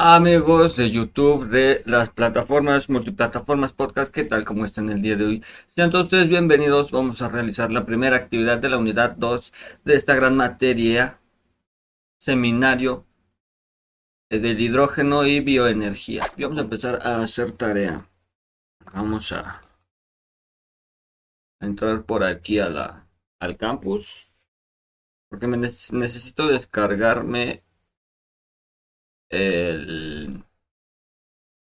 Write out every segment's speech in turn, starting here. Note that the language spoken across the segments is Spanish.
Amigos de YouTube, de las plataformas, multiplataformas podcast, ¿qué tal? como están el día de hoy? Sean todos ustedes bienvenidos. Vamos a realizar la primera actividad de la unidad 2 de esta gran materia, seminario del hidrógeno y bioenergía. vamos a empezar a hacer tarea. Vamos a entrar por aquí al campus. Porque me necesito descargarme el...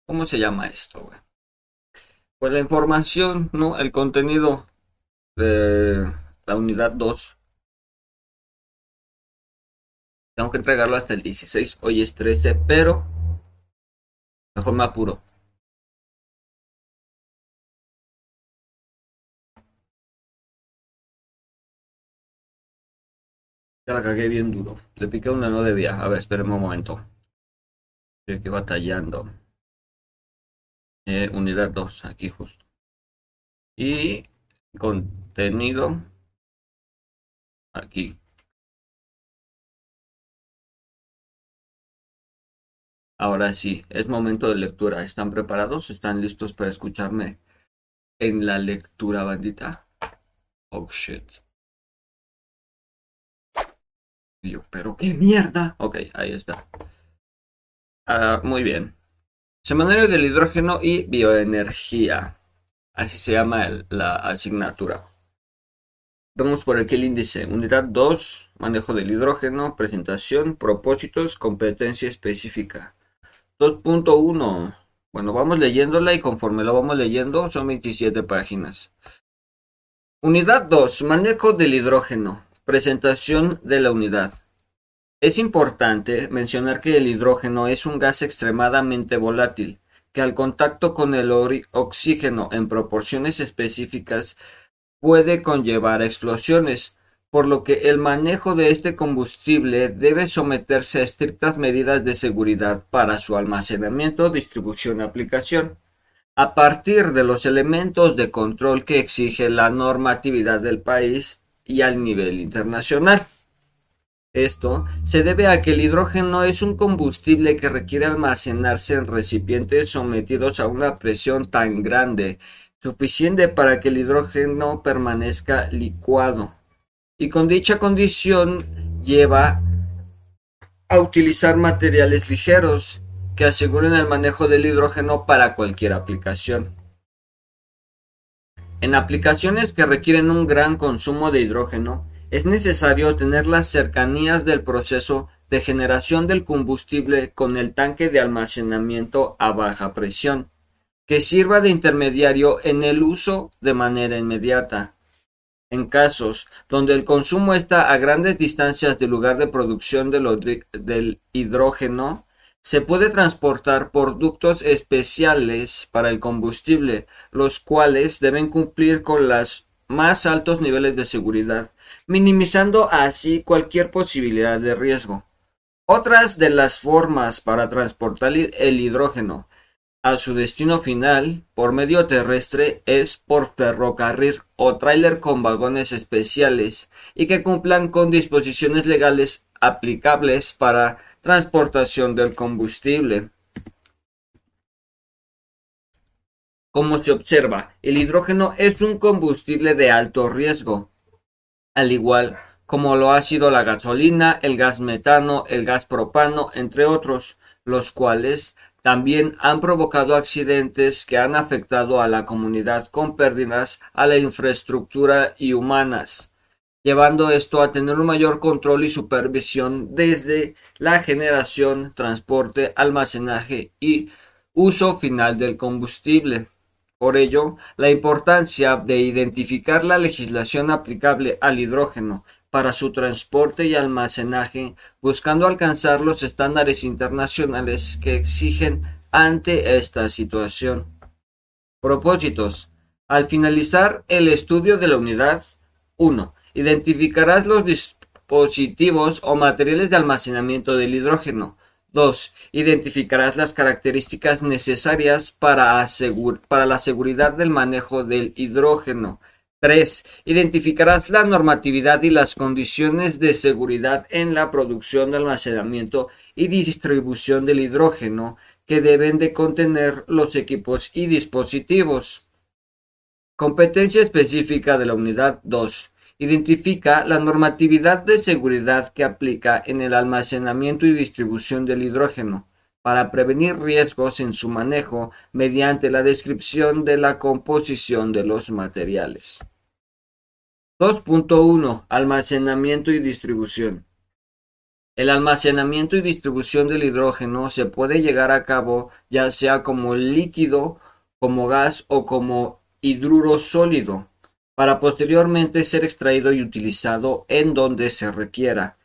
¿Cómo se llama esto, güey? Pues la información, ¿no? El contenido de la unidad 2. Tengo que entregarlo hasta el 16. Hoy es 13, pero mejor me apuro. Ya la cagué bien duro. Le piqué una no debía. A ver, espérenme un momento. Estoy aquí batallando. Eh, unidad 2, aquí justo. Y contenido. Aquí. Ahora sí, es momento de lectura. ¿Están preparados? ¿Están listos para escucharme en la lectura, bandita? Oh shit. yo, pero qué mierda. Ok, ahí está. Ah, muy bien. Semanario del hidrógeno y bioenergía. Así se llama la asignatura. Vamos por aquí el índice. Unidad 2, manejo del hidrógeno, presentación, propósitos, competencia específica. 2.1. Bueno, vamos leyéndola y conforme lo vamos leyendo son 27 páginas. Unidad 2, manejo del hidrógeno, presentación de la unidad. Es importante mencionar que el hidrógeno es un gas extremadamente volátil, que al contacto con el oxígeno en proporciones específicas puede conllevar explosiones, por lo que el manejo de este combustible debe someterse a estrictas medidas de seguridad para su almacenamiento, distribución y aplicación, a partir de los elementos de control que exige la normatividad del país y al nivel internacional. Esto se debe a que el hidrógeno es un combustible que requiere almacenarse en recipientes sometidos a una presión tan grande, suficiente para que el hidrógeno permanezca licuado. Y con dicha condición lleva a utilizar materiales ligeros que aseguren el manejo del hidrógeno para cualquier aplicación. En aplicaciones que requieren un gran consumo de hidrógeno, es necesario tener las cercanías del proceso de generación del combustible con el tanque de almacenamiento a baja presión, que sirva de intermediario en el uso de manera inmediata. En casos donde el consumo está a grandes distancias del lugar de producción del hidrógeno, se puede transportar por ductos especiales para el combustible, los cuales deben cumplir con los más altos niveles de seguridad minimizando así cualquier posibilidad de riesgo. Otras de las formas para transportar el hidrógeno a su destino final por medio terrestre es por ferrocarril o tráiler con vagones especiales y que cumplan con disposiciones legales aplicables para transportación del combustible. Como se observa, el hidrógeno es un combustible de alto riesgo, al igual como lo ha sido la gasolina, el gas metano, el gas propano, entre otros, los cuales también han provocado accidentes que han afectado a la comunidad con pérdidas a la infraestructura y humanas, llevando esto a tener un mayor control y supervisión desde la generación, transporte, almacenaje y uso final del combustible. Por ello, la importancia de identificar la legislación aplicable al hidrógeno para su transporte y almacenaje, buscando alcanzar los estándares internacionales que exigen ante esta situación. Propósitos. Al finalizar el estudio de la unidad 1, identificarás los dispositivos o materiales de almacenamiento del hidrógeno, 2. Identificarás las características necesarias para, la seguridad del manejo del hidrógeno. 3. Identificarás la normatividad y las condiciones de seguridad en la producción, almacenamiento y distribución del hidrógeno que deben de contener los equipos y dispositivos. Competencia específica de la unidad 2. Identifica la normatividad de seguridad que aplica en el almacenamiento y distribución del hidrógeno para prevenir riesgos en su manejo mediante la descripción de la composición de los materiales. 2.1 Almacenamiento y distribución. El almacenamiento y distribución del hidrógeno se puede llegar a cabo ya sea como líquido, como gas o como hidruro sólido, para posteriormente ser extraído y utilizado en donde se requiera.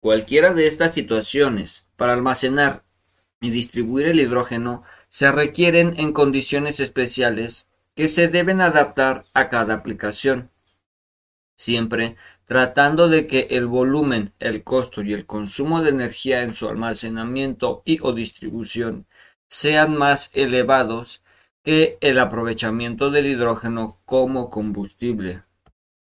Cualquiera de estas situaciones, para almacenar y distribuir el hidrógeno, se requieren en condiciones especiales que se deben adaptar a cada aplicación, siempre tratando de que el volumen, el costo y el consumo de energía en su almacenamiento y o distribución sean más elevados que el aprovechamiento del hidrógeno como combustible.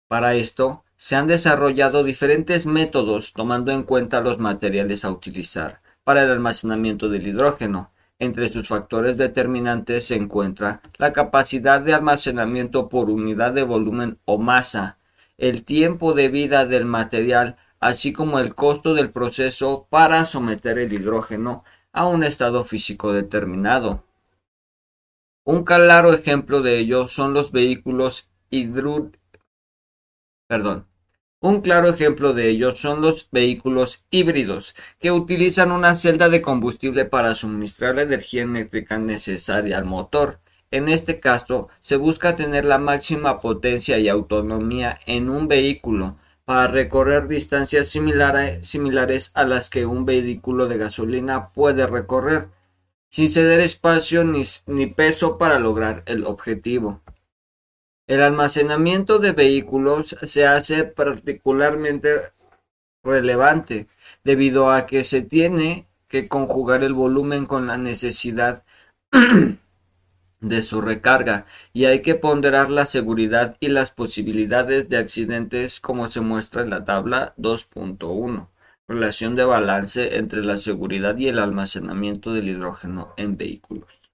Para esto, se han desarrollado diferentes métodos tomando en cuenta los materiales a utilizar para el almacenamiento del hidrógeno. Entre sus factores determinantes se encuentra la capacidad de almacenamiento por unidad de volumen o masa, el tiempo de vida del material, así como el costo del proceso para someter el hidrógeno a un estado físico determinado. Un claro ejemplo de ello son los vehículos. Perdón, un claro ejemplo de son los vehículos híbridos, que utilizan una celda de combustible para suministrar la energía eléctrica necesaria al motor. En este caso, se busca tener la máxima potencia y autonomía en un vehículo para recorrer distancias similares a las que un vehículo de gasolina puede recorrer, sin ceder espacio ni peso para lograr el objetivo. El almacenamiento de vehículos se hace particularmente relevante debido a que se tiene que conjugar el volumen con la necesidad de su recarga y hay que ponderar la seguridad y las posibilidades de accidentes como se muestra en la tabla 2.1 relación de balance entre la seguridad y el almacenamiento del hidrógeno en vehículos.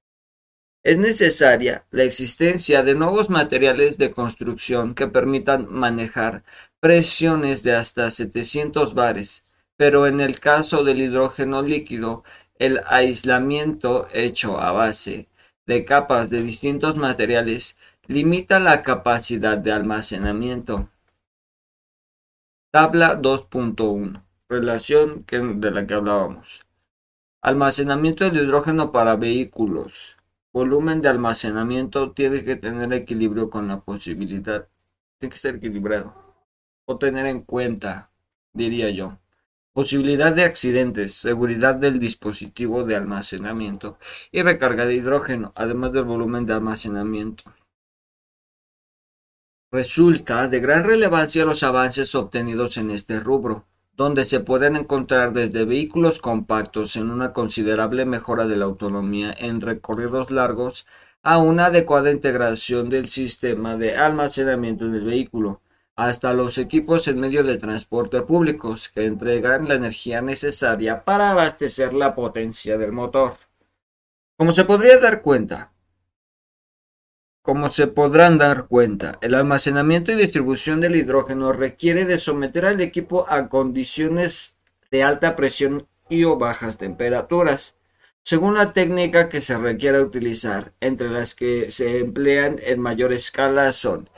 Es necesaria la existencia de nuevos materiales de construcción que permitan manejar presiones de hasta 700 bares, pero en el caso del hidrógeno líquido, el aislamiento hecho a base de capas de distintos materiales limita la capacidad de almacenamiento. Tabla 2.1. Relación de la que hablábamos. Almacenamiento del hidrógeno para vehículos volumen de almacenamiento tiene que tener equilibrio con la posibilidad. Tiene que ser equilibrado. O tener en cuenta, diría yo. Posibilidad de accidentes, seguridad del dispositivo de almacenamiento y recarga de hidrógeno, además del volumen de almacenamiento. Resulta de gran relevancia los avances obtenidos en este rubro donde se pueden encontrar desde vehículos compactos en una considerable mejora de la autonomía en recorridos largos a una adecuada integración del sistema de almacenamiento del vehículo, hasta los equipos en medio de transporte públicos que entregan la energía necesaria para abastecer la potencia del motor. Como se podría dar cuenta, como se podrán dar cuenta, el almacenamiento y distribución del hidrógeno requiere de someter al equipo a condiciones de alta presión y o bajas temperaturas, según la técnica que se requiera utilizar, entre las que se emplean en mayor escala son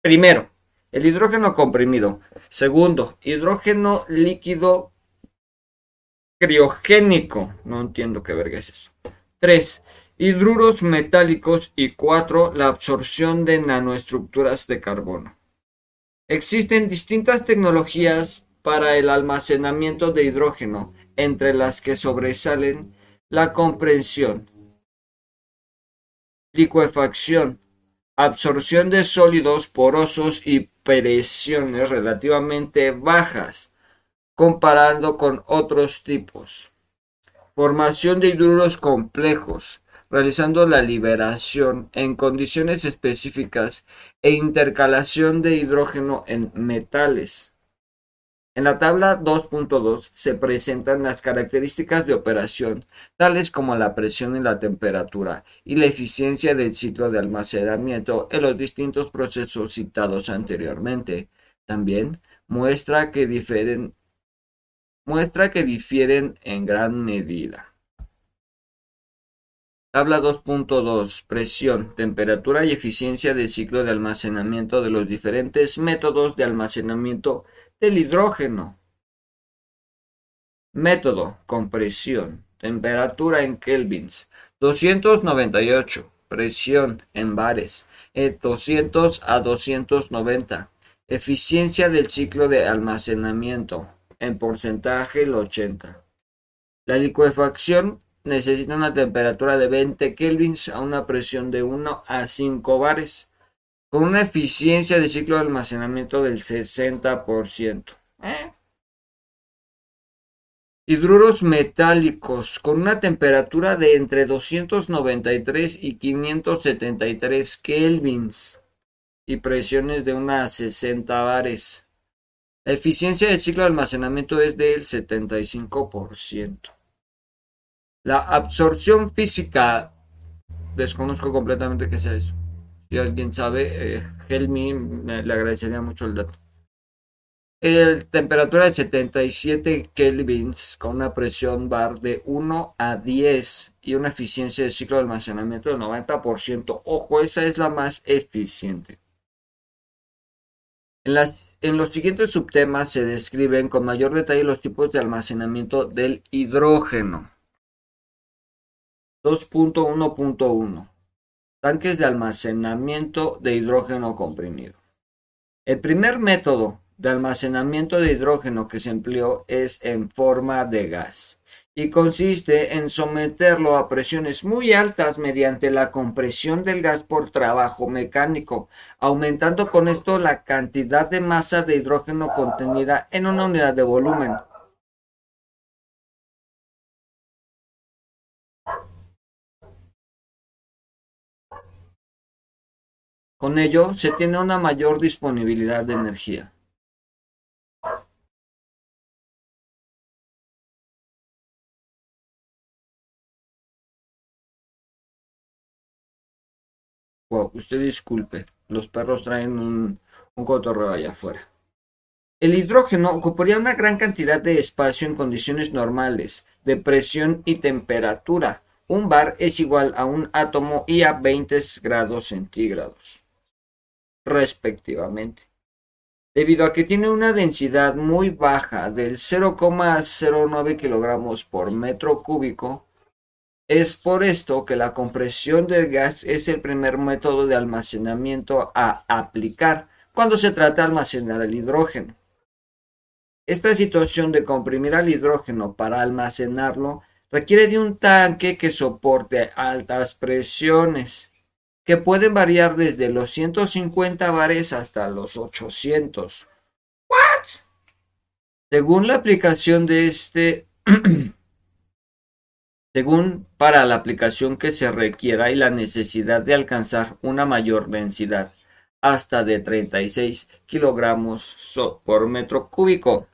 primero, el hidrógeno comprimido, segundo, hidrógeno líquido criogénico, no entiendo qué verga es. 3 hidruros metálicos y cuatro, la absorción de nanoestructuras de carbono. Existen distintas tecnologías para el almacenamiento de hidrógeno, entre las que sobresalen la comprensión, licuefacción, absorción de sólidos porosos y presiones relativamente bajas, comparando con otros tipos. Formación de hidruros complejos, realizando la liberación en condiciones específicas e intercalación de hidrógeno en metales. En la tabla 2.2 se presentan las características de operación, tales como la presión y la temperatura, y la eficiencia del ciclo de almacenamiento en los distintos procesos citados anteriormente. También muestra que difieren, muestra que difieren en gran medida. Tabla 2.2 Presión, temperatura y eficiencia del ciclo de almacenamiento de los diferentes métodos de almacenamiento del hidrógeno. Método, compresión, temperatura en kelvins, 298, presión en bares, 200 a 290, eficiencia del ciclo de almacenamiento, en porcentaje el 80. La licuefacción necesita una temperatura de 20 kelvins a una presión de 1 a 5 bares con una eficiencia de ciclo de almacenamiento del 60%. ¿Eh? Hidruros metálicos con una temperatura de entre 293 y 573 kelvins y presiones de unas 60 bares. La eficiencia del ciclo de almacenamiento es del 75%. La absorción física, desconozco completamente qué sea eso. Si alguien sabe, eh, Helmi le agradecería mucho el dato. El temperatura de 77 kelvins con una presión bar de 1 a 10 y una eficiencia de ciclo de almacenamiento del 90%. Ojo, esa es la más eficiente. En, las, en los siguientes subtemas se describen con mayor detalle los tipos de almacenamiento del hidrógeno. 2.1.1 tanques de almacenamiento de hidrógeno comprimido. El primer método de almacenamiento de hidrógeno que se empleó es en forma de gas y consiste en someterlo a presiones muy altas mediante la compresión del gas por trabajo mecánico, aumentando con esto la cantidad de masa de hidrógeno contenida en una unidad de volumen. Con ello se tiene una mayor disponibilidad de energía. usted disculpe, los perros traen un, cotorreo allá afuera. El hidrógeno ocuparía una gran cantidad de espacio en condiciones normales, de presión y temperatura. Un bar es igual a un átomo y a 20 grados centígrados respectivamente. Debido a que tiene una densidad muy baja del 0,09 kilogramos por metro cúbico, es por esto que la compresión del gas es el primer método de almacenamiento a aplicar cuando se trata de almacenar el hidrógeno. Esta situación de comprimir al hidrógeno para almacenarlo requiere de un tanque que soporte altas presiones que pueden variar desde los 150 bares hasta los 800. ¿What? Según la aplicación de este, según para la aplicación que se requiera y la necesidad de alcanzar una mayor densidad, hasta de 36 kilogramos por metro cúbico.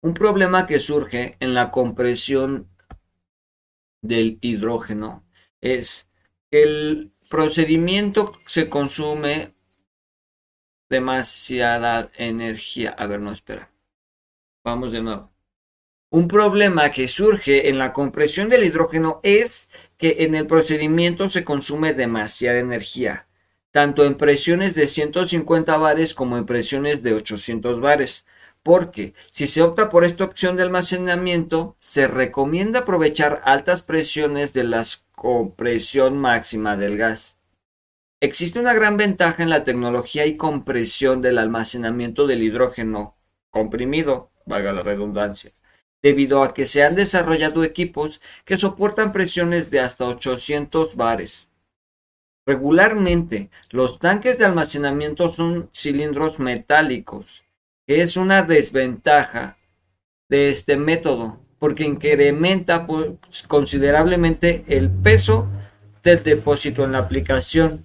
Un problema que surge en la compresión del hidrógeno es que el procedimiento se consume demasiada energía. A ver, no espera. Vamos de nuevo. Un problema que surge en la compresión del hidrógeno es que en el procedimiento se consume demasiada energía, tanto en presiones de 150 bares como en presiones de 800 bares porque si se opta por esta opción de almacenamiento, se recomienda aprovechar altas presiones de la compresión máxima del gas. Existe una gran ventaja en la tecnología y compresión del almacenamiento del hidrógeno comprimido, valga la redundancia, debido a que se han desarrollado equipos que soportan presiones de hasta 800 bares. Regularmente, los tanques de almacenamiento son cilindros metálicos, es una desventaja de este método, porque incrementa considerablemente el peso del depósito en la aplicación,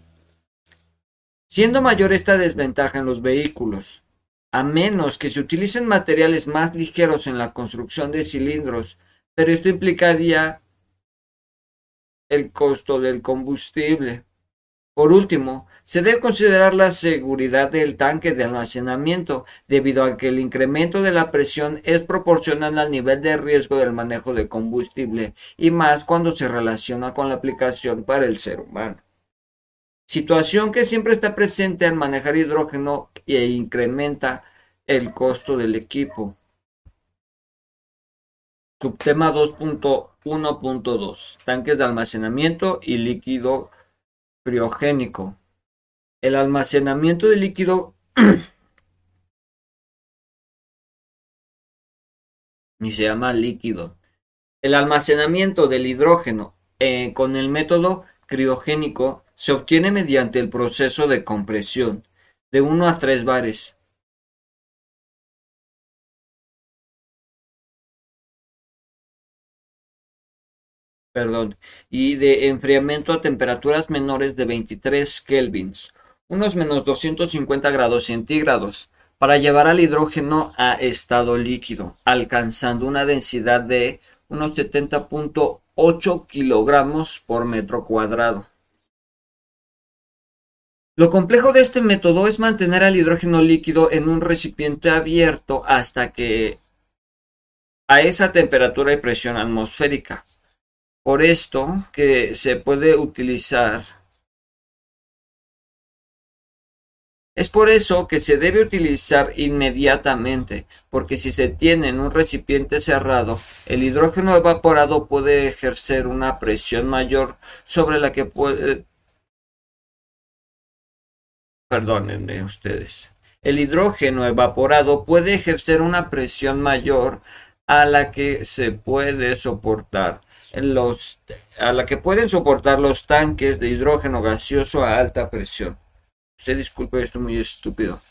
siendo mayor esta desventaja en los vehículos, a menos que se utilicen materiales más ligeros en la construcción de cilindros, pero esto implicaría el costo del combustible. Por último, se debe considerar la seguridad del tanque de almacenamiento, debido a que el incremento de la presión es proporcional al nivel de riesgo del manejo de combustible, y más cuando se relaciona con la aplicación para el ser humano. Situación que siempre está presente al manejar hidrógeno e incrementa el costo del equipo. Subtema 2.1.2 Tanques de almacenamiento y líquido criogénico. El almacenamiento de líquido y se llama líquido. El almacenamiento del hidrógeno eh, con el método criogénico se obtiene mediante el proceso de compresión de 1 a 3 bares perdón, y de enfriamiento a temperaturas menores de 23 kelvins, unos menos 250 grados centígrados, para llevar al hidrógeno a estado líquido, alcanzando una densidad de unos 70.8 kilogramos por metro cuadrado. Lo complejo de este método es mantener al hidrógeno líquido en un recipiente abierto hasta que a esa temperatura y presión atmosférica. Por esto que se puede utilizar Es por eso que se debe utilizar inmediatamente, porque si se tiene en un recipiente cerrado, el hidrógeno evaporado puede ejercer una presión mayor sobre la que puede... Perdónenme ustedes. El hidrógeno evaporado puede ejercer una presión mayor a la que se puede soportar a la que pueden soportar los tanques de hidrógeno gaseoso a alta presión. Usted disculpe, esto muy estúpido.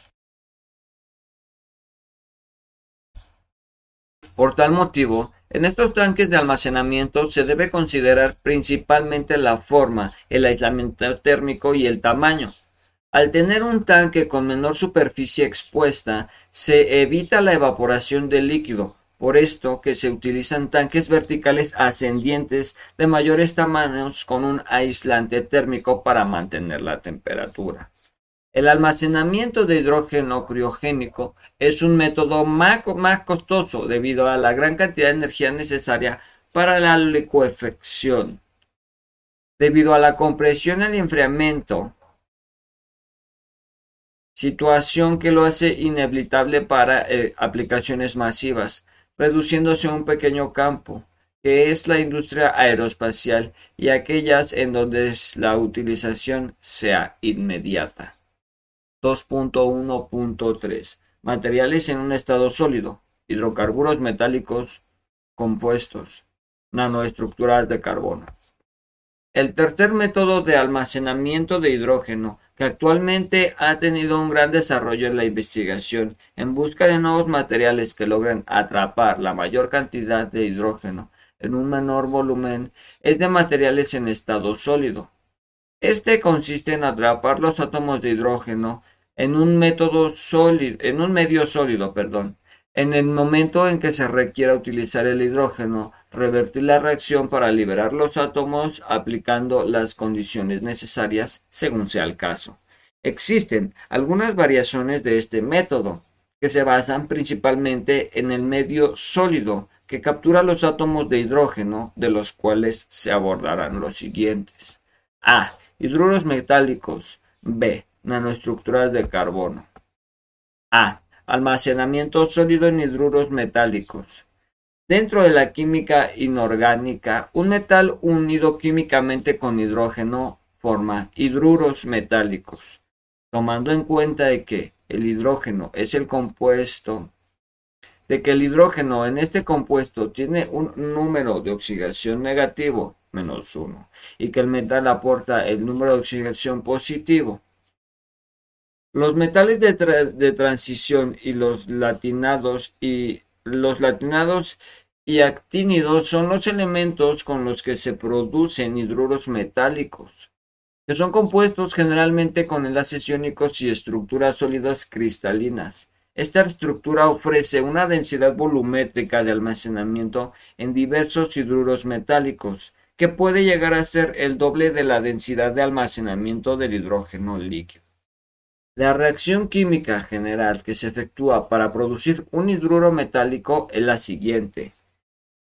Por tal motivo, en estos tanques de almacenamiento se debe considerar principalmente la forma, el aislamiento térmico y el tamaño. Al tener un tanque con menor superficie expuesta, se evita la evaporación del líquido, por esto que se utilizan tanques verticales ascendientes de mayores tamaños con un aislante térmico para mantener la temperatura. El almacenamiento de hidrógeno criogénico es un método más, costoso debido a la gran cantidad de energía necesaria para la licuefacción. Debido a la compresión y el enfriamiento, situación que lo hace inevitable para eh, aplicaciones masivas reduciéndose a un pequeño campo, que es la industria aeroespacial y aquellas en donde la utilización sea inmediata. 2.1.3 Materiales en un estado sólido, hidrocarburos metálicos compuestos, nanoestructuras de carbono. El tercer método de almacenamiento de hidrógeno que actualmente ha tenido un gran desarrollo en la investigación en busca de nuevos materiales que logren atrapar la mayor cantidad de hidrógeno en un menor volumen es de materiales en estado sólido. Este consiste en atrapar los átomos de hidrógeno en un método sólido, en un medio sólido, perdón, en el momento en que se requiera utilizar el hidrógeno, revertir la reacción para liberar los átomos aplicando las condiciones necesarias según sea el caso. Existen algunas variaciones de este método, que se basan principalmente en el medio sólido que captura los átomos de hidrógeno, de los cuales se abordarán los siguientes. A. Hidruros metálicos. B. Nanoestructuras de carbono. A almacenamiento sólido en hidruros metálicos. Dentro de la química inorgánica, un metal unido químicamente con hidrógeno forma hidruros metálicos. Tomando en cuenta de que el hidrógeno es el compuesto de que el hidrógeno en este compuesto tiene un número de oxidación negativo, menos 1, y que el metal aporta el número de oxidación positivo. Los metales de, transición y los latinados y los latinados y actínidos son los elementos con los que se producen hidruros metálicos, que son compuestos generalmente con enlaces iónicos y estructuras sólidas cristalinas. Esta estructura ofrece una densidad volumétrica de almacenamiento en diversos hidruros metálicos, que puede llegar a ser el doble de la densidad de almacenamiento del hidrógeno líquido. La reacción química general que se efectúa para producir un hidruro metálico es la siguiente.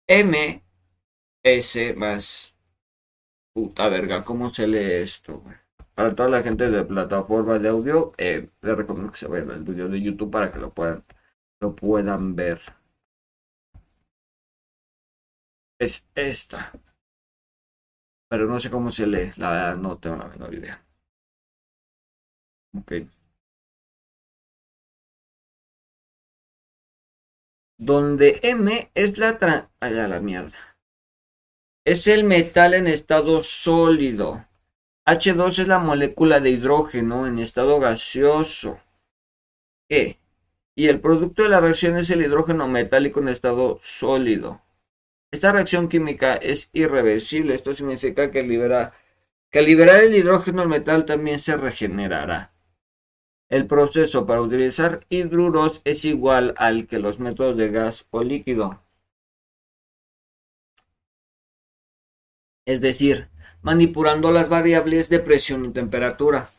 M S más puta verga, ¿cómo se lee esto? Para toda la gente de plataformas de audio, eh, les recomiendo que se vayan al video de YouTube para que lo puedan, lo puedan ver. Es esta. Pero no sé cómo se lee, la verdad no tengo la menor idea. Donde M es la trans... la mierda. Es el metal en estado sólido. H2 es la molécula de hidrógeno en estado gaseoso. E. Y el producto de la reacción es el hidrógeno metálico en estado sólido. Esta reacción química es irreversible. Esto significa que, libera, que al liberar el hidrógeno el metal también se regenerará. El proceso para utilizar hidruros es igual al que los métodos de gas o líquido. Es decir, manipulando las variables de presión y temperatura,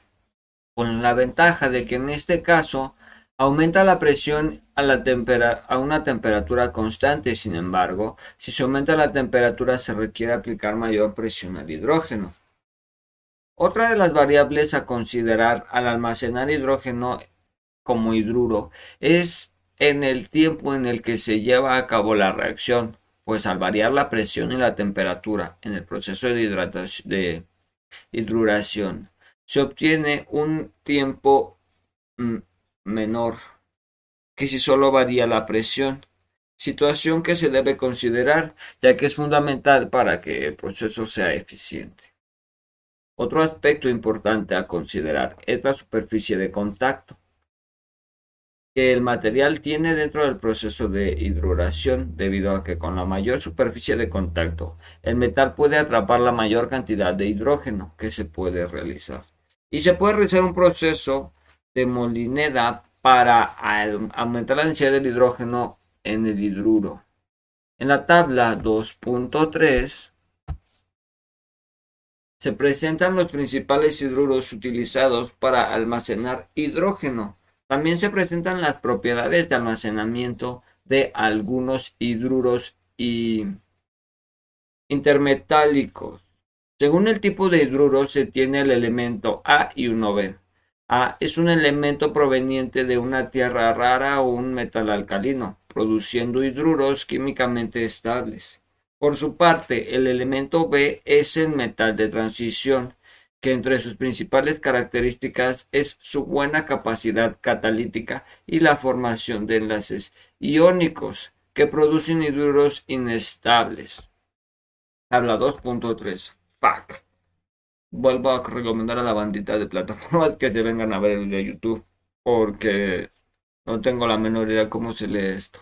con la ventaja de que en este caso aumenta la presión a, una temperatura constante. Sin embargo, si se aumenta la temperatura se requiere aplicar mayor presión al hidrógeno. Otra de las variables a considerar al almacenar hidrógeno como hidruro es en el tiempo en el que se lleva a cabo la reacción, pues al variar la presión y la temperatura en el proceso de, de hidruración, se obtiene un tiempo mm, menor que si solo varía la presión, situación que se debe considerar ya que es fundamental para que el proceso sea eficiente. Otro aspecto importante a considerar es la superficie de contacto que el material tiene dentro del proceso de hidruración debido a que con la mayor superficie de contacto el metal puede atrapar la mayor cantidad de hidrógeno que se puede realizar. Y se puede realizar un proceso de molineda para aumentar la densidad del hidrógeno en el hidruro. En la tabla 2.3 se presentan los principales hidruros utilizados para almacenar hidrógeno. También se presentan las propiedades de almacenamiento de algunos hidruros y intermetálicos. Según el tipo de hidruro se tiene el elemento A y uno B. A es un elemento proveniente de una tierra rara o un metal alcalino, produciendo hidruros químicamente estables. Por su parte, el elemento B es el metal de transición, que entre sus principales características es su buena capacidad catalítica y la formación de enlaces iónicos que producen hidruros inestables. Habla 2.3. Fuck. Vuelvo a recomendar a la bandita de plataformas que se vengan a ver el de YouTube porque no tengo la menor idea cómo se lee esto.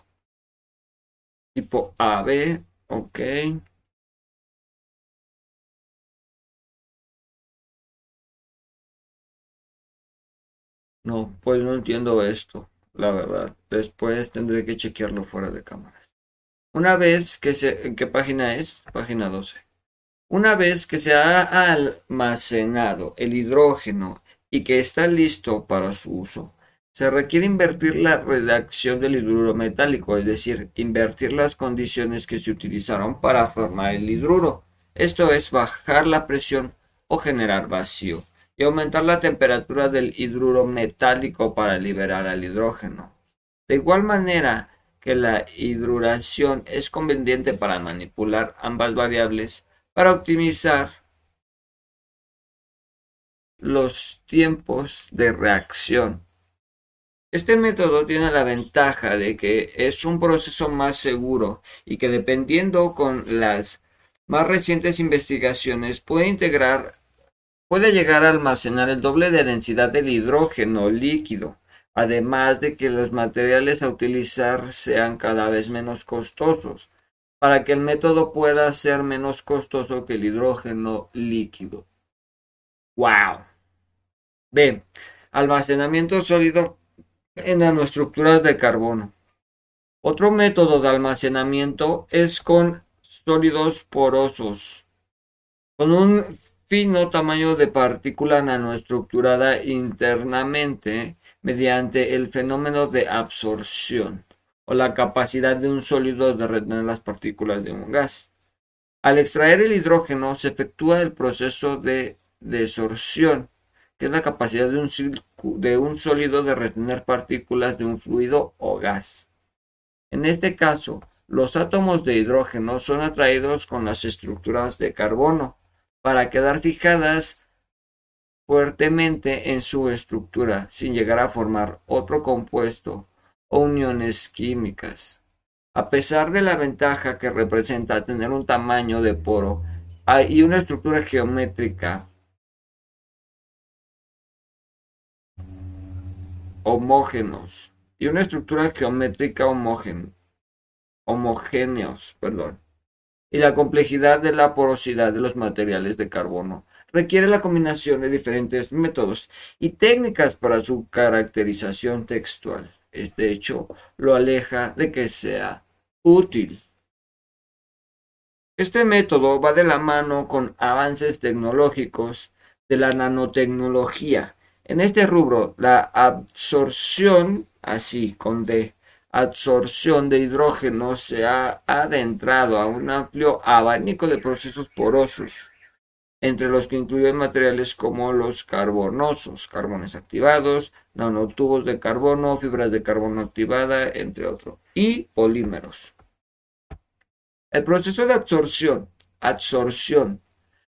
Tipo AB Ok. No, pues no entiendo esto, la verdad. Después tendré que chequearlo fuera de cámaras. Una vez que se... ¿En qué página es? Página 12. Una vez que se ha almacenado el hidrógeno y que está listo para su uso, se requiere invertir la redacción del hidruro metálico, es decir, invertir las condiciones que se utilizaron para formar el hidruro. Esto es bajar la presión o generar vacío y aumentar la temperatura del hidruro metálico para liberar al hidrógeno. De igual manera que la hidruración es conveniente para manipular ambas variables para optimizar los tiempos de reacción Este método tiene la ventaja de que es un proceso más seguro y que dependiendo con las más recientes investigaciones puede integrar puede llegar a almacenar el doble de densidad del hidrógeno líquido, además de que los materiales a utilizar sean cada vez menos costosos, para que el método pueda ser menos costoso que el hidrógeno líquido. ¡Wow! B. Almacenamiento sólido en nanoestructuras de carbono. Otro método de almacenamiento es con sólidos porosos, con un fino tamaño de partícula nanoestructurada internamente mediante el fenómeno de absorción o la capacidad de un sólido de retener las partículas de un gas. Al extraer el hidrógeno se efectúa el proceso de desorción, que es la capacidad de un, de un sólido de retener partículas de un fluido o gas. En este caso, los átomos de hidrógeno son atraídos con las estructuras de carbono para quedar fijadas fuertemente en su estructura sin llegar a formar otro compuesto o uniones químicas. A pesar de la ventaja que representa tener un tamaño de poro y una estructura geométrica homógenos y una estructura geométrica homogéneos, perdón, y la complejidad de la porosidad de los materiales de carbono requiere la combinación de diferentes métodos y técnicas para su caracterización textual. De hecho, lo aleja de que sea útil. Este método va de la mano con avances tecnológicos de la nanotecnología. En este rubro, la absorción, así con D, absorción de hidrógeno se ha adentrado a un amplio abanico de procesos porosos, entre los que incluyen materiales como los carbonosos, carbones activados, nanotubos de carbono, fibras de carbono activada, entre otros, y polímeros. El proceso de absorción, absorción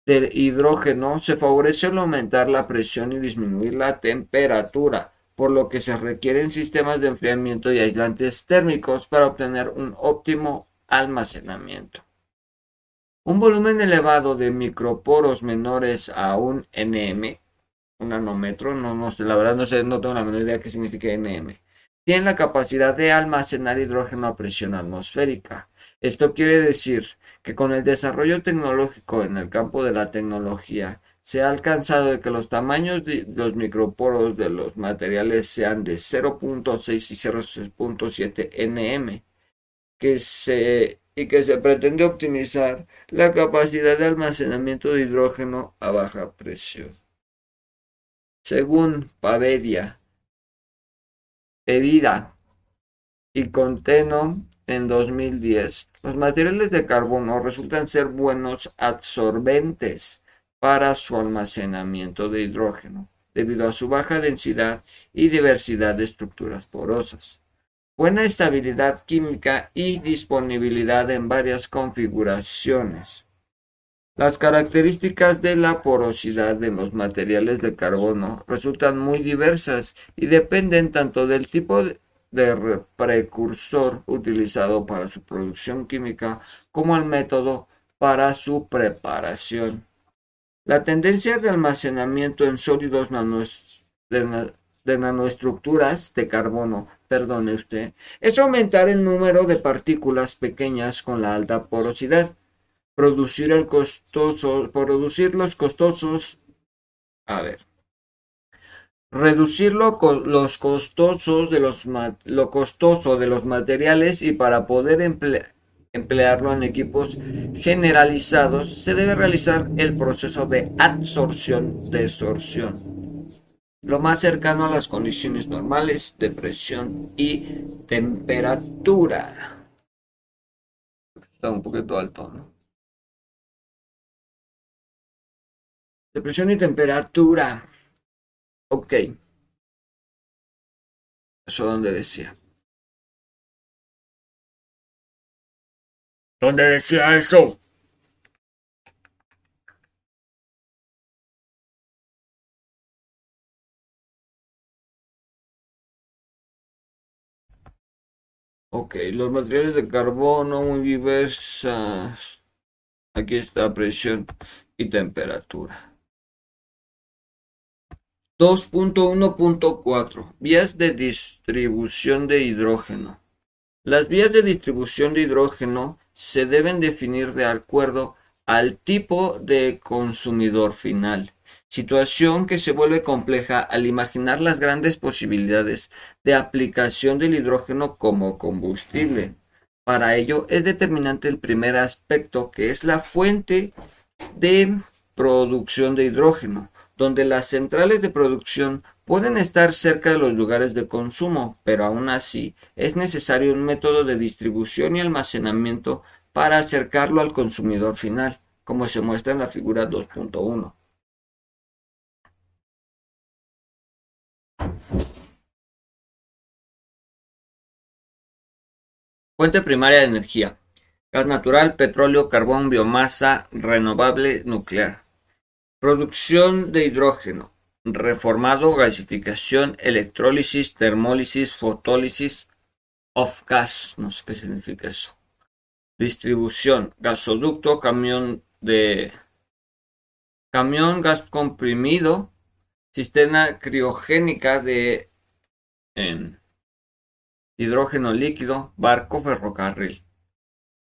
del hidrógeno se favorece al aumentar la presión y disminuir la temperatura, por lo que se requieren sistemas de enfriamiento y aislantes térmicos para obtener un óptimo almacenamiento. Un volumen elevado de microporos menores a un nm, un nanómetro, no, no la verdad no sé, no tengo la menor idea qué significa nm, tiene la capacidad de almacenar hidrógeno a presión atmosférica. Esto quiere decir que con el desarrollo tecnológico en el campo de la tecnología, se ha alcanzado de que los tamaños de los microporos de los materiales sean de 0.6 y 0.7 nm, que se, y que se pretende optimizar la capacidad de almacenamiento de hidrógeno a baja presión. Según Pavedia, Herida y Conteno en 2010, los materiales de carbono resultan ser buenos absorbentes para su almacenamiento de hidrógeno, debido a su baja densidad y diversidad de estructuras porosas, buena estabilidad química y disponibilidad en varias configuraciones. Las características de la porosidad de los materiales de carbono resultan muy diversas y dependen tanto del tipo de precursor utilizado para su producción química como el método para su preparación. La tendencia de almacenamiento en sólidos de, nanoestructuras de carbono, perdone usted, es aumentar el número de partículas pequeñas con la alta porosidad, producir el costoso, producir los costosos, a ver, reducir lo, los costosos de los, lo costoso de los materiales y para poder emplear emplearlo en equipos generalizados, se debe realizar el proceso de absorción-desorción, lo más cercano a las condiciones normales de presión y temperatura. Está un poquito alto, ¿no? De presión y temperatura. Ok. Eso donde decía. ¿Dónde decía eso? Ok, los materiales de carbono muy diversas. Aquí está presión y temperatura. 2.1.4 Vías de distribución de hidrógeno. Las vías de distribución de hidrógeno se deben definir de acuerdo al tipo de consumidor final, situación que se vuelve compleja al imaginar las grandes posibilidades de aplicación del hidrógeno como combustible. Para ello es determinante el primer aspecto que es la fuente de producción de hidrógeno, donde las centrales de producción pueden estar cerca de los lugares de consumo, pero aún así es necesario un método de distribución y almacenamiento para acercarlo al consumidor final, como se muestra en la figura 2.1. Fuente primaria de energía. Gas natural, petróleo, carbón, biomasa, renovable, nuclear. Producción de hidrógeno. Reformado, gasificación, electrólisis, termólisis, fotólisis, of gas. No sé qué significa eso. Distribución. Gasoducto, camión de... Camión, gas comprimido, sistema criogénica de hidrógeno líquido, barco, ferrocarril.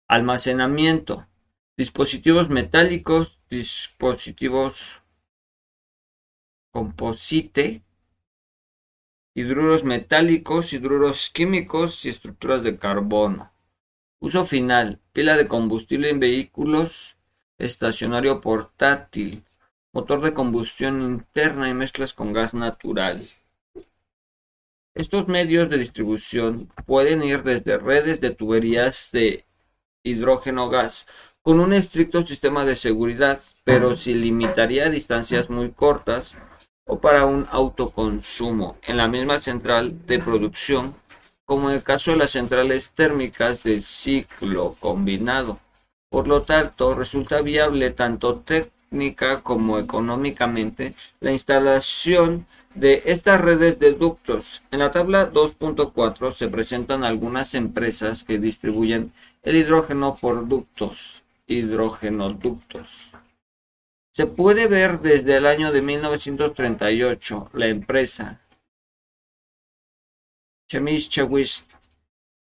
Almacenamiento, dispositivos metálicos, dispositivos composite, hidruros metálicos, hidruros químicos y estructuras de carbono. Uso final, pila de combustible en vehículos, estacionario portátil, motor de combustión interna y mezclas con gas natural. Estos medios de distribución pueden ir desde redes de tuberías de hidrógeno gas con un estricto sistema de seguridad, pero se limitaría a distancias muy cortas o para un autoconsumo en la misma central de producción, como en el caso de las centrales térmicas de ciclo combinado. Por lo tanto, resulta viable tanto técnica como económicamente la instalación de estas redes de ductos. En la tabla 2.4 se presentan algunas empresas que distribuyen el hidrógeno por ductos, hidrogenoductos. Se puede ver desde el año de 1938 la empresa Chemischewitz,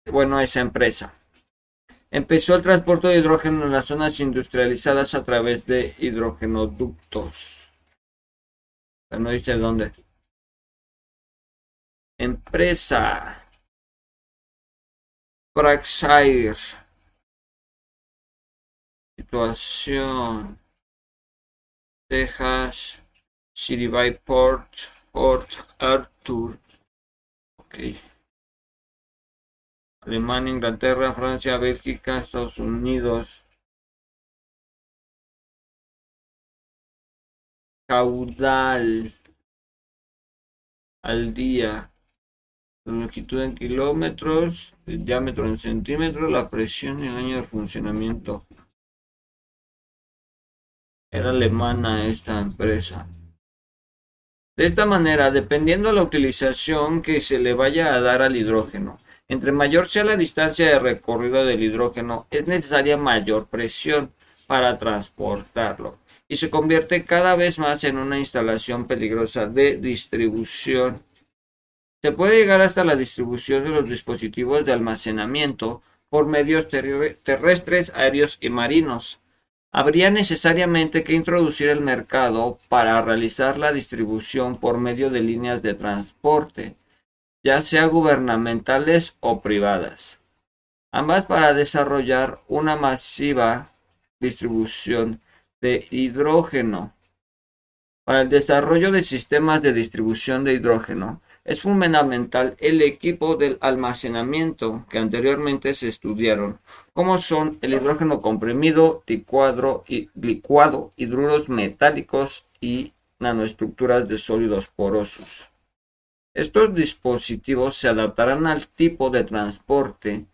bueno, esa empresa Empezó el transporte de hidrógeno en las zonas industrializadas a través de hidrogenoductos. no dice dónde. Empresa. Praxair. Situación. Texas. City by Port. Port Arthur. Okay. Alemania, Inglaterra, Francia, Bélgica, Estados Unidos. Caudal al día. longitud en kilómetros, diámetro en centímetros, la presión y el año de funcionamiento. Era alemana esta empresa. De esta manera, dependiendo de la utilización que se le vaya a dar al hidrógeno, entre mayor sea la distancia de recorrido del hidrógeno, es necesaria mayor presión para transportarlo y se convierte cada vez más en una instalación peligrosa de distribución. Se puede llegar hasta la distribución de los dispositivos de almacenamiento por medios terrestres, aéreos y marinos. Habría necesariamente que introducir el mercado para realizar la distribución por medio de líneas de transporte ya sea gubernamentales o privadas, ambas para desarrollar una masiva distribución de hidrógeno. Para el desarrollo de sistemas de distribución de hidrógeno, es fundamental el equipo del almacenamiento que anteriormente se estudiaron, como son el hidrógeno comprimido, licuado, y, licuado hidruros metálicos y nanoestructuras de sólidos porosos. Estos dispositivos se adaptarán al tipo de transporte,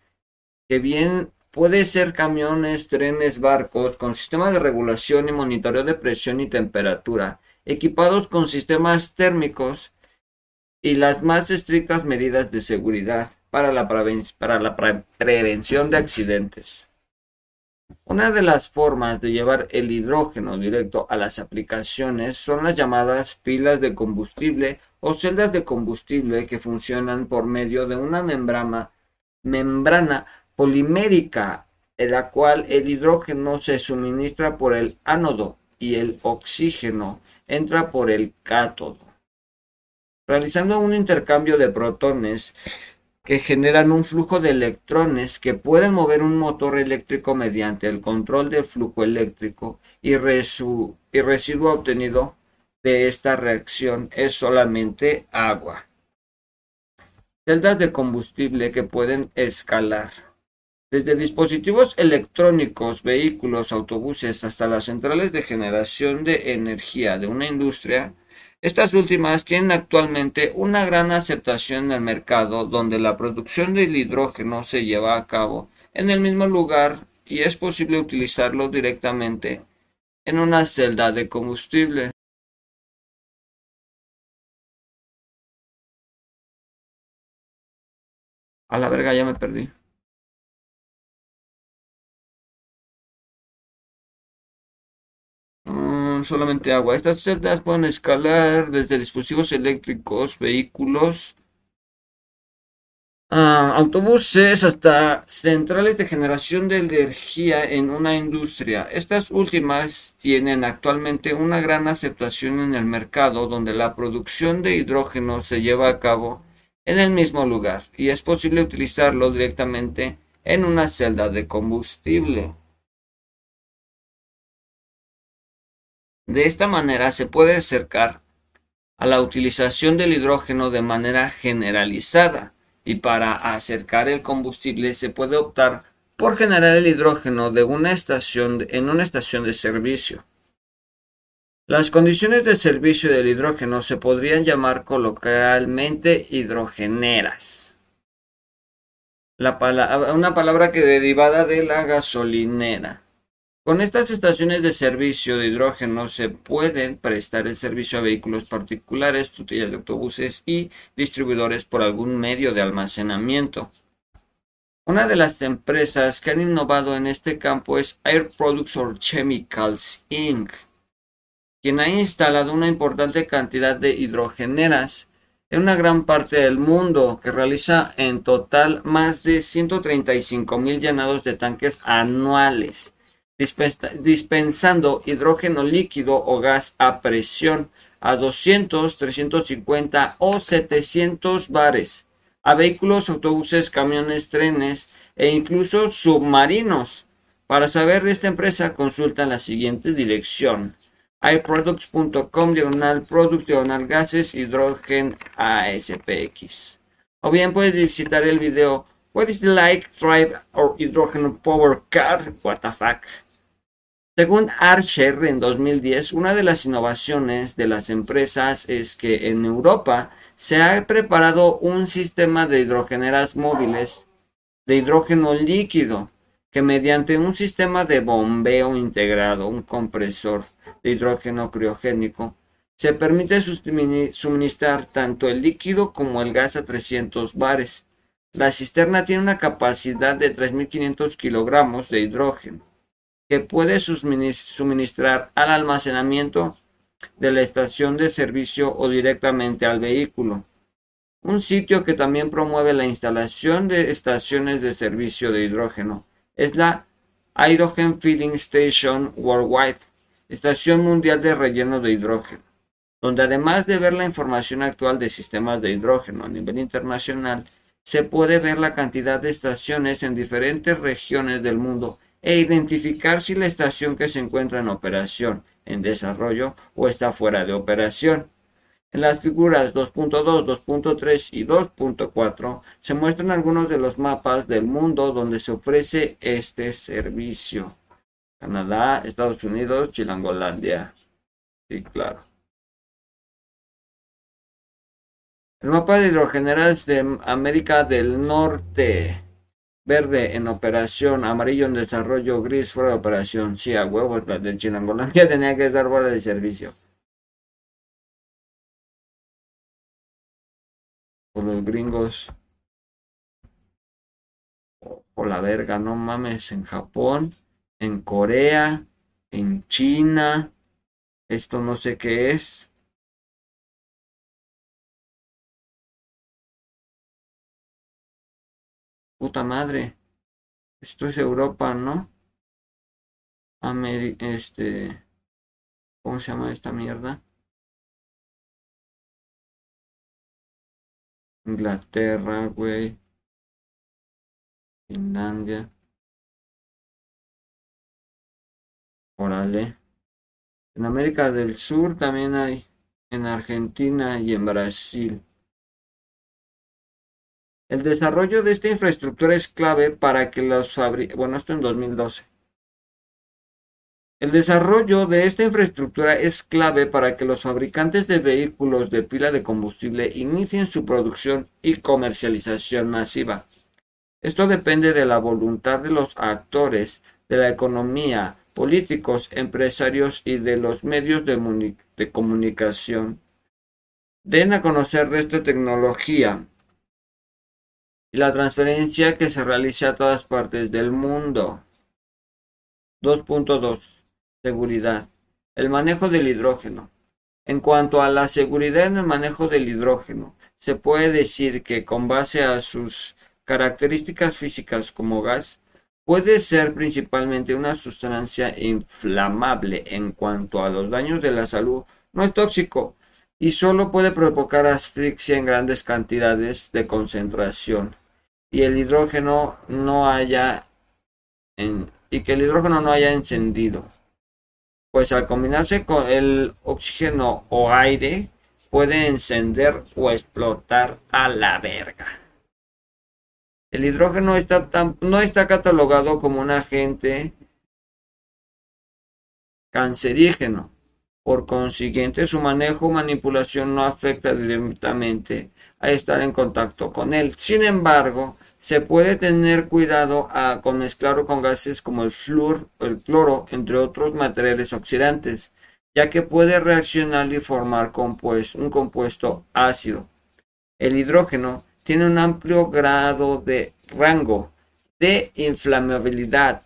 que bien puede ser camiones, trenes, barcos, con sistema de regulación y monitoreo de presión y temperatura, equipados con sistemas térmicos y las más estrictas medidas de seguridad. para la, prevención de accidentes. Una de las formas de llevar el hidrógeno directo a las aplicaciones son las llamadas pilas de combustible o celdas de combustible que funcionan por medio de una membrana polimérica en la cual el hidrógeno se suministra por el ánodo y el oxígeno entra por el cátodo. Realizando un intercambio de protones que generan un flujo de electrones que pueden mover un motor eléctrico mediante el control del flujo eléctrico y, y residuo obtenido de esta reacción es solamente agua. Celdas de combustible que pueden escalar. Desde dispositivos electrónicos, vehículos, autobuses hasta las centrales de generación de energía de una industria, estas últimas tienen actualmente una gran aceptación en el mercado donde la producción del hidrógeno se lleva a cabo en el mismo lugar y es posible utilizarlo directamente en una celda de combustible. A la verga ya me perdí. Solamente agua. Estas celdas pueden escalar desde dispositivos eléctricos, vehículos, ah, autobuses hasta centrales de generación de energía en una industria. Estas últimas tienen actualmente una gran aceptación en el mercado donde la producción de hidrógeno se lleva a cabo en el mismo lugar y es posible utilizarlo directamente en una celda de combustible. De esta manera se puede acercar a la utilización del hidrógeno de manera generalizada y para acercar el combustible se puede optar por generar el hidrógeno de una estación en una estación de servicio. Las condiciones de servicio del hidrógeno se podrían llamar coloquialmente hidrogeneras. una palabra que derivada de la gasolinera. Con estas estaciones de servicio de hidrógeno se pueden prestar el servicio a vehículos particulares, flotillas de autobuses y distribuidores por algún medio de almacenamiento. Una de las empresas que han innovado en este campo es Air Products or Chemicals Inc., quien ha instalado una importante cantidad de hidrogeneras en una gran parte del mundo, que realiza en total más de 135 mil llenados de tanques anuales dispensando hidrógeno líquido o gas a presión a 200, 350 o 700 bares a vehículos, autobuses, camiones, trenes e incluso submarinos. Para saber de esta empresa, consulta la siguiente dirección: iproducts.com diagonal products diagonal gases hidrógeno ASPX. O bien puedes visitar el video What is the like drive or hydrogen power car? What the fuck? Según Archer en 2010, una de las innovaciones de las empresas es que en Europa se ha preparado un sistema de hidrogeneras móviles de hidrógeno líquido que mediante un sistema de bombeo integrado, un compresor de hidrógeno criogénico, se permite suministrar tanto el líquido como el gas a 300 bares. La cisterna tiene una capacidad de 3.500 kilogramos de hidrógeno que puede suministrar al almacenamiento de la estación de servicio o directamente al vehículo. Un sitio que también promueve la instalación de estaciones de servicio de hidrógeno es la Hydrogen Filling Station Worldwide, estación mundial de relleno de hidrógeno, donde además de ver la información actual de sistemas de hidrógeno a nivel internacional, se puede ver la cantidad de estaciones en diferentes regiones del mundo e identificar si la estación que se encuentra en operación, en desarrollo o está fuera de operación. En las figuras 2.2, 2.3 y 2.4 se muestran algunos de los mapas del mundo donde se ofrece este servicio. Canadá, Estados Unidos, Chilangolandia. Sí, claro. El mapa de hidrogeneras de América del Norte verde en operación, amarillo en desarrollo, gris fuera de operación. Sí, a huevos, la de Chinangolandia tenía que estar fuera de servicio. Por los gringos. por la verga, no mames, en Japón, en Corea, en China, esto no sé qué es. Puta madre. Esto es Europa, ¿no? Este... ¿Cómo se llama esta mierda? Inglaterra, güey. Finlandia. Órale. En América del Sur también hay. En Argentina y en Brasil. El desarrollo de esta infraestructura es clave para que los fabricantes... Bueno, esto en 2012. El desarrollo de esta infraestructura es clave para que los fabricantes de vehículos de pila de combustible inicien su producción y comercialización masiva. Esto depende de la voluntad de los actores de la economía, políticos, empresarios y de los medios de, comunicación. Den a conocer esta tecnología y la transferencia que se realiza a todas partes del mundo. 2.2. Seguridad. El manejo del hidrógeno. En cuanto a la seguridad en el manejo del hidrógeno, se puede decir que con base a sus características físicas como gas, puede ser principalmente una sustancia inflamable en cuanto a los daños de la salud, no es tóxico y solo puede provocar asfixia en grandes cantidades de concentración y el hidrógeno no haya y que el hidrógeno no haya encendido. Pues al combinarse con el oxígeno o aire puede encender o explotar a la verga. El hidrógeno está no está catalogado como un agente cancerígeno. Por consiguiente, su manejo o manipulación no afecta directamente a estar en contacto con él. Sin embargo, se puede tener cuidado a, con mezclarlo con gases como el flúor o el cloro, entre otros materiales oxidantes, ya que puede reaccionar y formar un compuesto ácido. El hidrógeno tiene un amplio grado de rango de inflamabilidad,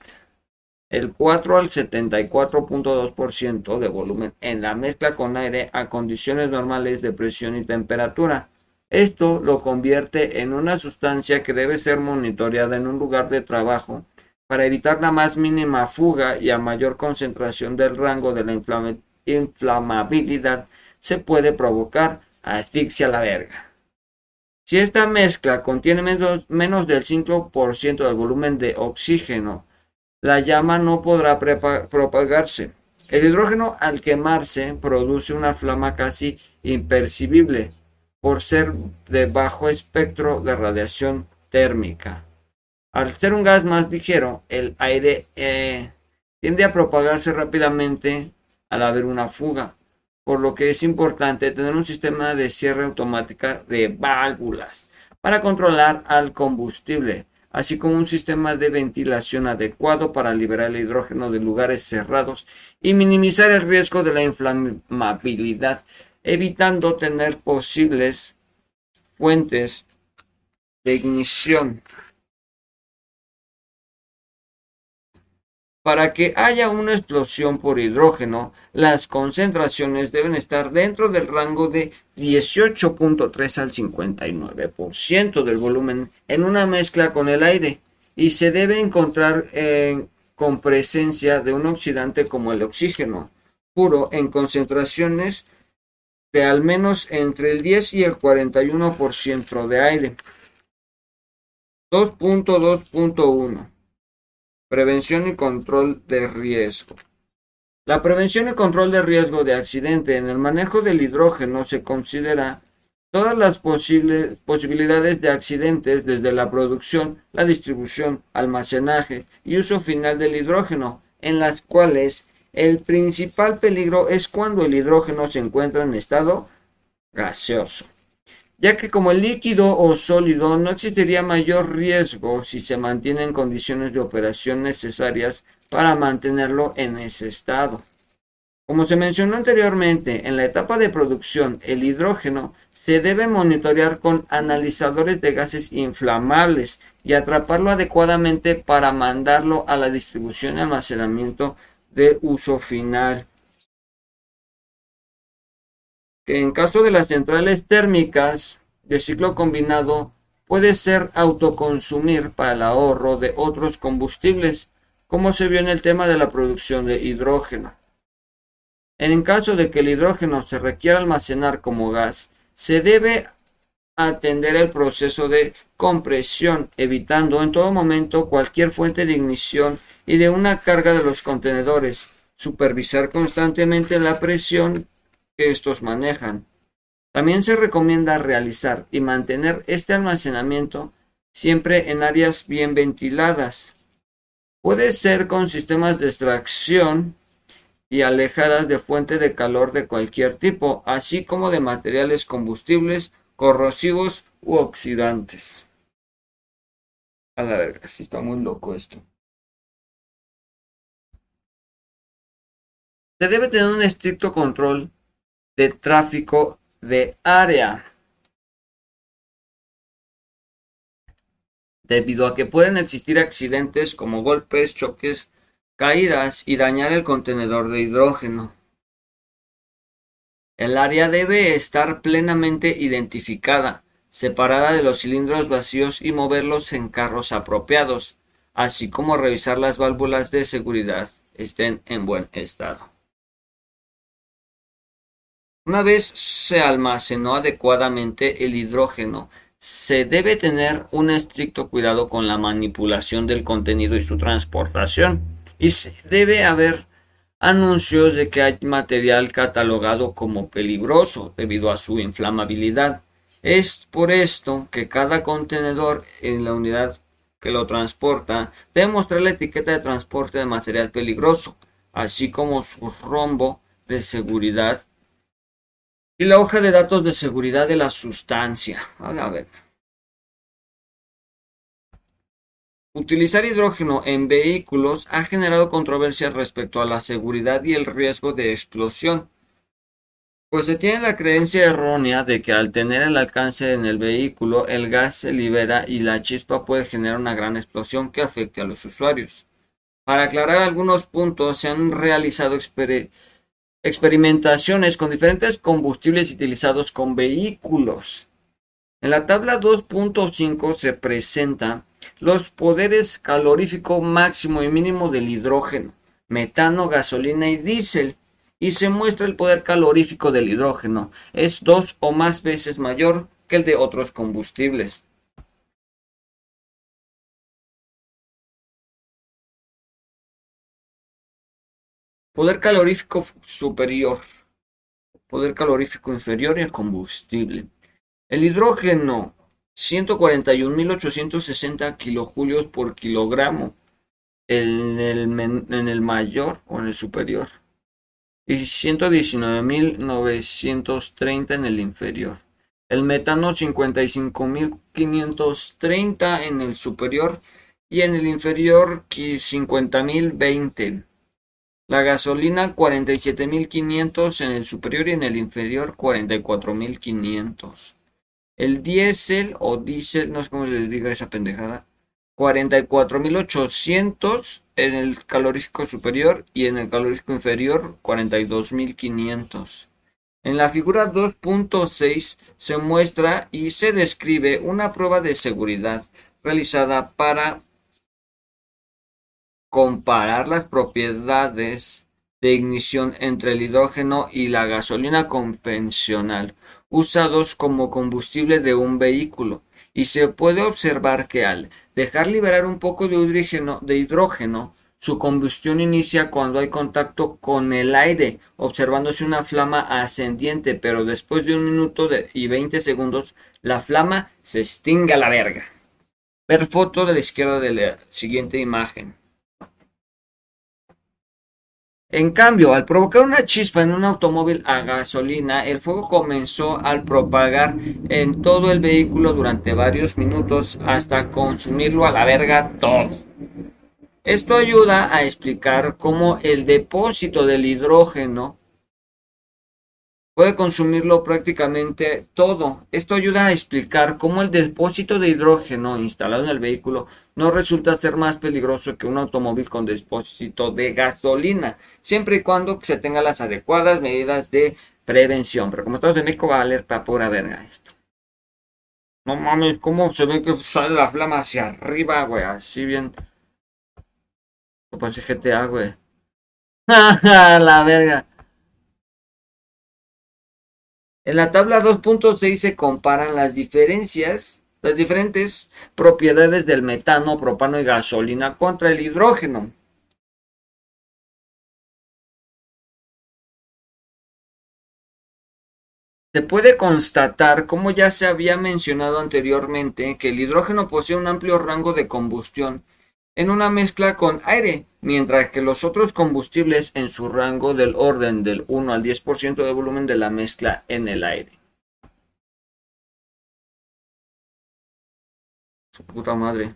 el 4 al 74.2% de volumen en la mezcla con aire a condiciones normales de presión y temperatura. Esto lo convierte en una sustancia que debe ser monitoreada en un lugar de trabajo para evitar la más mínima fuga y a mayor concentración del rango de la inflamabilidad se puede provocar asfixia a la verga. Si esta mezcla contiene menos, menos del 5% del volumen de oxígeno, la llama no podrá propagarse. El hidrógeno al quemarse produce una flama casi impercibible, por ser de bajo espectro de radiación térmica. Al ser un gas más ligero, el aire eh, tiende a propagarse rápidamente al haber una fuga, por lo que es importante tener un sistema de cierre automática de válvulas para controlar al combustible, así como un sistema de ventilación adecuado para liberar el hidrógeno de lugares cerrados y minimizar el riesgo de la inflamabilidad evitando tener posibles fuentes de ignición. Para que haya una explosión por hidrógeno, las concentraciones deben estar dentro del rango de 18.3 al 59% del volumen en una mezcla con el aire y se debe encontrar con presencia de un oxidante como el oxígeno puro en concentraciones de al menos entre el 10 y el 41% de aire. 2.2.1 Prevención y control de riesgo. La prevención y control de riesgo de accidente en el manejo del hidrógeno se considera todas las posibles posibilidades de accidentes desde la producción, la distribución, almacenaje y uso final del hidrógeno, en las cuales el principal peligro es cuando el hidrógeno se encuentra en estado gaseoso, ya que como líquido o sólido no existiría mayor riesgo si se mantienen condiciones de operación necesarias para mantenerlo en ese estado. Como se mencionó anteriormente, en la etapa de producción el hidrógeno se debe monitorear con analizadores de gases inflamables y atraparlo adecuadamente para mandarlo a la distribución y almacenamiento de uso final. En caso de las centrales térmicas de ciclo combinado, puede ser autoconsumir para el ahorro de otros combustibles, como se vio en el tema de la producción de hidrógeno. En caso de que el hidrógeno se requiera almacenar como gas, se debe atender el proceso de compresión, evitando en todo momento cualquier fuente de ignición y de una carga de los contenedores, supervisar constantemente la presión que estos manejan. También se recomienda realizar y mantener este almacenamiento siempre en áreas bien ventiladas. Puede ser con sistemas de extracción y alejadas de fuente de calor de cualquier tipo, así como de materiales combustibles, corrosivos u oxidantes. A la verga, sí está muy loco esto. Se debe tener un estricto control de tráfico de área. Debido a que pueden existir accidentes como golpes, choques, caídas y dañar el contenedor de hidrógeno. El área debe estar plenamente identificada, separada de los cilindros vacíos y moverlos en carros apropiados, así como revisar las válvulas de seguridad estén en buen estado. Una vez se almacenó adecuadamente el hidrógeno, se debe tener un estricto cuidado con la manipulación del contenido y su transportación, y se debe haber anuncios de que hay material catalogado como peligroso debido a su inflamabilidad. Es por esto que cada contenedor en la unidad que lo transporta debe mostrar la etiqueta de transporte de material peligroso, así como su rombo de seguridad y la hoja de datos de seguridad de la sustancia. A ver. Utilizar hidrógeno en vehículos ha generado controversia respecto a la seguridad y el riesgo de explosión, pues se tiene la creencia errónea de que al tener el alcance en el vehículo el gas se libera y la chispa puede generar una gran explosión que afecte a los usuarios. Para aclarar algunos puntos, se han realizado experimentos experimentaciones con diferentes combustibles utilizados con vehículos. En la tabla 2.5 se presentan los poderes calorífico máximo y mínimo del hidrógeno, metano, gasolina y diésel, y se muestra el poder calorífico del hidrógeno. Es dos o más veces mayor que el de otros combustibles. Poder calorífico superior. Poder calorífico inferior y el combustible. El hidrógeno, 141.860 kilojulios por kilogramo en el, en el mayor o en el superior. Y 119.930 en el inferior. El metano 55.530 en el superior y en el inferior 50.020. La gasolina 47.500 en el superior y en el inferior 44.500. El diésel o diésel, no sé cómo se diga esa pendejada, 44.800 en el calorífico superior y en el calorífico inferior 42.500. En la figura 2.6 se muestra y se describe una prueba de seguridad realizada para comparar las propiedades de ignición entre el hidrógeno y la gasolina convencional usados como combustible de un vehículo y se puede observar que al dejar liberar un poco de hidrógeno, su combustión inicia cuando hay contacto con el aire, observándose una flama ascendiente, pero después de un minuto y 20 segundos la flama se extingue a la verga. Ver foto de la izquierda de la siguiente imagen. En cambio, al provocar una chispa en un automóvil a gasolina, el fuego comenzó al propagar en todo el vehículo durante varios minutos hasta consumirlo a la verga todo. Esto ayuda a explicar cómo el depósito del hidrógeno puede consumirlo prácticamente todo. Esto ayuda a explicar cómo el depósito de hidrógeno instalado en el vehículo no resulta ser más peligroso que un automóvil con depósito de gasolina, siempre y cuando se tengan las adecuadas medidas de prevención. Pero como estamos de México va a alerta pura verga esto. No mames, ¿cómo se ve que sale la flama hacia arriba, güey? Así bien. No parece GTA, güey. la verga. En la tabla 2.6 se comparan las diferencias, las diferentes propiedades del metano, propano y gasolina contra el hidrógeno. Se puede constatar, como ya se había mencionado anteriormente, que el hidrógeno posee un amplio rango de combustión en una mezcla con aire, mientras que los otros combustibles en su rango del orden del 1 al 10% de volumen de la mezcla en el aire. Su puta madre.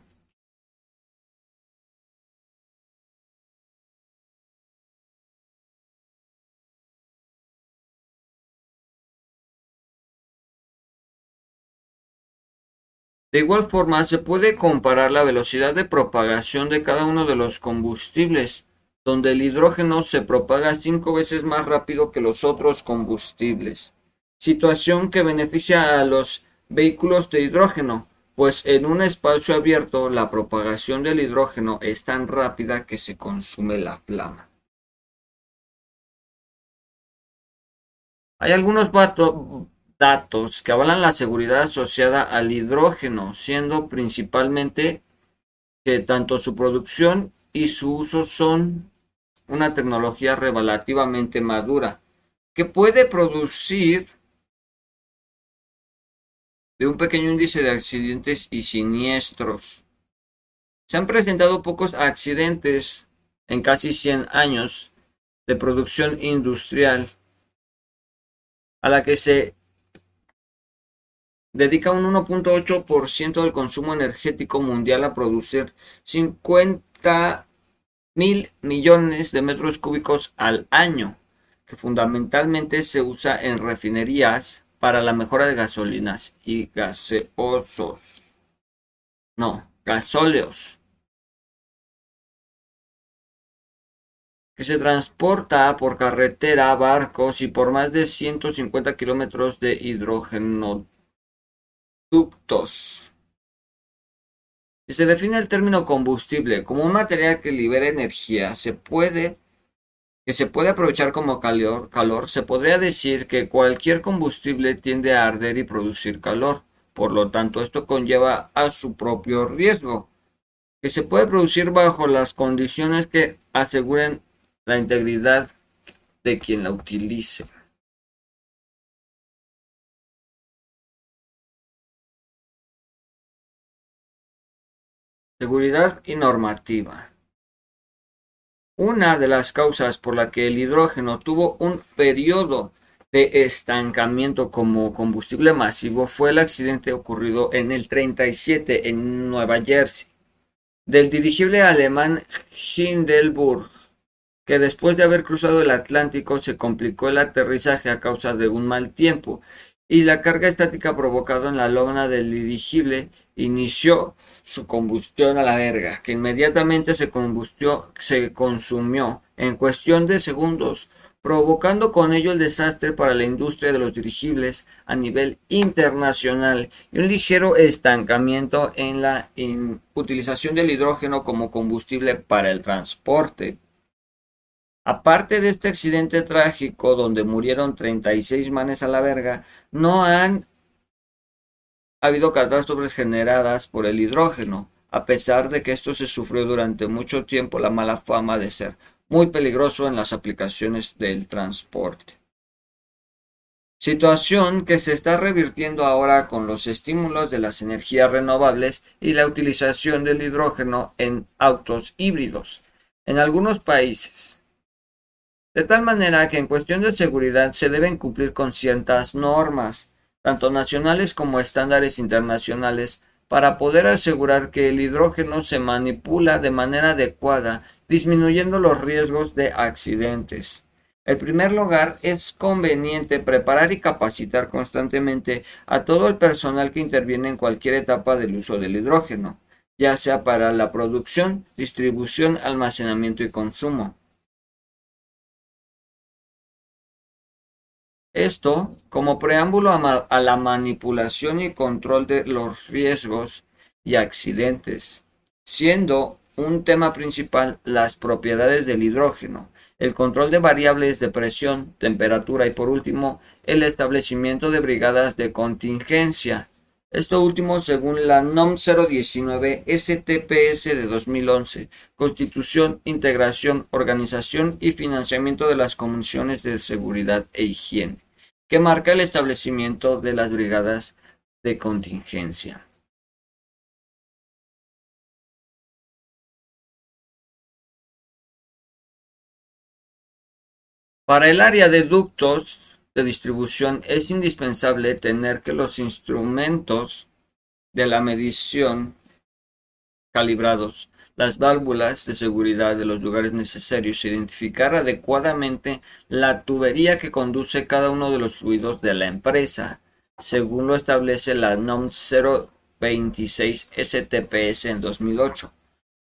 De igual forma, se puede comparar la velocidad de propagación de cada uno de los combustibles, donde el hidrógeno se propaga cinco veces más rápido que los otros combustibles, situación que beneficia a los vehículos de hidrógeno, pues en un espacio abierto la propagación del hidrógeno es tan rápida que se consume la flama. Hay algunos datos que avalan la seguridad asociada al hidrógeno, siendo principalmente que tanto su producción y su uso son una tecnología relativamente madura, que puede producir de un pequeño índice de accidentes y siniestros. Se han presentado pocos accidentes en casi 100 años de producción industrial a la que se dedica un 1.8% del consumo energético mundial a producir 50 mil millones de metros cúbicos al año, que fundamentalmente se usa en refinerías para la mejora de gasolinas y gaseosos. No, gasóleos. que se transporta por carretera, barcos y por más de 150 kilómetros de hidrógeno ductos. Si se define el término combustible como un material que libera energía, se puede que se puede aprovechar como calor, calor, se podría decir que cualquier combustible tiende a arder y producir calor. Por lo tanto, esto conlleva a su propio riesgo, que se puede producir bajo las condiciones que aseguren la integridad de quien la utilice. Seguridad y normativa. Una de las causas por la que el hidrógeno tuvo un periodo de estancamiento como combustible masivo fue el accidente ocurrido en el 37 en Nueva Jersey del dirigible alemán Hindenburg, que después de haber cruzado el Atlántico se complicó el aterrizaje a causa de un mal tiempo y la carga estática provocada en la lona del dirigible inició su combustión a la verga, que inmediatamente se combustió, se consumió en cuestión de segundos, provocando con ello el desastre para la industria de los dirigibles a nivel internacional y un ligero estancamiento en la utilización del hidrógeno como combustible para el transporte. Aparte de este accidente trágico donde murieron 36 manes a la verga, no han ha habido catástrofes generadas por el hidrógeno, a pesar de que esto se sufrió durante mucho tiempo la mala fama de ser muy peligroso en las aplicaciones del transporte. Situación que se está revirtiendo ahora con los estímulos de las energías renovables y la utilización del hidrógeno en autos híbridos en algunos países. De tal manera que en cuestión de seguridad se deben cumplir con ciertas normas, tanto nacionales como estándares internacionales, para poder asegurar que el hidrógeno se manipula de manera adecuada, disminuyendo los riesgos de accidentes. En primer lugar, es conveniente preparar y capacitar constantemente a todo el personal que interviene en cualquier etapa del uso del hidrógeno, ya sea para la producción, distribución, almacenamiento y consumo. Esto como preámbulo a, la manipulación y control de los riesgos y accidentes, siendo un tema principal las propiedades del hidrógeno, el control de variables de presión, temperatura y por último el establecimiento de brigadas de contingencia. Esto último según la NOM 019 STPS de 2011, Constitución, Integración, Organización y Financiamiento de las Comisiones de Seguridad e Higiene, que marca el establecimiento de las brigadas de contingencia. Para el área de ductos de distribución es indispensable tener que los instrumentos de la medición calibrados, las válvulas de seguridad de los lugares necesarios, identificar adecuadamente la tubería que conduce cada uno de los fluidos de la empresa, según lo establece la NOM 026 STPS en 2008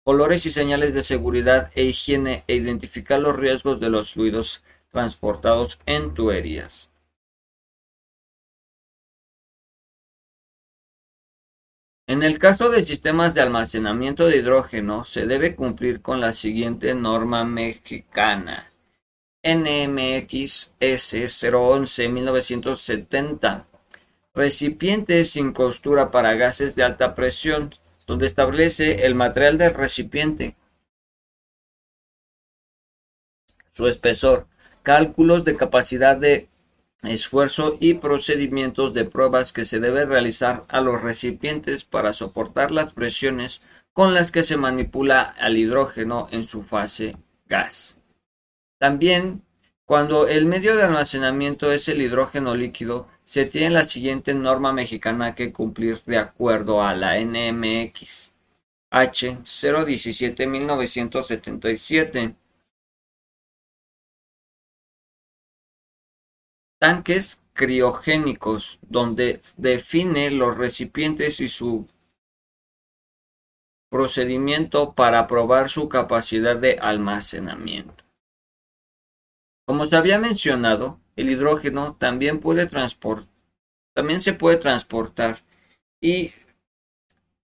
colores y señales de seguridad e higiene e identificar los riesgos de los fluidos transportados en tuberías. En el caso de sistemas de almacenamiento de hidrógeno, se debe cumplir con la siguiente norma mexicana. NMX S011-1970. Recipiente sin costura para gases de alta presión, donde establece el material del recipiente, su espesor, cálculos de capacidad de esfuerzo y procedimientos de pruebas que se debe realizar a los recipientes para soportar las presiones con las que se manipula al hidrógeno en su fase gas. También, cuando el medio de almacenamiento es el hidrógeno líquido, se tiene la siguiente norma mexicana que cumplir de acuerdo a la NMX H 017 1977 Tanques criogénicos, donde define los recipientes y su procedimiento para probar su capacidad de almacenamiento. Como se había mencionado, el hidrógeno también, puede también se puede transportar y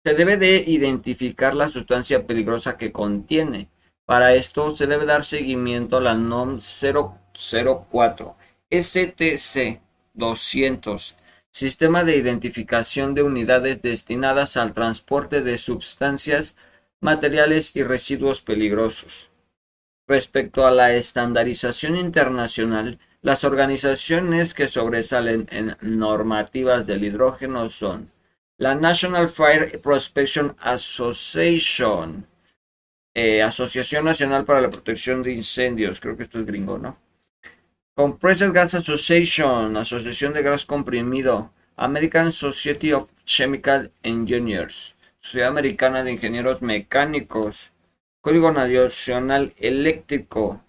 se debe de identificar la sustancia peligrosa que contiene. Para esto se debe dar seguimiento a la NOM 004 STC-200 Sistema de identificación de unidades destinadas al transporte de sustancias, materiales y residuos peligrosos. Respecto a la estandarización internacional, las organizaciones que sobresalen en normativas del hidrógeno son la National Fire Prospection Association, eh, Asociación Nacional para la Protección de Incendios, creo que esto es gringo, ¿no? Compressed Gas Association, Asociación de Gas Comprimido, American Society of Chemical Engineers, Sociedad Americana de Ingenieros Mecánicos, Código Nacional Eléctrico,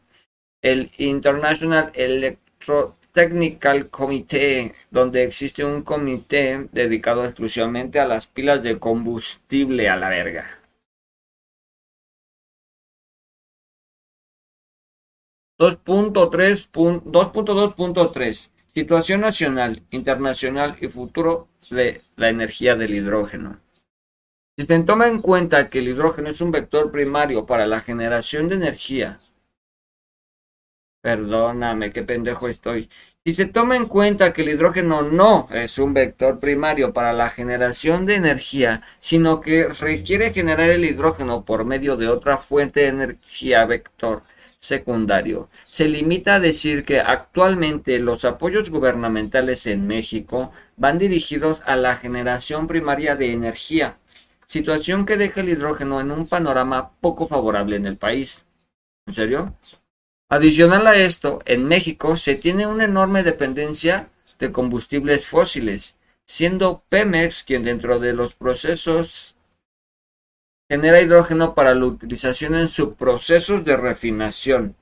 el International Electrotechnical Committee, donde existe un comité dedicado exclusivamente a las pilas de combustible a la verga. 2.2.3 Situación nacional, internacional y futuro de la energía del hidrógeno. Si se toma en cuenta que el hidrógeno es un vector primario para la generación de energía, perdóname, qué pendejo estoy. Si se toma en cuenta que el hidrógeno no es un vector primario para la generación de energía, sino que requiere generar el hidrógeno por medio de otra fuente de energía vector, secundario. Se limita a decir que actualmente los apoyos gubernamentales en México van dirigidos a la generación primaria de energía, situación que deja el hidrógeno en un panorama poco favorable en el país. ¿En serio? Adicional a esto, en México se tiene una enorme dependencia de combustibles fósiles, siendo Pemex quien dentro de los procesos genera hidrógeno para la utilización en subprocesos de refinación.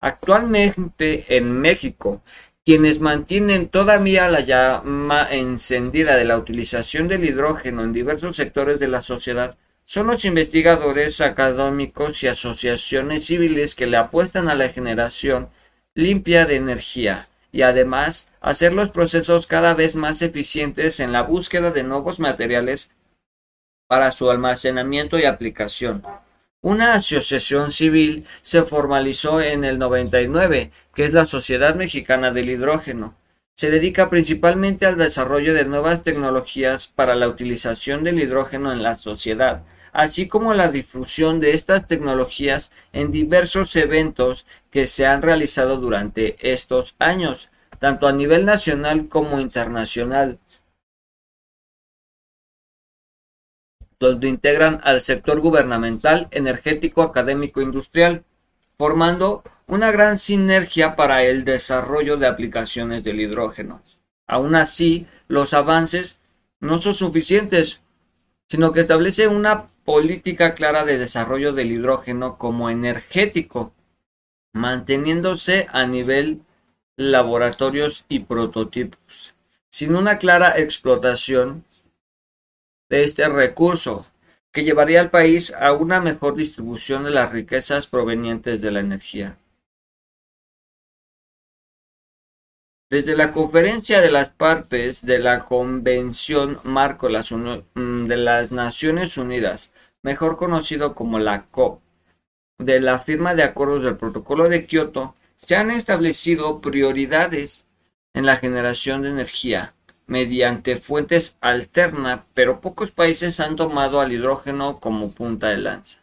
Actualmente en México, quienes mantienen todavía la llama encendida de la utilización del hidrógeno en diversos sectores de la sociedad son los investigadores académicos y asociaciones civiles que le apuestan a la generación limpia de energía y además hacer los procesos cada vez más eficientes en la búsqueda de nuevos materiales para su almacenamiento y aplicación. Una asociación civil se formalizó en el 99, que es la Sociedad Mexicana del Hidrógeno. Se dedica principalmente al desarrollo de nuevas tecnologías para la utilización del hidrógeno en la sociedad, así como la difusión de estas tecnologías en diversos eventos que se han realizado durante estos años, tanto a nivel nacional como internacional, donde integran al sector gubernamental, energético, académico, industrial, formando una gran sinergia para el desarrollo de aplicaciones del hidrógeno. Aún así, los avances no son suficientes, sino que establece una política clara de desarrollo del hidrógeno como energético, manteniéndose a nivel laboratorios y prototipos, sin una clara explotación de este recurso, que llevaría al país a una mejor distribución de las riquezas provenientes de la energía. Desde la conferencia de las partes de la Convención Marco mm, de las Naciones Unidas, mejor conocido como la COP, de la firma de acuerdos del Protocolo de Kioto, se han establecido prioridades en la generación de energía mediante fuentes alternas, pero pocos países han tomado al hidrógeno como punta de lanza.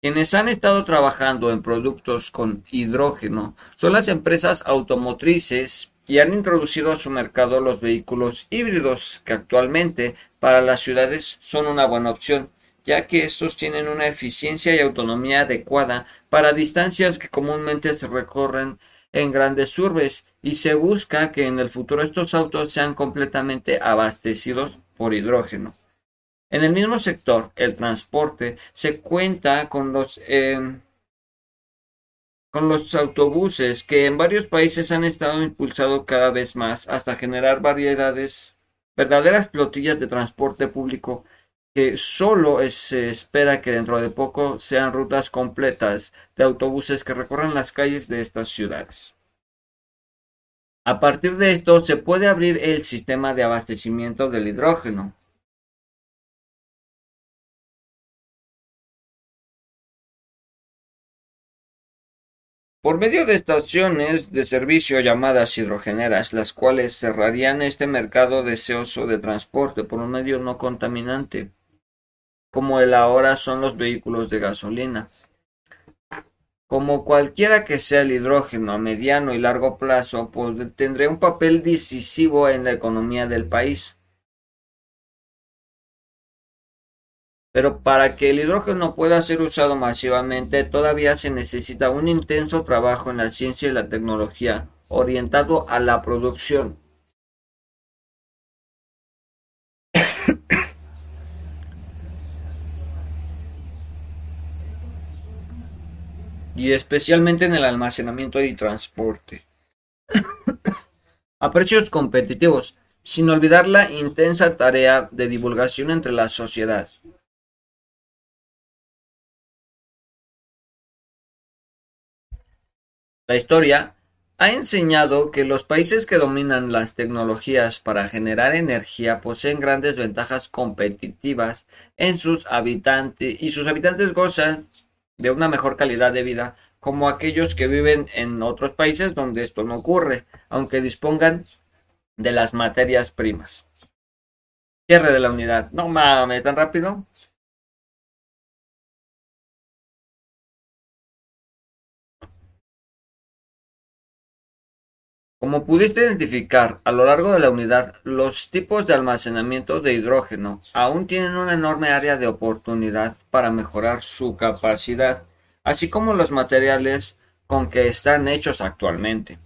Quienes han estado trabajando en productos con hidrógeno son las empresas automotrices y han introducido a su mercado los vehículos híbridos, que actualmente para las ciudades son una buena opción, ya que estos tienen una eficiencia y autonomía adecuada para distancias que comúnmente se recorren en grandes urbes y se busca que en el futuro estos autos sean completamente abastecidos por hidrógeno. En el mismo sector, el transporte, se cuenta con los, eh, con los autobuses que en varios países han estado impulsados cada vez más hasta generar variedades, verdaderas flotillas de transporte público que solo se espera que dentro de poco sean rutas completas de autobuses que recorran las calles de estas ciudades. A partir de esto se puede abrir el sistema de abastecimiento del hidrógeno, por medio de estaciones de servicio llamadas hidrogeneras, las cuales cerrarían este mercado deseoso de transporte por un medio no contaminante, como el ahora son los vehículos de gasolina. Como cualquiera que sea el hidrógeno a mediano y largo plazo, pues tendrá un papel decisivo en la economía del país. Pero para que el hidrógeno pueda ser usado masivamente, todavía se necesita un intenso trabajo en la ciencia y la tecnología orientado a la producción. Y especialmente en el almacenamiento y transporte. a precios competitivos, sin olvidar la intensa tarea de divulgación entre la sociedad. La historia ha enseñado que los países que dominan las tecnologías para generar energía poseen grandes ventajas competitivas en sus habitantes y sus habitantes gozan de una mejor calidad de vida como aquellos que viven en otros países donde esto no ocurre, aunque dispongan de las materias primas. Cierre de la unidad. No mames, tan rápido. Como pudiste identificar a lo largo de la unidad, los tipos de almacenamiento de hidrógeno aún tienen una enorme área de oportunidad para mejorar su capacidad, así como los materiales con que están hechos actualmente.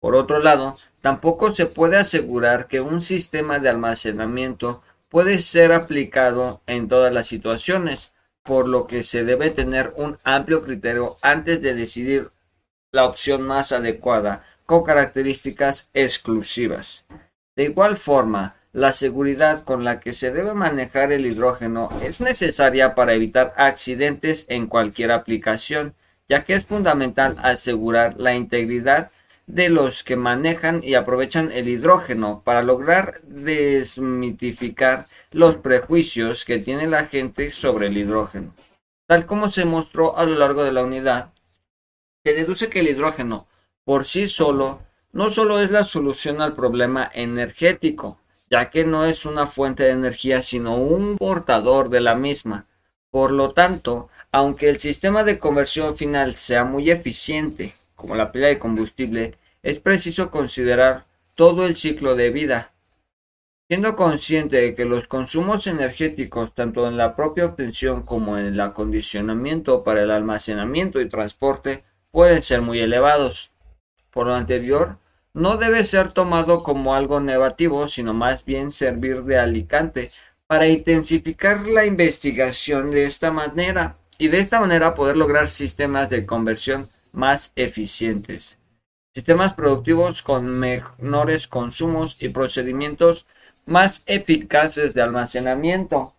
Por otro lado, tampoco se puede asegurar que un sistema de almacenamiento puede ser aplicado en todas las situaciones, por lo que se debe tener un amplio criterio antes de decidir la opción más adecuada características exclusivas. De igual forma, la seguridad con la que se debe manejar el hidrógeno es necesaria para evitar accidentes en cualquier aplicación, ya que es fundamental asegurar la integridad de los que manejan y aprovechan el hidrógeno para lograr desmitificar los prejuicios que tiene la gente sobre el hidrógeno. Tal como se mostró a lo largo de la unidad, se deduce que el hidrógeno por sí solo no solo es la solución al problema energético, ya que no es una fuente de energía sino un portador de la misma. Por lo tanto, aunque el sistema de conversión final sea muy eficiente, como la pila de combustible, es preciso considerar todo el ciclo de vida. Siendo consciente de que los consumos energéticos, tanto en la propia obtención como en el acondicionamiento para el almacenamiento y transporte, pueden ser muy elevados. Por lo anterior, no debe ser tomado como algo negativo, sino más bien servir de alicante para intensificar la investigación de esta manera y de esta manera poder lograr sistemas de conversión más eficientes, sistemas productivos con menores consumos y procedimientos más eficaces de almacenamiento.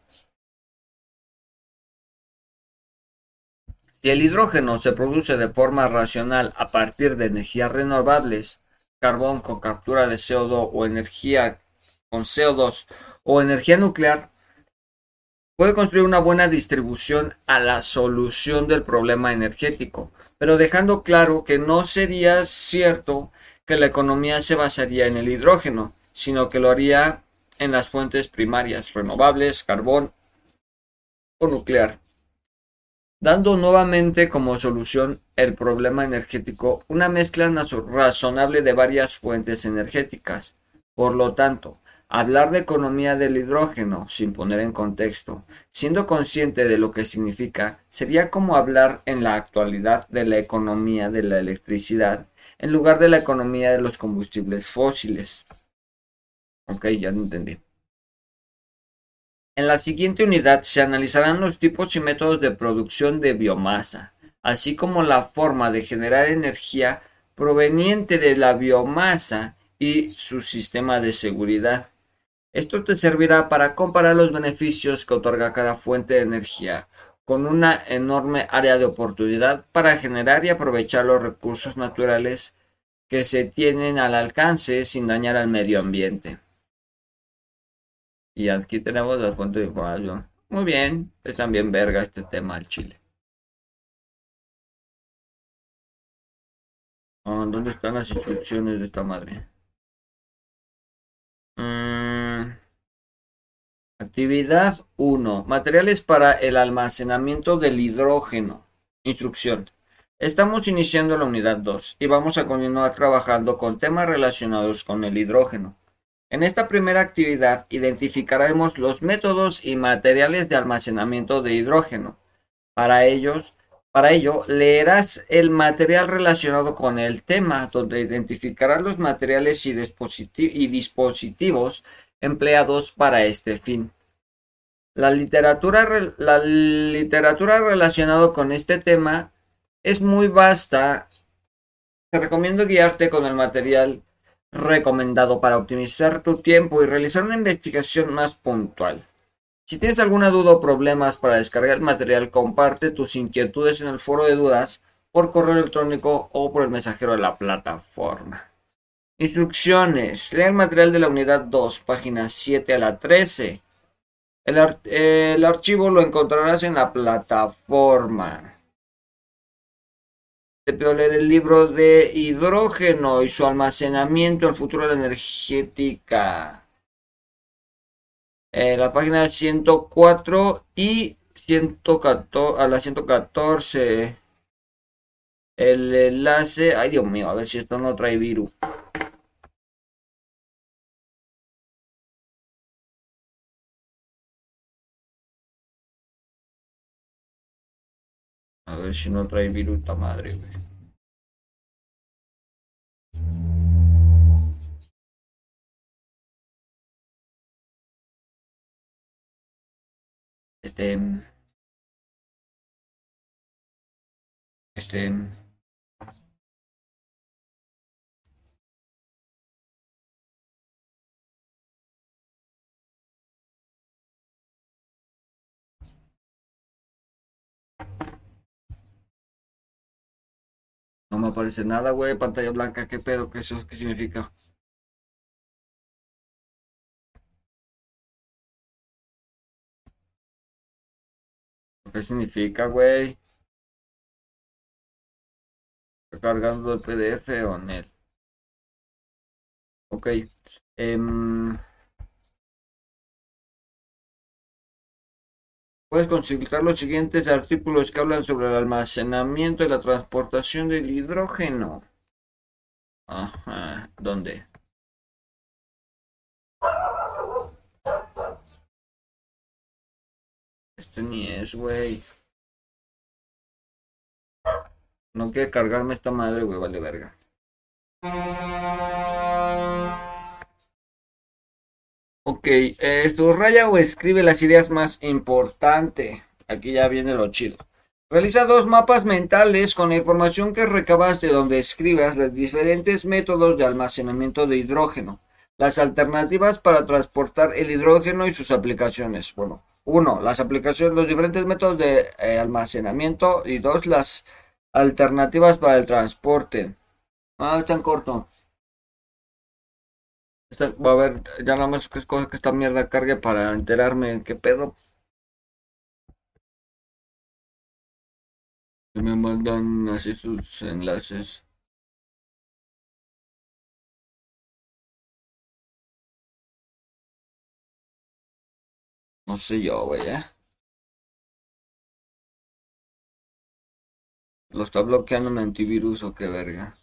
Si el hidrógeno se produce de forma racional a partir de energías renovables, carbón con captura de CO2 o energía con CO2 o energía nuclear, puede construir una buena distribución a la solución del problema energético, pero dejando claro que no sería cierto que la economía se basaría en el hidrógeno, sino que lo haría en las fuentes primarias, renovables, carbón o nuclear dando nuevamente como solución el problema energético una mezcla razonable de varias fuentes energéticas. Por lo tanto, hablar de economía del hidrógeno sin poner en contexto, siendo consciente de lo que significa, sería como hablar en la actualidad de la economía de la electricidad en lugar de la economía de los combustibles fósiles. Ok, ya lo entendí. En la siguiente unidad se analizarán los tipos y métodos de producción de biomasa, así como la forma de generar energía proveniente de la biomasa y su sistema de seguridad. Esto te servirá para comparar los beneficios que otorga cada fuente de energía con una enorme área de oportunidad para generar y aprovechar los recursos naturales que se tienen al alcance sin dañar al medio ambiente. Y aquí tenemos las fuentes de información. Muy bien, es también verga este tema del Chile. Ah, ¿Dónde están las instrucciones de esta madre? Mm, actividad 1. Materiales para el almacenamiento del hidrógeno. Instrucción. Estamos iniciando la unidad 2 y vamos a continuar trabajando con temas relacionados con el hidrógeno. En esta primera actividad identificaremos los métodos y materiales de almacenamiento de hidrógeno. Para, ellos, para ello, leerás el material relacionado con el tema, donde identificarás los materiales y, dispositivos empleados para este fin. La literatura, la literatura relacionada con este tema es muy vasta. Te recomiendo guiarte con el material recomendado para optimizar tu tiempo y realizar una investigación más puntual. Si tienes alguna duda o problemas para descargar material, comparte tus inquietudes en el foro de dudas por correo electrónico o por el mensajero de la plataforma. Instrucciones. Lee el material de la unidad 2, páginas 7 a la 13. El, el archivo lo encontrarás en la plataforma. Pido leer el libro de hidrógeno y su almacenamiento, el futuro de la energética. Eh, la página 104 y 114, a la 114. El enlace. Ay, Dios mío, a ver si esto no trae virus. Si no trae viruta madre, güey. Este. Este. No me aparece nada, güey. Pantalla blanca, ¿qué pedo? ¿Qué eso qué significa? ¿Qué significa, güey? ¿Está cargando el PDF o net? Ok. Em, puedes consultar los siguientes artículos que hablan sobre el almacenamiento y la transportación del hidrógeno. Ajá. ¿Dónde? Este ni es, güey. No quiere cargarme esta madre, güey, vale verga. Ok, eh, subraya o escribe las ideas más importantes. Aquí ya viene lo chido. Realiza dos mapas mentales con la información que recabas de donde escribas los diferentes métodos de almacenamiento de hidrógeno, las alternativas para transportar el hidrógeno y sus aplicaciones. Bueno, uno, las aplicaciones, los diferentes métodos de eh, almacenamiento y dos, las alternativas para el transporte. Ah, tan corto. Va a ver, ya nada más que escoge que esta mierda cargue para enterarme en qué pedo. Me mandan así sus enlaces. No sé yo, güey, ¿eh? Lo está bloqueando un antivirus o qué verga.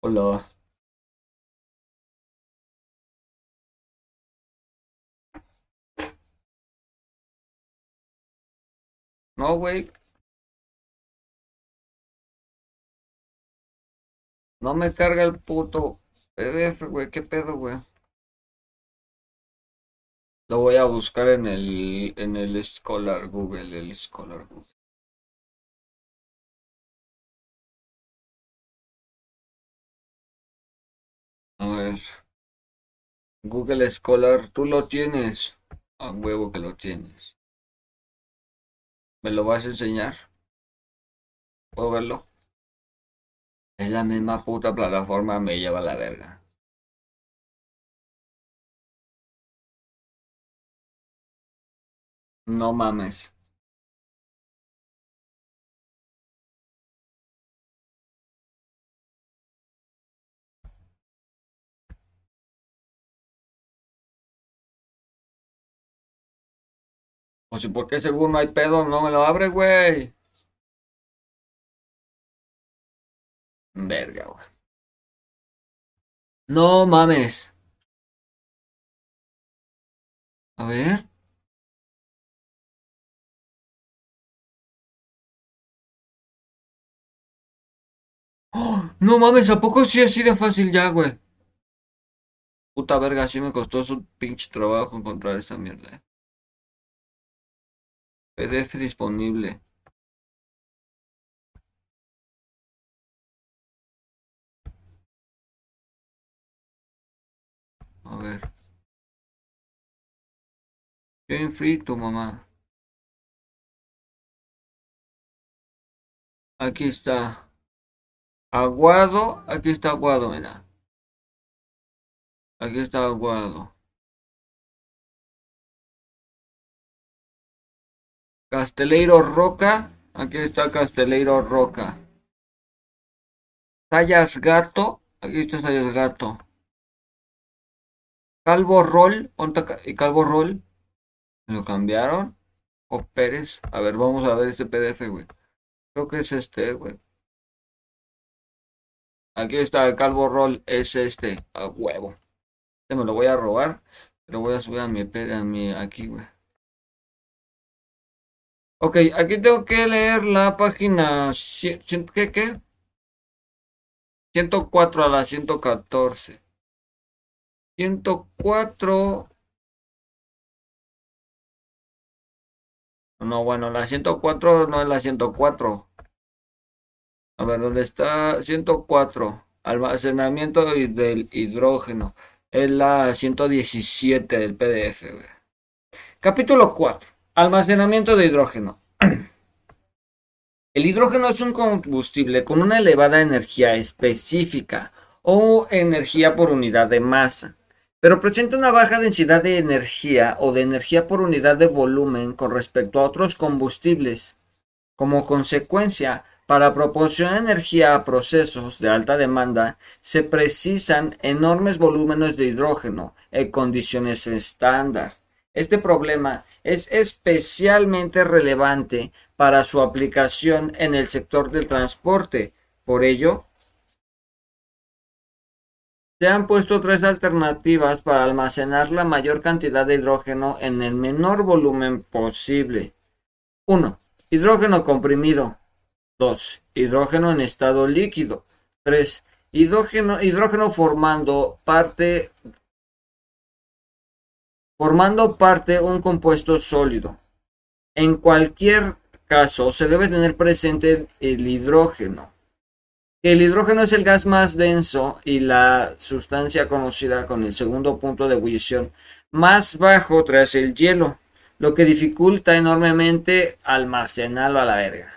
Hola. No, güey. No me carga el puto PDF, güey. ¿Qué pedo, güey? Lo voy a buscar en el en el Scholar Google, el Scholar Google. A ver. Google Scholar, tú lo tienes. A huevo que lo tienes. ¿Me lo vas a enseñar? ¿Puedo verlo? Es la misma puta plataforma, me lleva la verga. No mames. O si porque según no hay pedo, no me lo abre, güey. Verga, güey. No mames. A ver. ¡Oh! no mames, ¿a poco sí así de fácil ya, güey? Puta verga, sí me costó su pinche trabajo encontrar esta mierda. PDF disponible. A ver. Bien frito, mamá. Aquí está. Aguado. Aquí está aguado, mira. Aquí está aguado. Casteleiro Roca. Aquí está Casteleiro Roca. Sayas Gato. Aquí está Sayas Gato. Calvo Roll. ¿Y Calvo Roll? ¿Me lo cambiaron? O Pérez. A ver, vamos a ver este PDF, güey. Creo que es este, güey. Aquí está el Calvo Roll. Es este. A huevo. Este me lo voy a robar. Lo voy a subir a mi, a mi aquí, güey. Ok, aquí tengo que leer la página. ¿Qué? ¿Qué? 104 a la 114. 104. No, bueno, la 104 no es la 104. A ver, ¿dónde está? 104. Almacenamiento del hidrógeno. Es la 117 del PDF. Capítulo 4. Almacenamiento de hidrógeno. El hidrógeno es un combustible con una elevada energía específica o energía por unidad de masa, pero presenta una baja densidad de energía o de energía por unidad de volumen con respecto a otros combustibles. Como consecuencia, para proporcionar energía a procesos de alta demanda se precisan enormes volúmenes de hidrógeno en condiciones estándar. Este problema es especialmente relevante para su aplicación en el sector del transporte. Por ello, se han puesto tres alternativas para almacenar la mayor cantidad de hidrógeno en el menor volumen posible. 1. Hidrógeno comprimido. 2. Hidrógeno en estado líquido. 3. Hidrógeno, hidrógeno formando parte formando parte un compuesto sólido. En cualquier caso, se debe tener presente el hidrógeno. El hidrógeno es el gas más denso y la sustancia conocida con el segundo punto de ebullición más bajo tras el hielo, lo que dificulta enormemente almacenarlo a la verga.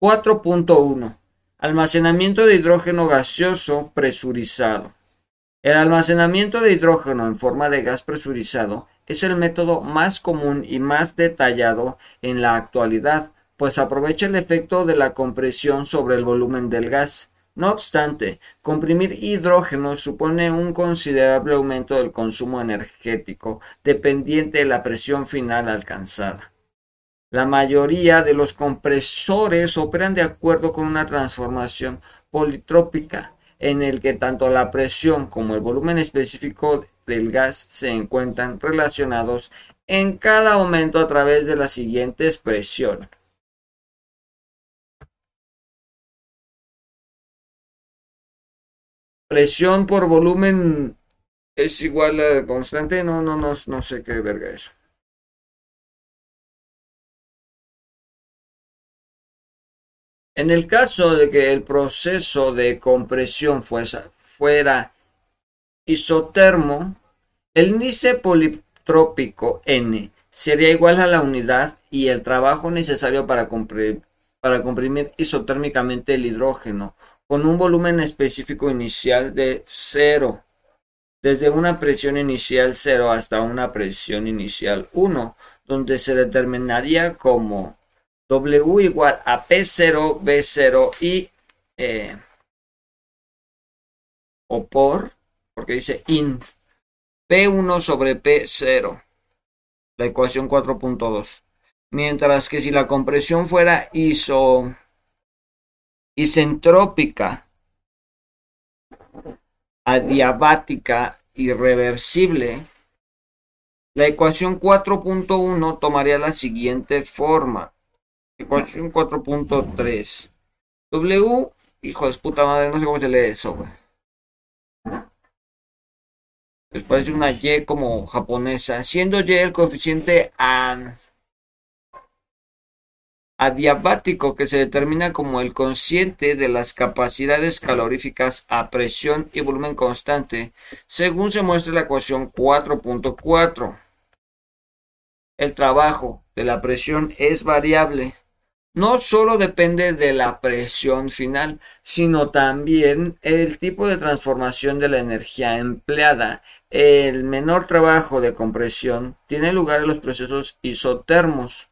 4.1. Almacenamiento de hidrógeno gaseoso presurizado. El almacenamiento de hidrógeno en forma de gas presurizado es el método más común y más detallado en la actualidad, pues aprovecha el efecto de la compresión sobre el volumen del gas. No obstante, comprimir hidrógeno supone un considerable aumento del consumo energético dependiente de la presión final alcanzada. La mayoría de los compresores operan de acuerdo con una transformación politrópica, en el que tanto la presión como el volumen específico del gas se encuentran relacionados en cada aumento a través de la siguiente expresión. Presión por volumen es igual a constante, no, no, no, no sé qué verga eso. En el caso de que el proceso de compresión fuera isotermo, el índice politrópico n sería igual a la unidad y el trabajo necesario para, para comprimir isotérmicamente el hidrógeno con un volumen específico inicial de cero, desde una presión inicial 0 hasta una presión inicial 1, donde se determinaría como W igual a P0, B0 y eh, o por, porque dice in P1 sobre P0, la ecuación 4.2. Mientras que si la compresión fuera iso, isentrópica, adiabática, irreversible, la ecuación 4.1 tomaría la siguiente forma. Ecuación 4.3. W, hijo de puta madre, no sé cómo se lee eso, güey. Pues parece una Y como japonesa, siendo Y el coeficiente adiabático que se determina como el consciente de las capacidades caloríficas a presión y volumen constante, según se muestra la ecuación 4.4. El trabajo de la presión es variable no solo depende de la presión final, sino también el tipo de transformación de la energía empleada. El menor trabajo de compresión tiene lugar en los procesos isotermos.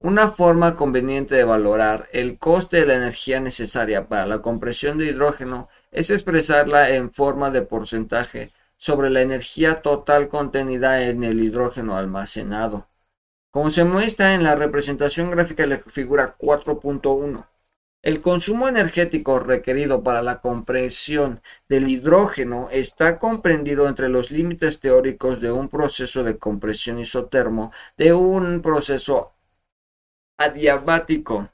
Una forma conveniente de valorar el coste de la energía necesaria para la compresión de hidrógeno es expresarla en forma de porcentaje sobre la energía total contenida en el hidrógeno almacenado. Como se muestra en la representación gráfica de la figura 4.1, el consumo energético requerido para la compresión del hidrógeno está comprendido entre los límites teóricos de un proceso de compresión isotermo de un proceso adiabático.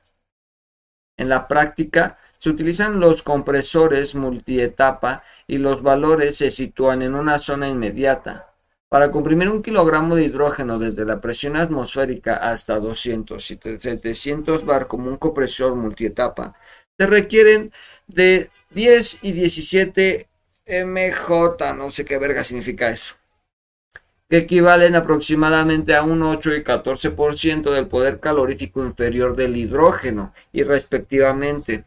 En la práctica, se utilizan los compresores multietapa y los valores se sitúan en una zona inmediata. Para comprimir un kilogramo de hidrógeno desde la presión atmosférica hasta 200 y 700 bar como un compresor multietapa, se requieren de 10 y 17 mj, no sé qué verga significa eso. que equivalen aproximadamente a un 8 y 14% del poder calorífico inferior del hidrógeno y respectivamente.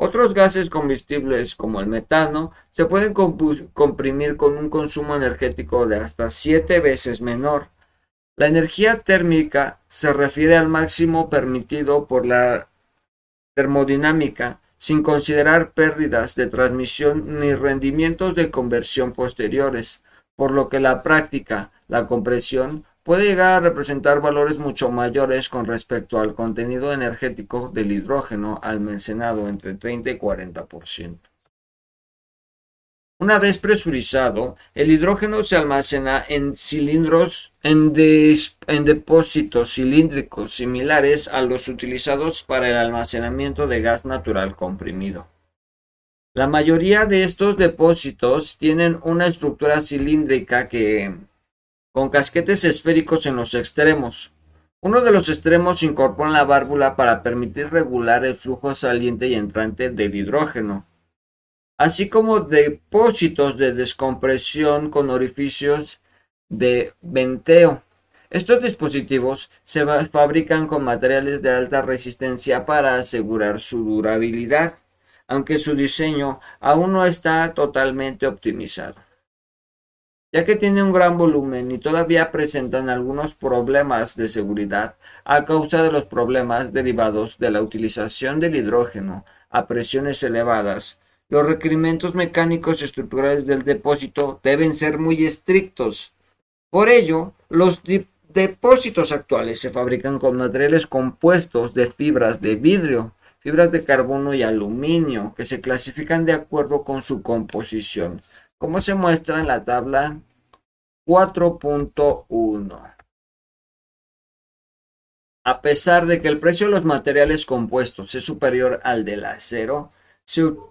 Otros gases combustibles como el metano se pueden comprimir con un consumo energético de hasta 7 veces menor. La energía térmica se refiere al máximo permitido por la termodinámica sin considerar pérdidas de transmisión ni rendimientos de conversión posteriores, por lo que la práctica, la compresión, puede llegar a representar valores mucho mayores con respecto al contenido energético del hidrógeno almacenado entre 30 y 40%. Una vez presurizado, el hidrógeno se almacena en cilindros en, en, depósitos cilíndricos similares a los utilizados para el almacenamiento de gas natural comprimido. La mayoría de estos depósitos tienen una estructura cilíndrica que con casquetes esféricos en los extremos. Uno de los extremos incorpora la válvula para permitir regular el flujo saliente y entrante del hidrógeno, así como depósitos de descompresión con orificios de venteo. Estos dispositivos se fabrican con materiales de alta resistencia para asegurar su durabilidad, aunque su diseño aún no está totalmente optimizado ya que tiene un gran volumen y todavía presentan algunos problemas de seguridad a causa de los problemas derivados de la utilización del hidrógeno a presiones elevadas. Los requerimientos mecánicos y estructurales del depósito deben ser muy estrictos. Por ello, los depósitos actuales se fabrican con materiales compuestos de fibras de vidrio, fibras de carbono y aluminio, que se clasifican de acuerdo con su composición como se muestra en la tabla 4.1. A pesar de que el precio de los materiales compuestos es superior al del acero, su,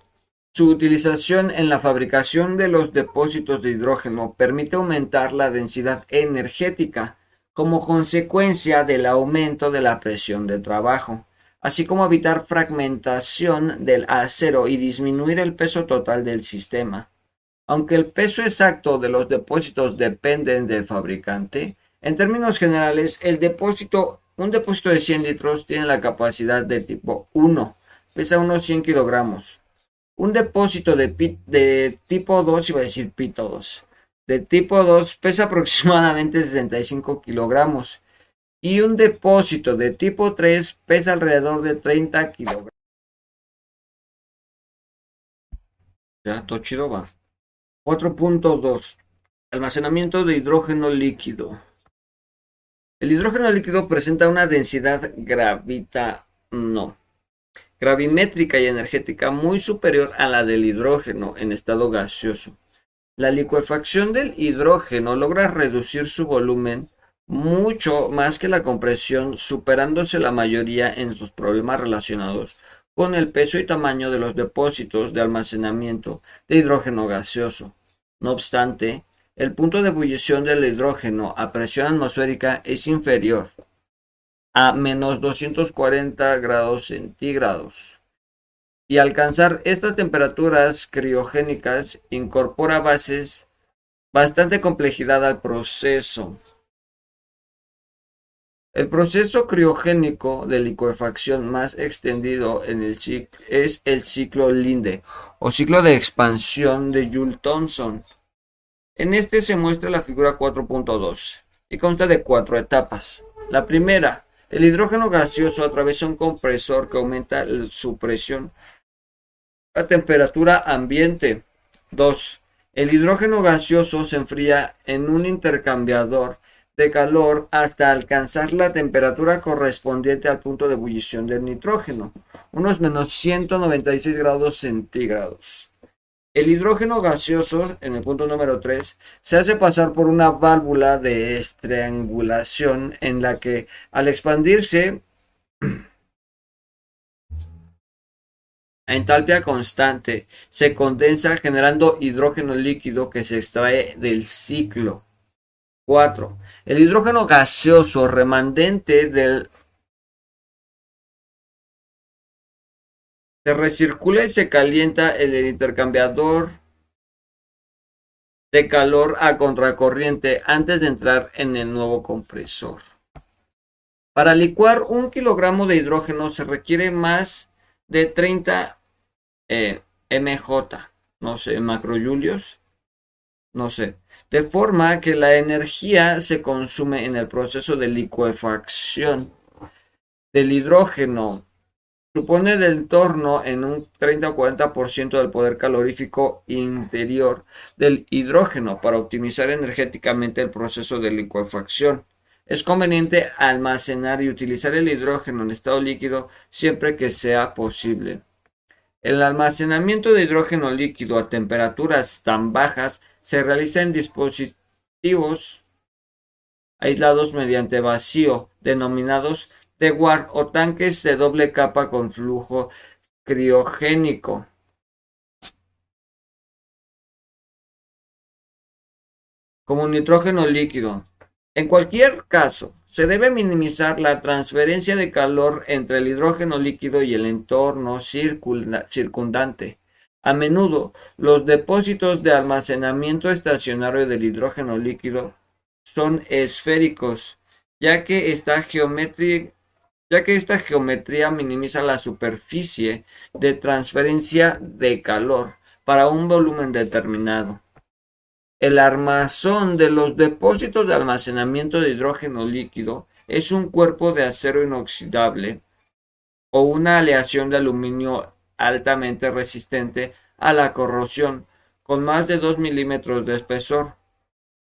utilización en la fabricación de los depósitos de hidrógeno permite aumentar la densidad energética como consecuencia del aumento de la presión de trabajo, así como evitar fragmentación del acero y disminuir el peso total del sistema. Aunque el peso exacto de los depósitos depende del fabricante, en términos generales, un depósito de 100 litros tiene la capacidad de tipo 1, pesa unos 100 kilogramos. Un depósito de, de tipo 2, iba a decir pito 2, de tipo 2 pesa aproximadamente 65 kilogramos. Y un depósito de tipo 3 pesa alrededor de 30 kilogramos. Ya, todo chido va. 4.2. Almacenamiento de hidrógeno líquido. El hidrógeno líquido presenta una densidad gravimétrica y energética muy superior a la del hidrógeno en estado gaseoso. La licuefacción del hidrógeno logra reducir su volumen mucho más que la compresión, superándose la mayoría en sus problemas relacionados con el peso y tamaño de los depósitos de almacenamiento de hidrógeno gaseoso. No obstante, el punto de ebullición del hidrógeno a presión atmosférica es inferior a menos 240 grados centígrados. Y alcanzar estas temperaturas criogénicas incorpora bases bastante complejidad al proceso. El proceso criogénico de licuefacción más extendido en el es el ciclo Linde o ciclo de expansión de Joule Thomson. En este se muestra la figura 4.2 y consta de cuatro etapas. La primera, el hidrógeno gaseoso atraviesa un compresor que aumenta su presión a temperatura ambiente. 2. El hidrógeno gaseoso se enfría en un intercambiador de calor hasta alcanzar la temperatura correspondiente al punto de ebullición del nitrógeno, unos menos 196 grados centígrados. El hidrógeno gaseoso, en el punto número 3, se hace pasar por una válvula de estrangulación en la que, al expandirse a entalpia constante, se condensa generando hidrógeno líquido que se extrae del ciclo. 4. El hidrógeno gaseoso remanente del se recircula y se calienta en el intercambiador de calor a contracorriente antes de entrar en el nuevo compresor. Para licuar un kilogramo de hidrógeno se requiere más de 30 eh, mj, no sé, macrojulios, no sé, de forma que la energía se consume en el proceso de licuefacción del hidrógeno supone del torno en un 30 o 40% del poder calorífico interior del hidrógeno para optimizar energéticamente el proceso de licuefacción. Es conveniente almacenar y utilizar el hidrógeno en estado líquido siempre que sea posible. El almacenamiento de hidrógeno líquido a temperaturas tan bajas se realiza en dispositivos aislados mediante vacío, denominados de Ward o tanques de doble capa con flujo criogénico. como nitrógeno líquido. En cualquier caso, se debe minimizar la transferencia de calor entre el hidrógeno líquido y el entorno circundante. A menudo, los depósitos de almacenamiento estacionario del hidrógeno líquido son esféricos, ya que esta geometría ya que esta geometría minimiza la superficie de transferencia de calor para un volumen determinado. El armazón de los depósitos de almacenamiento de hidrógeno líquido es un cuerpo de acero inoxidable o una aleación de aluminio altamente resistente a la corrosión con más de 2 milímetros de espesor.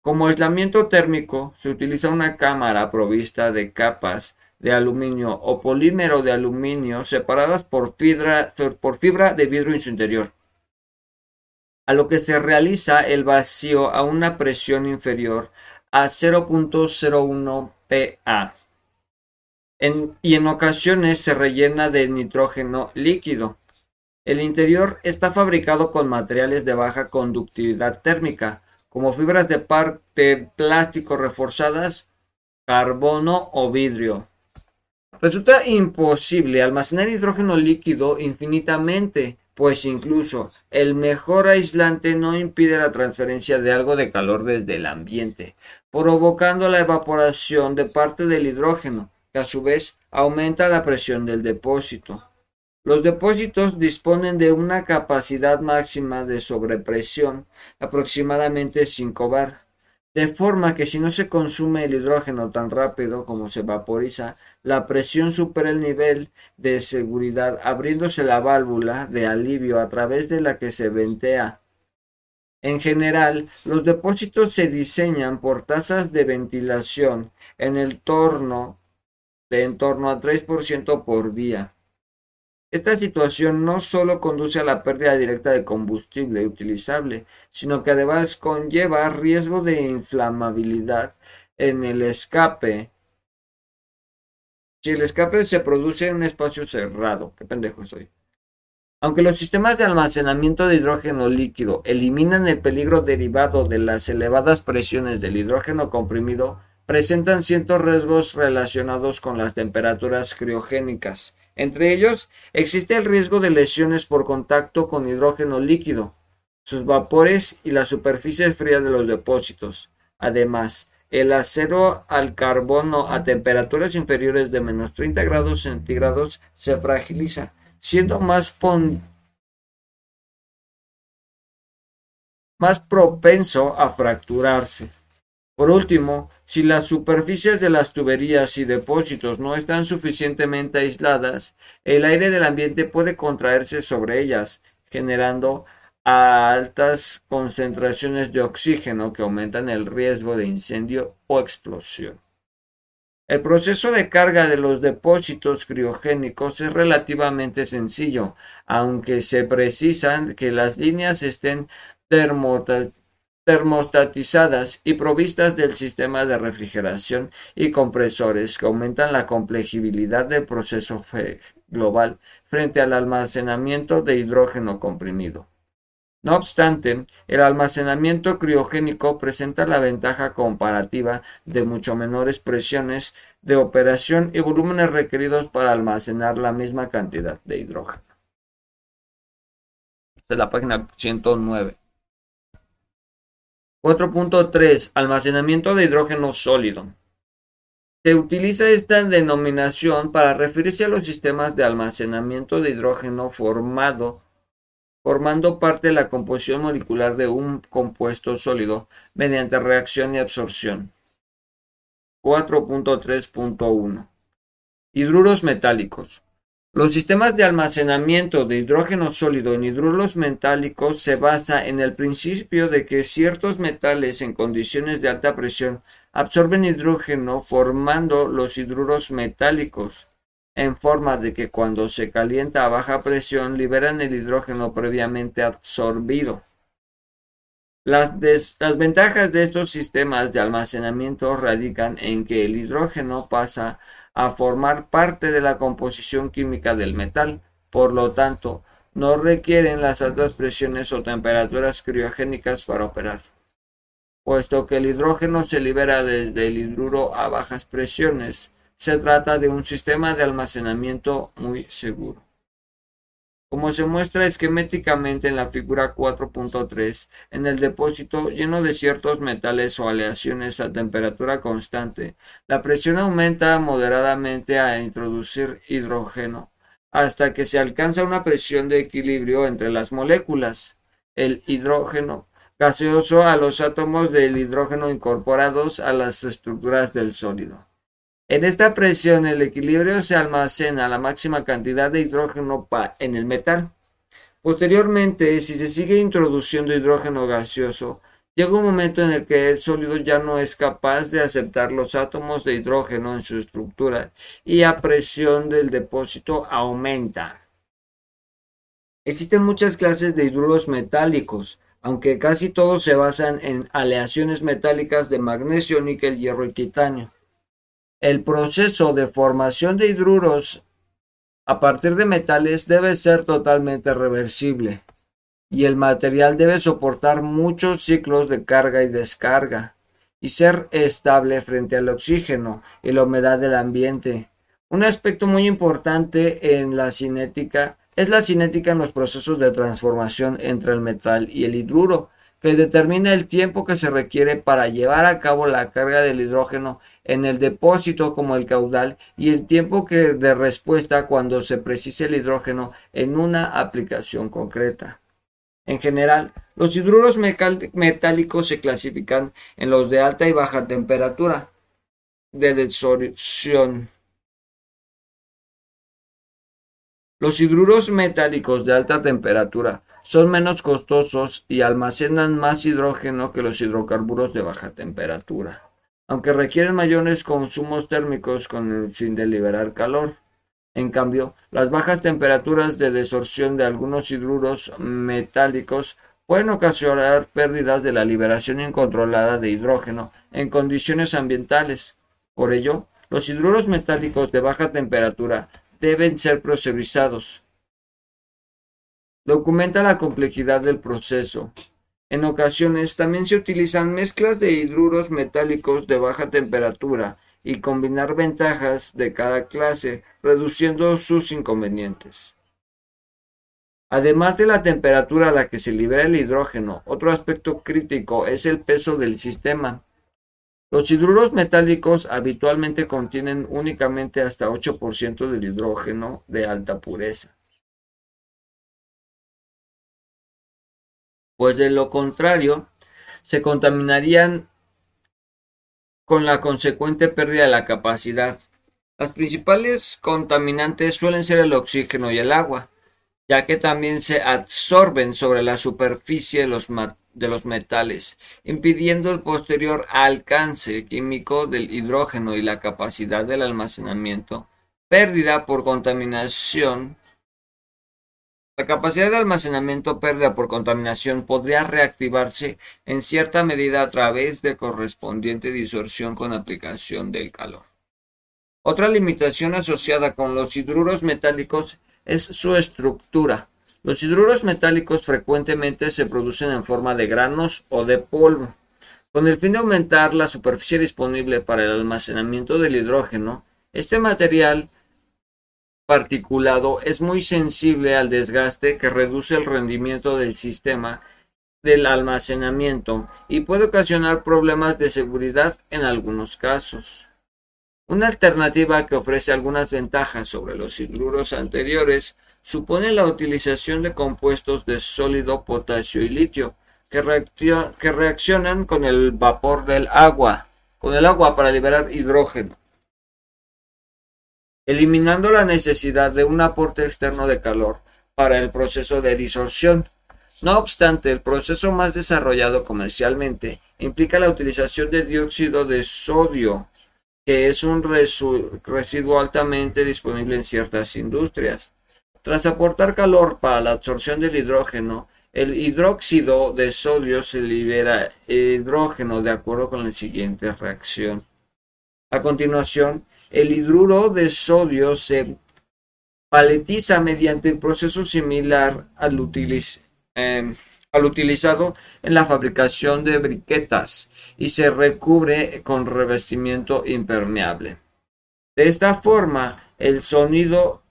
Como aislamiento térmico se utiliza una cámara provista de capas de aluminio o polímero de aluminio separadas por fibra, de vidrio en su interior, a lo que se realiza el vacío a una presión inferior a 0.01 PA. y en ocasiones se rellena de nitrógeno líquido. El interior está fabricado con materiales de baja conductividad térmica, como fibras de, de plástico reforzadas, carbono o vidrio. Resulta imposible almacenar hidrógeno líquido infinitamente, pues incluso el mejor aislante no impide la transferencia de algo de calor desde el ambiente, provocando la evaporación de parte del hidrógeno, que a su vez aumenta la presión del depósito. Los depósitos disponen de una capacidad máxima de sobrepresión, aproximadamente 5 bar de forma que si no se consume el hidrógeno tan rápido como se vaporiza, la presión supera el nivel de seguridad, abriéndose la válvula de alivio a través de la que se ventea. En general, los depósitos se diseñan por tasas de ventilación en el torno de en torno a 3% por día. Esta situación no solo conduce a la pérdida directa de combustible utilizable, sino que además conlleva riesgo de inflamabilidad en el escape. Si el escape se produce en un espacio cerrado, qué pendejo soy. Aunque los sistemas de almacenamiento de hidrógeno líquido eliminan el peligro derivado de las elevadas presiones del hidrógeno comprimido, presentan ciertos riesgos relacionados con las temperaturas criogénicas entre ellos, existe el riesgo de lesiones por contacto con hidrógeno líquido, sus vapores y las superficies frías de los depósitos. Además, el acero al carbono a temperaturas inferiores de menos 30 grados centígrados se fragiliza, siendo más, más propenso a fracturarse. Por último, si las superficies de las tuberías y depósitos no están suficientemente aisladas, el aire del ambiente puede contraerse sobre ellas, generando altas concentraciones de oxígeno que aumentan el riesgo de incendio o explosión. El proceso de carga de los depósitos criogénicos es relativamente sencillo, aunque se precisan que las líneas estén termostatizadas y provistas del sistema de refrigeración y compresores que aumentan la complejibilidad del proceso global frente al almacenamiento de hidrógeno comprimido. No obstante, el almacenamiento criogénico presenta la ventaja comparativa de mucho menores presiones de operación y volúmenes requeridos para almacenar la misma cantidad de hidrógeno. De la página 109. 4.3 Almacenamiento de hidrógeno sólido. Se utiliza esta denominación para referirse a los sistemas de almacenamiento de hidrógeno formado, formando parte de la composición molecular de un compuesto sólido mediante reacción y absorción. 4.3.1 Hidruros metálicos. Los sistemas de almacenamiento de hidrógeno sólido en hidruros metálicos se basa en el principio de que ciertos metales en condiciones de alta presión absorben hidrógeno formando los hidruros metálicos, en forma de que cuando se calienta a baja presión liberan el hidrógeno previamente absorbido. Las, ventajas de estos sistemas de almacenamiento radican en que el hidrógeno pasa formar parte de la composición química del metal, por lo tanto, no requieren las altas presiones o temperaturas criogénicas para operar. Puesto que el hidrógeno se libera desde el hidruro a bajas presiones, se trata de un sistema de almacenamiento muy seguro. Como se muestra esquemáticamente en la figura 4.3, en el depósito lleno de ciertos metales o aleaciones a temperatura constante, la presión aumenta moderadamente a introducir hidrógeno, hasta que se alcanza una presión de equilibrio entre las moléculas. El hidrógeno gaseoso a los átomos del hidrógeno incorporados a las estructuras del sólido. En esta presión el equilibrio se almacena la máxima cantidad de hidrógeno en el metal. Posteriormente, si se sigue introduciendo hidrógeno gaseoso, llega un momento en el que el sólido ya no es capaz de aceptar los átomos de hidrógeno en su estructura y la presión del depósito aumenta. Existen muchas clases de hidruros metálicos, aunque casi todos se basan en aleaciones metálicas de magnesio, níquel, hierro y titanio. El proceso de formación de hidruros a partir de metales debe ser totalmente reversible y el material debe soportar muchos ciclos de carga y descarga y ser estable frente al oxígeno y la humedad del ambiente. Un aspecto muy importante en la cinética es la cinética en los procesos de transformación entre el metal y el hidruro, que determina el tiempo que se requiere para llevar a cabo la carga del hidrógeno en el depósito como el caudal y el tiempo que de respuesta cuando se precise el hidrógeno en una aplicación concreta. En general, los hidruros metálicos se clasifican en los de alta y baja temperatura de desorción Los hidruros metálicos de alta temperatura son menos costosos y almacenan más hidrógeno que los hidrocarburos de baja temperatura, aunque requieren mayores consumos térmicos con el fin de liberar calor. En cambio, las bajas temperaturas de desorción de algunos hidruros metálicos pueden ocasionar pérdidas de la liberación incontrolada de hidrógeno en condiciones ambientales. Por ello, los hidruros metálicos de baja temperatura deben ser presurizados. Documenta la complejidad del proceso. En ocasiones también se utilizan mezclas de hidruros metálicos de baja temperatura y combinar ventajas de cada clase, reduciendo sus inconvenientes. Además de la temperatura a la que se libera el hidrógeno, otro aspecto crítico es el peso del sistema. Los hidruros metálicos habitualmente contienen únicamente hasta 8% del hidrógeno de alta pureza. Pues de lo contrario, se contaminarían con la consecuente pérdida de la capacidad. Las principales contaminantes suelen ser el oxígeno y el agua, ya que también se absorben sobre la superficie de los de los metales, impidiendo el posterior alcance químico del hidrógeno y la capacidad del almacenamiento, pérdida por contaminación. La capacidad de almacenamiento pérdida por contaminación podría reactivarse en cierta medida a través de correspondiente disorción con aplicación del calor. Otra limitación asociada con los hidruros metálicos es su estructura. Los hidruros metálicos frecuentemente se producen en forma de granos o de polvo. Con el fin de aumentar la superficie disponible para el almacenamiento del hidrógeno, este material particulado es muy sensible al desgaste que reduce el rendimiento del sistema del almacenamiento y puede ocasionar problemas de seguridad en algunos casos. Una alternativa que ofrece algunas ventajas sobre los hidruros anteriores supone la utilización de compuestos de sólido potasio y litio que, que reaccionan con el vapor del agua, con el agua para liberar hidrógeno, eliminando la necesidad de un aporte externo de calor para el proceso de disorción. No obstante, el proceso más desarrollado comercialmente implica la utilización de dióxido de sodio, que es un residuo altamente disponible en ciertas industrias. Tras aportar calor para la absorción del hidrógeno, el hidróxido de sodio se libera hidrógeno de acuerdo con la siguiente reacción. A continuación, el hidruro de sodio se paletiza mediante un proceso similar em, al, utilizado en la fabricación de briquetas y se recubre con revestimiento impermeable. De esta forma, el sonido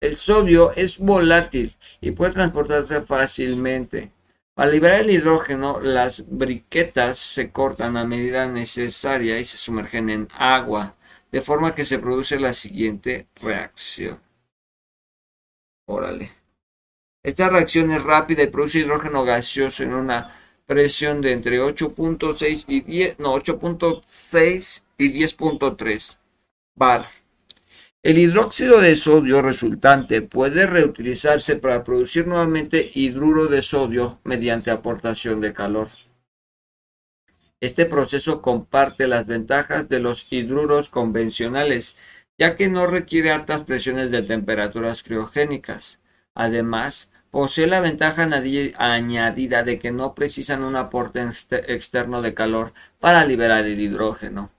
el sodio es volátil y puede transportarse fácilmente. Para liberar el hidrógeno, las briquetas se cortan a medida necesaria y se sumergen en agua, de forma que se produce la siguiente reacción. Órale. Esta reacción es rápida y produce hidrógeno gaseoso en una presión de entre 8.6 y 10, no, 8.6 y 10.3 bar. El hidróxido de sodio resultante puede reutilizarse para producir nuevamente hidruro de sodio mediante aportación de calor. Este proceso comparte las ventajas de los hidruros convencionales, ya que no requiere altas presiones de temperaturas criogénicas. Además, posee la ventaja añadida de que no precisan un aporte externo de calor para liberar el hidrógeno.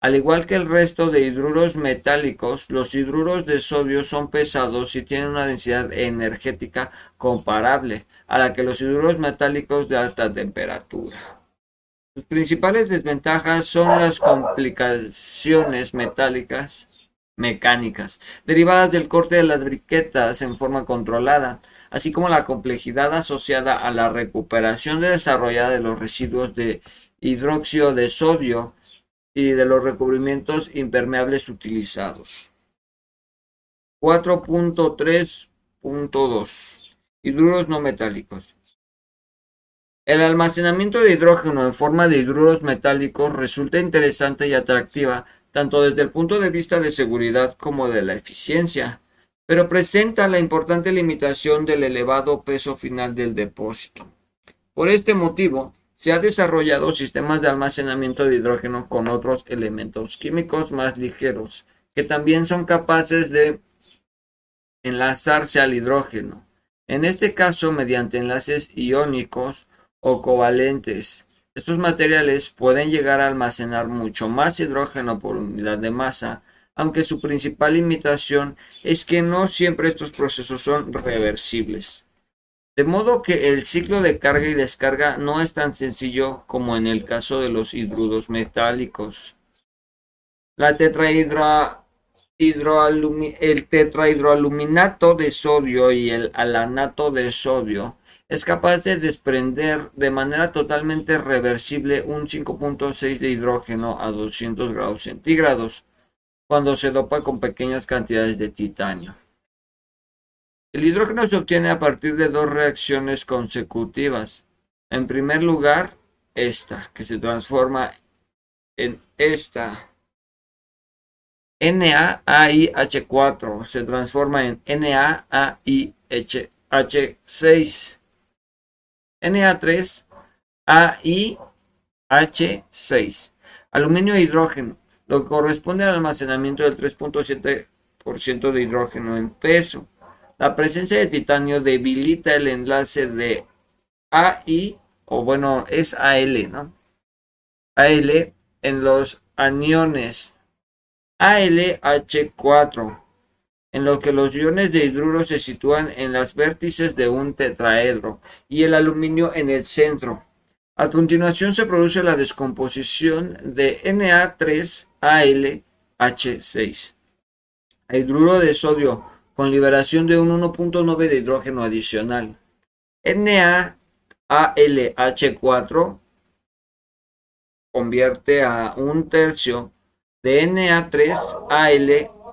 Al igual que el resto de hidruros metálicos, los hidruros de sodio son pesados y tienen una densidad energética comparable a la que los hidruros metálicos de alta temperatura. Sus principales desventajas son las complicaciones metálicas mecánicas derivadas del corte de las briquetas en forma controlada, así como la complejidad asociada a la recuperación desarrollada de los residuos de hidróxido de sodio y de los recubrimientos impermeables utilizados. 4.3.2 Hidruros no metálicos. El almacenamiento de hidrógeno en forma de hidruros metálicos resulta interesante y atractiva tanto desde el punto de vista de seguridad como de la eficiencia, pero presenta la importante limitación del elevado peso final del depósito. Por este motivo, se han desarrollado sistemas de almacenamiento de hidrógeno con otros elementos químicos más ligeros, que también son capaces de enlazarse al hidrógeno, en este caso mediante enlaces iónicos o covalentes. Estos materiales pueden llegar a almacenar mucho más hidrógeno por unidad de masa, aunque su principal limitación es que no siempre estos procesos son reversibles. De modo que el ciclo de carga y descarga no es tan sencillo como en el caso de los hidruros metálicos. El tetrahidroaluminato de sodio y el alanato de sodio es capaz de desprender de manera totalmente reversible un 5.6 de hidrógeno a 200 grados centígrados cuando se dopa con pequeñas cantidades de titanio. El hidrógeno se obtiene a partir de dos reacciones consecutivas. En primer lugar, esta, que se transforma en esta. NaAiH4 se transforma en NaAiH6. Na3AiH6. Aluminio e hidrógeno, lo que corresponde al almacenamiento del 3.7% de hidrógeno en peso. La presencia de titanio debilita el enlace de AI, o bueno, es AL, ¿no? AL en los aniones ALH4, en lo que los iones de hidruro se sitúan en las vértices de un tetraedro y el aluminio en el centro. A continuación se produce la descomposición de Na3ALH6. El hidruro de sodio con liberación de un 1.9 de hidrógeno adicional. NaAH ALH4 convierte a un tercio de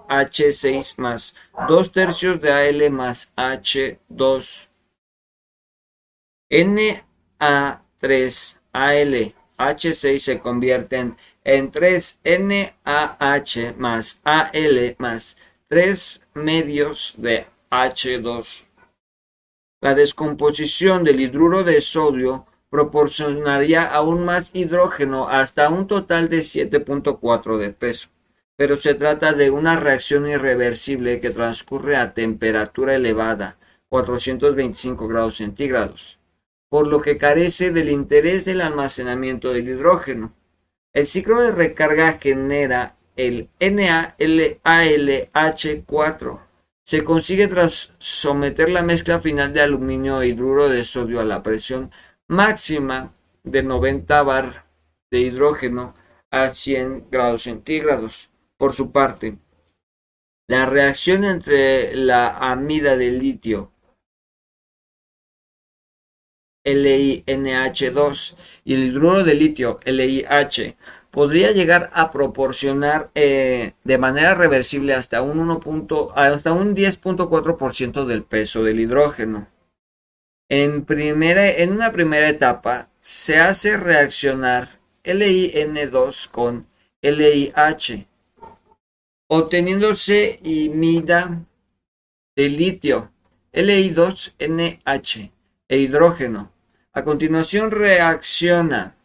Na3ALH6 más dos tercios de Al más H2. Na3ALH6 se convierten en 3 NaH más Al más 3 medios de H2. La descomposición del hidruro de sodio proporcionaría aún más hidrógeno hasta un total de 7.4 de peso, pero se trata de una reacción irreversible que transcurre a temperatura elevada, 425 grados centígrados, por lo que carece del interés del almacenamiento del hidrógeno. El ciclo de recarga genera el NaLALH4. Se consigue tras someter la mezcla final de aluminio e hidruro de sodio a la presión máxima de 90 bar de hidrógeno a 100 grados centígrados. Por su parte, la reacción entre la amida de litio LiNH2 y el hidruro de litio LiH podría llegar a proporcionar eh, de manera reversible hasta un, 1 hasta un 10.4% del peso del hidrógeno. En, primera, en una primera etapa se hace reaccionar LiN2 con LiH, obteniéndose imida de litio, Li2NH e hidrógeno. A continuación reacciona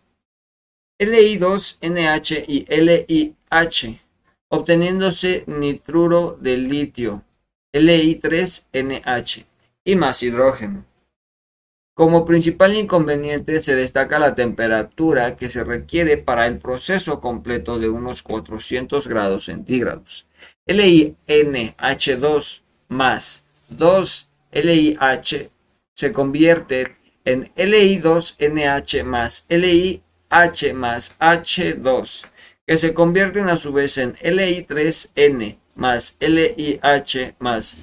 Li2NH y LiH, obteniéndose nitruro de litio, Li3NH y más hidrógeno. Como principal inconveniente se destaca la temperatura que se requiere para el proceso completo de unos 400 grados centígrados. LiNH2 más 2 LiH se convierte en Li2NH más LiH más H2, que se convierten a su vez en Li3N más LiH más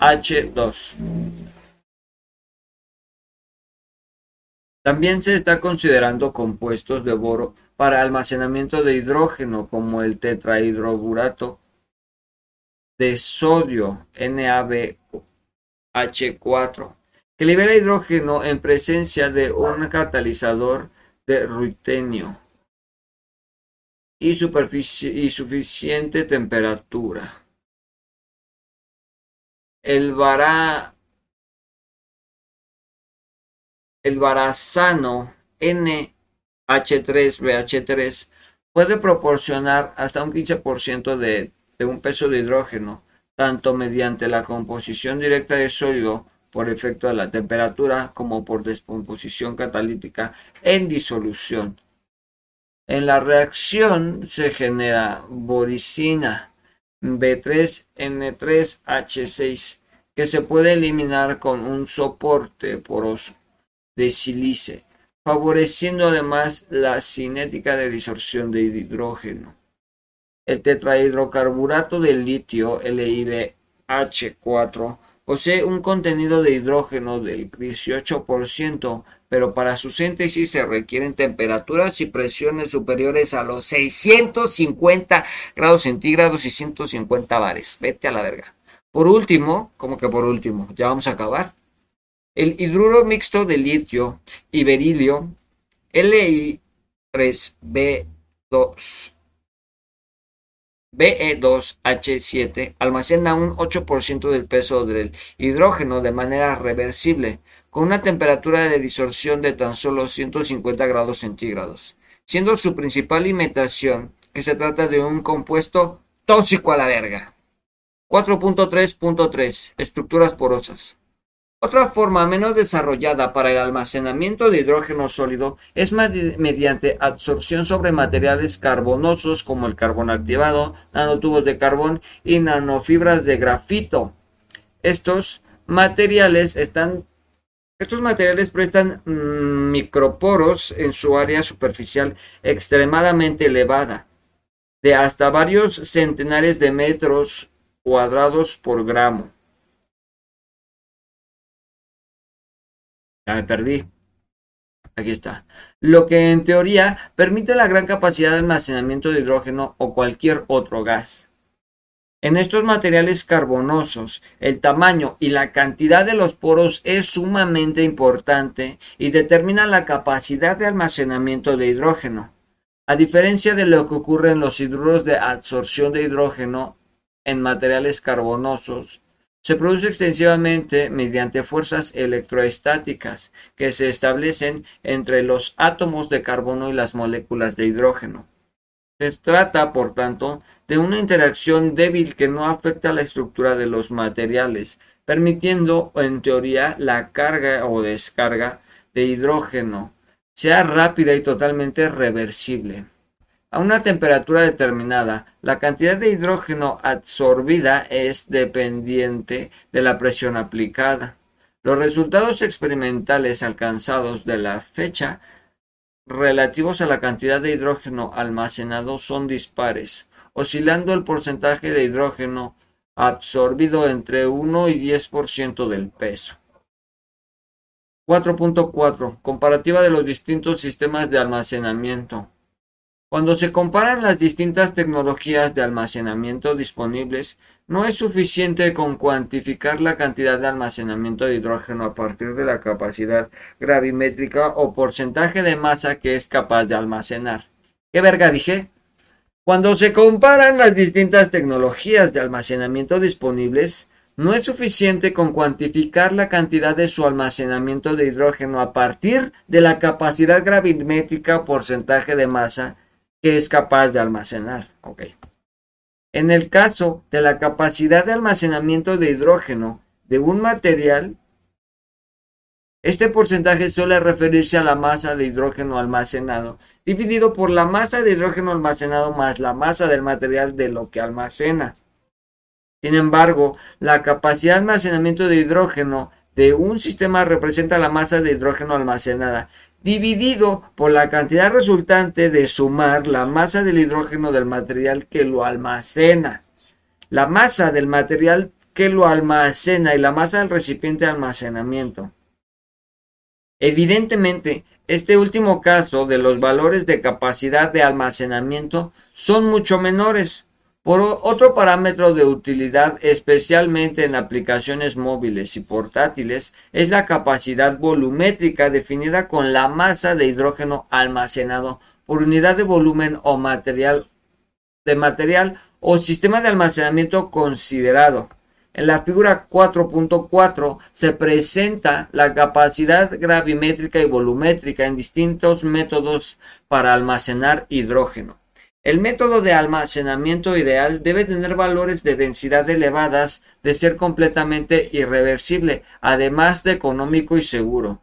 H2. También se está considerando compuestos de boro para almacenamiento de hidrógeno como el tetrahidroburato de sodio NaBH4 que libera hidrógeno en presencia de un catalizador de rutenio y, suficiente temperatura. El vará el barazano NH3BH3 puede proporcionar hasta un 15% de, de un peso de hidrógeno, tanto mediante la composición directa de sólido por efecto de la temperatura como por descomposición catalítica en disolución. En la reacción se genera boricina B3N3H6 que se puede eliminar con un soporte poroso de sílice, favoreciendo además la cinética de disorción de hidrógeno. El tetrahidrocarburato de litio LiBH4 posee un contenido de hidrógeno del 18%, pero para su síntesis se requieren temperaturas y presiones superiores a los 650 grados centígrados y 150 bares. Vete a la verga. Por último, como que por último, ya vamos a acabar. El hidruro mixto de litio y berilio Li3B2 BE2H7 almacena un 8% del peso del hidrógeno de manera reversible, con una temperatura de disorción de tan solo 150 grados centígrados, siendo su principal limitación que se trata de un compuesto tóxico a la verga. 4.3.3 Estructuras porosas. Otra forma menos desarrollada para el almacenamiento de hidrógeno sólido es mediante absorción sobre materiales carbonosos como el carbón activado, nanotubos de carbón y nanofibras de grafito. Estos materiales están estos materiales prestan mm, microporos en su área superficial extremadamente elevada, de hasta varios centenares de metros cuadrados por gramo. Ya me perdí. Aquí está. Lo que en teoría permite la gran capacidad de almacenamiento de hidrógeno o cualquier otro gas. En estos materiales carbonosos, el tamaño y la cantidad de los poros es sumamente importante y determina la capacidad de almacenamiento de hidrógeno. A diferencia de lo que ocurre en los hidruros de absorción de hidrógeno en materiales carbonosos, se produce extensivamente mediante fuerzas electroestáticas que se establecen entre los átomos de carbono y las moléculas de hidrógeno. Se trata, por tanto, de una interacción débil que no afecta la estructura de los materiales, permitiendo, en teoría, la carga o descarga de hidrógeno sea rápida y totalmente reversible. A una temperatura determinada, la cantidad de hidrógeno absorbida es dependiente de la presión aplicada. Los resultados experimentales alcanzados de la fecha relativos a la cantidad de hidrógeno almacenado son dispares, oscilando el porcentaje de hidrógeno absorbido entre 1 y 10% del peso. 4.4. Comparativa de los distintos sistemas de almacenamiento. Cuando se comparan las distintas tecnologías de almacenamiento disponibles, no es suficiente con cuantificar la cantidad de almacenamiento de hidrógeno a partir de la capacidad gravimétrica o porcentaje de masa que es capaz de almacenar. ¿Qué verga dije? Cuando se comparan las distintas tecnologías de almacenamiento disponibles, no es suficiente con cuantificar la cantidad de su almacenamiento de hidrógeno a partir de la capacidad gravimétrica o porcentaje de masa que es capaz de almacenar. En el caso de la capacidad de almacenamiento de hidrógeno de un material, este porcentaje suele referirse a la masa de hidrógeno almacenado, dividido por la masa de hidrógeno almacenado más la masa del material de lo que almacena. Sin embargo, la capacidad de almacenamiento de hidrógeno de un sistema representa la masa de hidrógeno almacenada, dividido por la cantidad resultante de sumar la masa del hidrógeno del material que lo almacena. La masa del material que lo almacena y la masa del recipiente de almacenamiento. Evidentemente, este último caso de los valores de capacidad de almacenamiento son mucho menores, por otro parámetro de utilidad, especialmente en aplicaciones móviles y portátiles, es la capacidad volumétrica definida con la masa de hidrógeno almacenado por unidad de volumen o material de material o sistema de almacenamiento considerado. En la figura 4.4 se presenta la capacidad gravimétrica y volumétrica en distintos métodos para almacenar hidrógeno. El método de almacenamiento ideal debe tener valores de densidad elevadas de ser completamente irreversible, además de económico y seguro.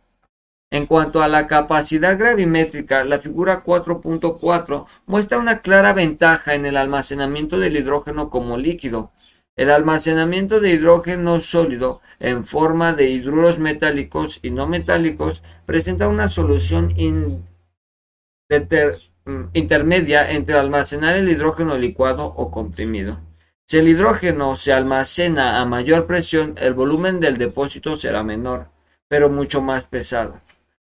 En cuanto a la capacidad gravimétrica, la figura 4.4 muestra una clara ventaja en el almacenamiento del hidrógeno como líquido. El almacenamiento de hidrógeno sólido en forma de hidruros metálicos y no metálicos presenta una solución indeterminada intermedia entre almacenar el hidrógeno licuado o comprimido. Si el hidrógeno se almacena a mayor presión, el volumen del depósito será menor, pero mucho más pesado.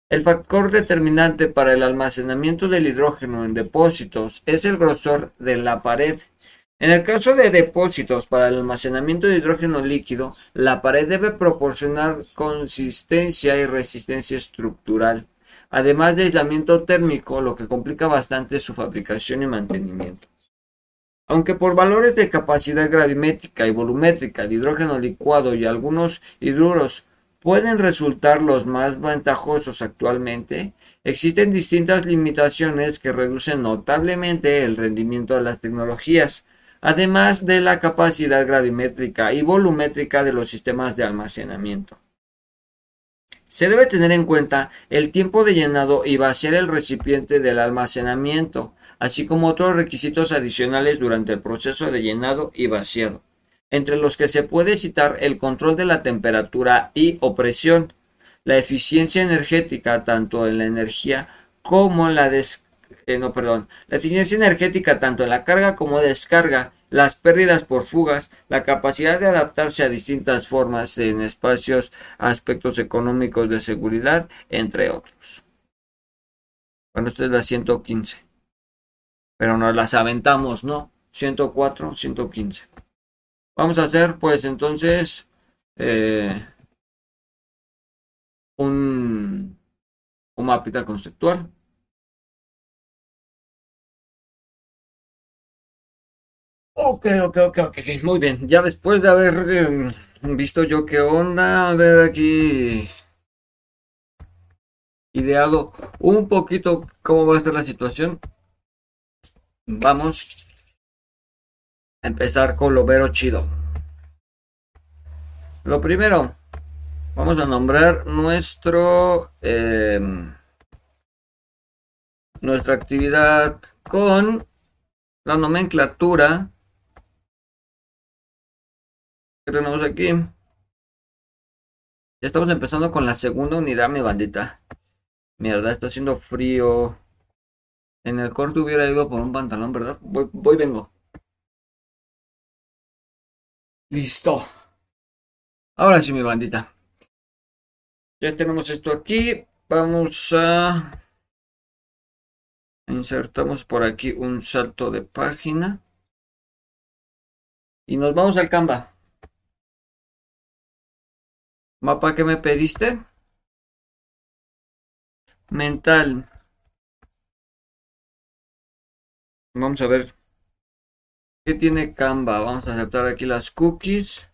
El factor determinante para el almacenamiento del hidrógeno en depósitos es el grosor de la pared. En el caso de depósitos para el almacenamiento de hidrógeno líquido, la pared debe proporcionar consistencia y resistencia estructural además de aislamiento térmico, lo que complica bastante su fabricación y mantenimiento. Aunque por valores de capacidad gravimétrica y volumétrica de hidrógeno licuado y algunos hidruros pueden resultar los más ventajosos actualmente, existen distintas limitaciones que reducen notablemente el rendimiento de las tecnologías, además de la capacidad gravimétrica y volumétrica de los sistemas de almacenamiento. Se debe tener en cuenta el tiempo de llenado y vaciar el recipiente del almacenamiento, así como otros requisitos adicionales durante el proceso de llenado y vaciado, entre los que se puede citar el control de la temperatura y o presión, la eficiencia energética tanto en la energía como en la eh, no, perdón, la eficiencia energética tanto en la carga como descarga las pérdidas por fugas, la capacidad de adaptarse a distintas formas en espacios, aspectos económicos de seguridad, entre otros. Bueno, esta es la 115. Pero nos las aventamos, ¿no? 104, 115. Vamos a hacer, pues, entonces, eh, un, un mapita conceptual. Ok, ok, ok, ok, muy bien. Ya después de haber em, visto yo qué onda, a ver aquí ideado un poquito cómo va a estar la situación. Vamos a empezar con lo vero chido. Lo primero, vamos a nombrar nuestro em, nuestra actividad con la nomenclatura que tenemos aquí. Ya estamos empezando con la segunda unidad, mi bandita. Mierda, está haciendo frío. En el corte hubiera ido por un pantalón, ¿verdad? Voy, voy, vengo. Listo. Ahora sí, mi bandita. Ya tenemos esto aquí. Vamos a... Insertamos por aquí un salto de página. Y nos vamos al Canva. Mapa que me pediste. Mental. Vamos a ver. ¿Qué tiene Canva? Vamos a aceptar aquí las cookies.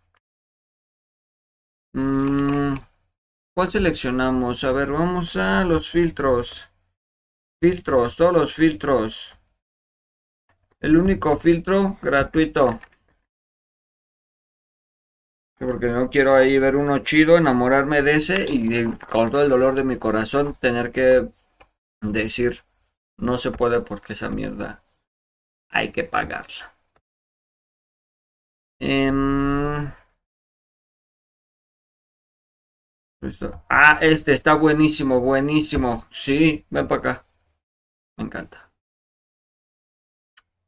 Mm, ¿Cuál seleccionamos? A ver, vamos a los filtros. Filtros, todos los filtros. El único filtro gratuito. Porque no quiero ahí ver uno chido, enamorarme de ese y con todo el dolor de mi corazón tener que decir no se puede porque esa mierda hay que pagarla. Em, ah, este está buenísimo, buenísimo. Sí, ven para acá. Me encanta.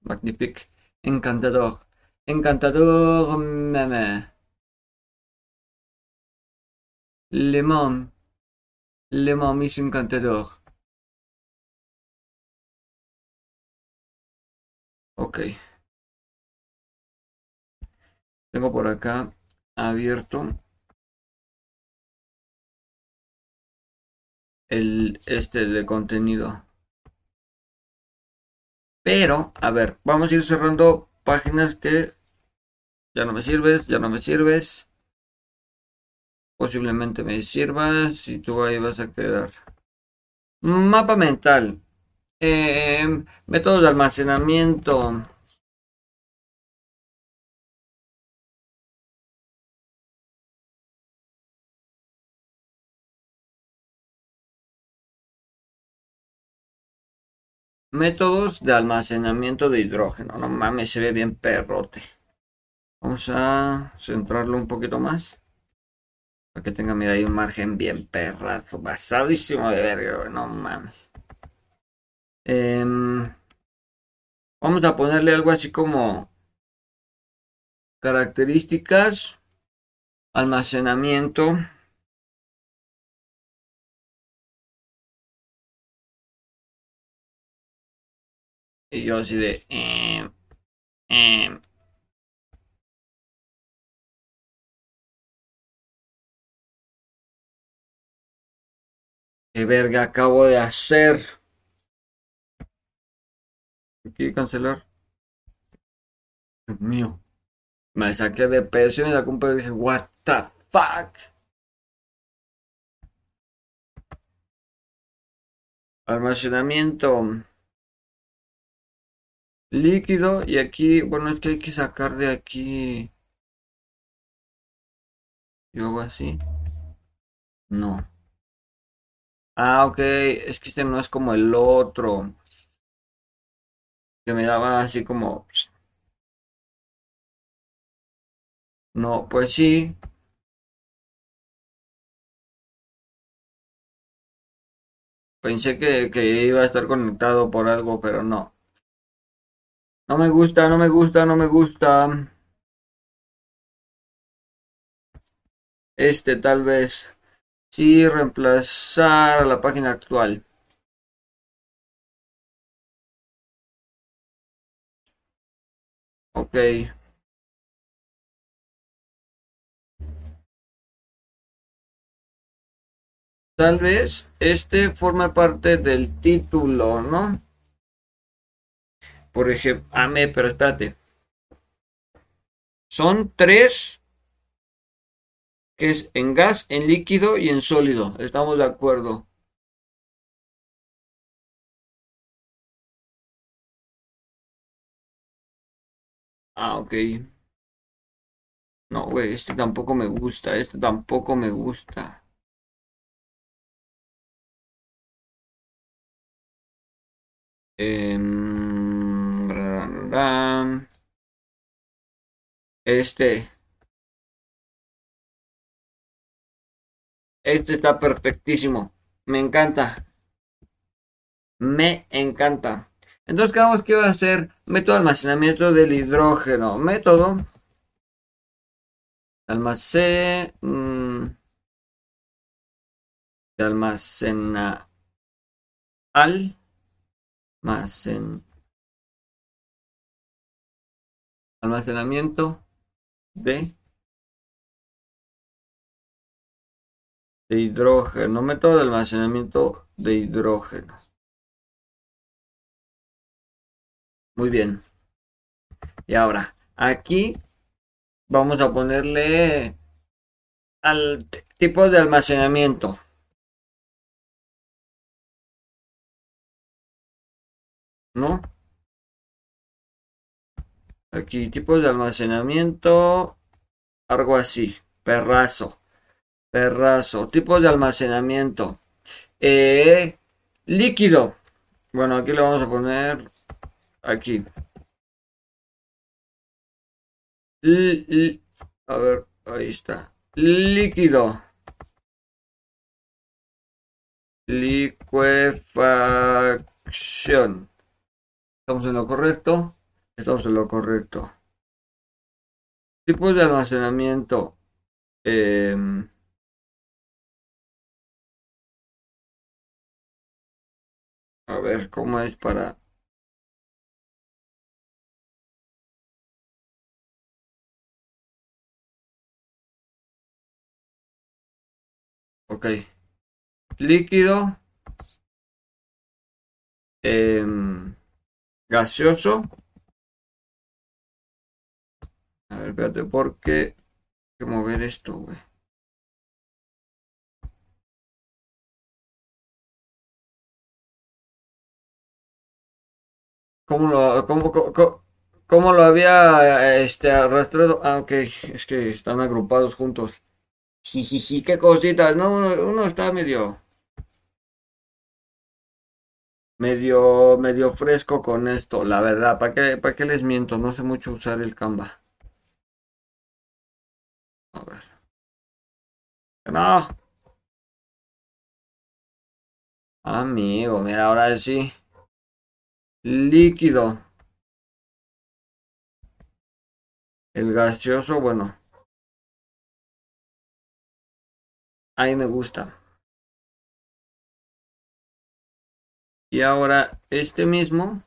Magnifique. Encantador. Encantador, meme. Le Mans. Le Mans es encantador. Ok. Tengo por acá abierto el este de contenido. Pero, a ver, vamos a ir cerrando páginas que ya no me sirves, ya no me sirves. Posiblemente me sirvas y tú ahí vas a quedar. Mapa mental. Eh, métodos de almacenamiento. Métodos de almacenamiento de hidrógeno. No mames, se ve bien perrote. Vamos a centrarlo un poquito más. Para que tenga, mira, ahí un margen bien perrazo. Basadísimo de verga, No mames. Em, vamos a ponerle algo así como características, almacenamiento. Y yo así de... Eh. ¿Qué verga acabo de hacer? Aquí cancelar. Dios mío. Me saqué de peso y la compra y dije, what the fuck. Almacenamiento líquido y aquí, bueno, es que hay que sacar de aquí. Yo hago así. No. Ah, ok, es que este no es como el otro que me daba así como... No, pues sí. Pensé que, que iba a estar conectado por algo, pero no. No me gusta, no me gusta, no me gusta. Este tal vez. Sí, reemplazar a la página actual. Ok. Tal vez este forma parte del título, ¿no? Por ejemplo, ame, pero espérate. Son tres que es en gas, en líquido y en sólido. Estamos de acuerdo. Ah, ok. No, güey, este tampoco me gusta, este tampoco me gusta. Em, este. Este está perfectísimo. Me encanta. Me encanta. Entonces, vamos que va a ser método de almacenamiento del hidrógeno. Método. Almacén. Mm. Al. Almacen. Almacenamiento de de hidrógeno, método de almacenamiento de hidrógeno. Muy bien. Y ahora, aquí vamos a ponerle al tipo de almacenamiento. ¿No? Aquí, tipo de almacenamiento, algo así, perrazo. Perrazo. Tipos de almacenamiento. Eh, líquido. Bueno, aquí le vamos a poner aquí. a ver, ahí está. Líquido. Liquefacción. ¿Estamos en lo correcto? Estamos en lo correcto. Tipos de almacenamiento. Eh, A ver cómo es para... Ok. Líquido. Em, gaseoso. A ver, espérate, porque... Hay que mover esto, güey. ¿Cómo lo, había este, arrastrado? Ah, ok, es que están agrupados juntos. Sí, sí, sí, qué cositas. No, uno, está medio. Medio, medio fresco con esto, la verdad. ¿Para qué, para qué les miento? No sé mucho usar el Canva. A ver. No. Amigo, mira, ahora sí líquido. El gaseoso, bueno. Ahí me gusta. Y ahora este mismo.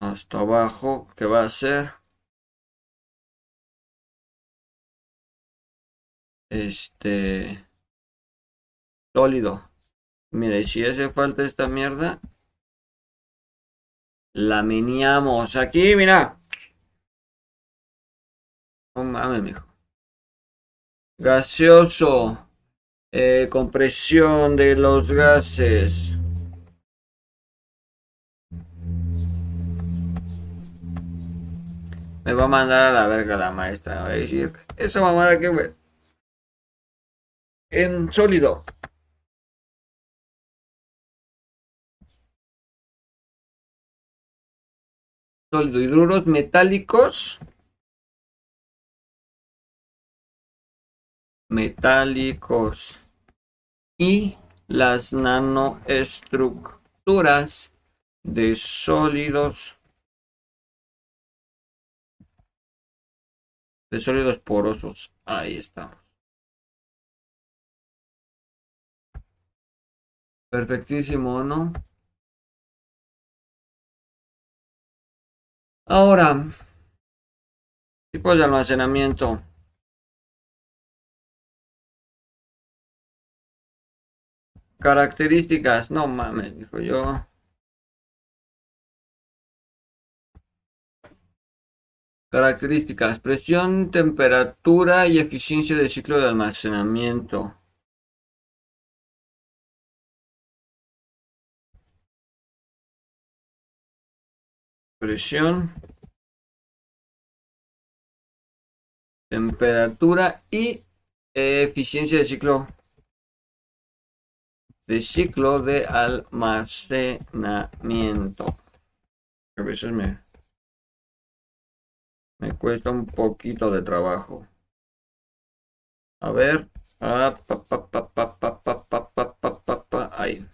hasta abajo, que va a ser? Este sólido. Mire, si hace falta esta mierda, la meneamos. Aquí, mira. No mames, mijo. Gaseoso. Eh, compresión de los gases. Me va a mandar a la verga la maestra. Va a decir, esa mamada que... En sólido. Hidruros metálicos metálicos y las nanoestructuras de sólidos de sólidos porosos. Ahí estamos. Perfectísimo, ¿no? Ahora, tipos de almacenamiento. Características, no mames, dijo yo. Características, presión, temperatura y eficiencia del ciclo de almacenamiento. Presión, temperatura y eficiencia del ciclo de ciclo de almacenamiento. A veces me me cuesta un poquito de trabajo. A ver. Ahí.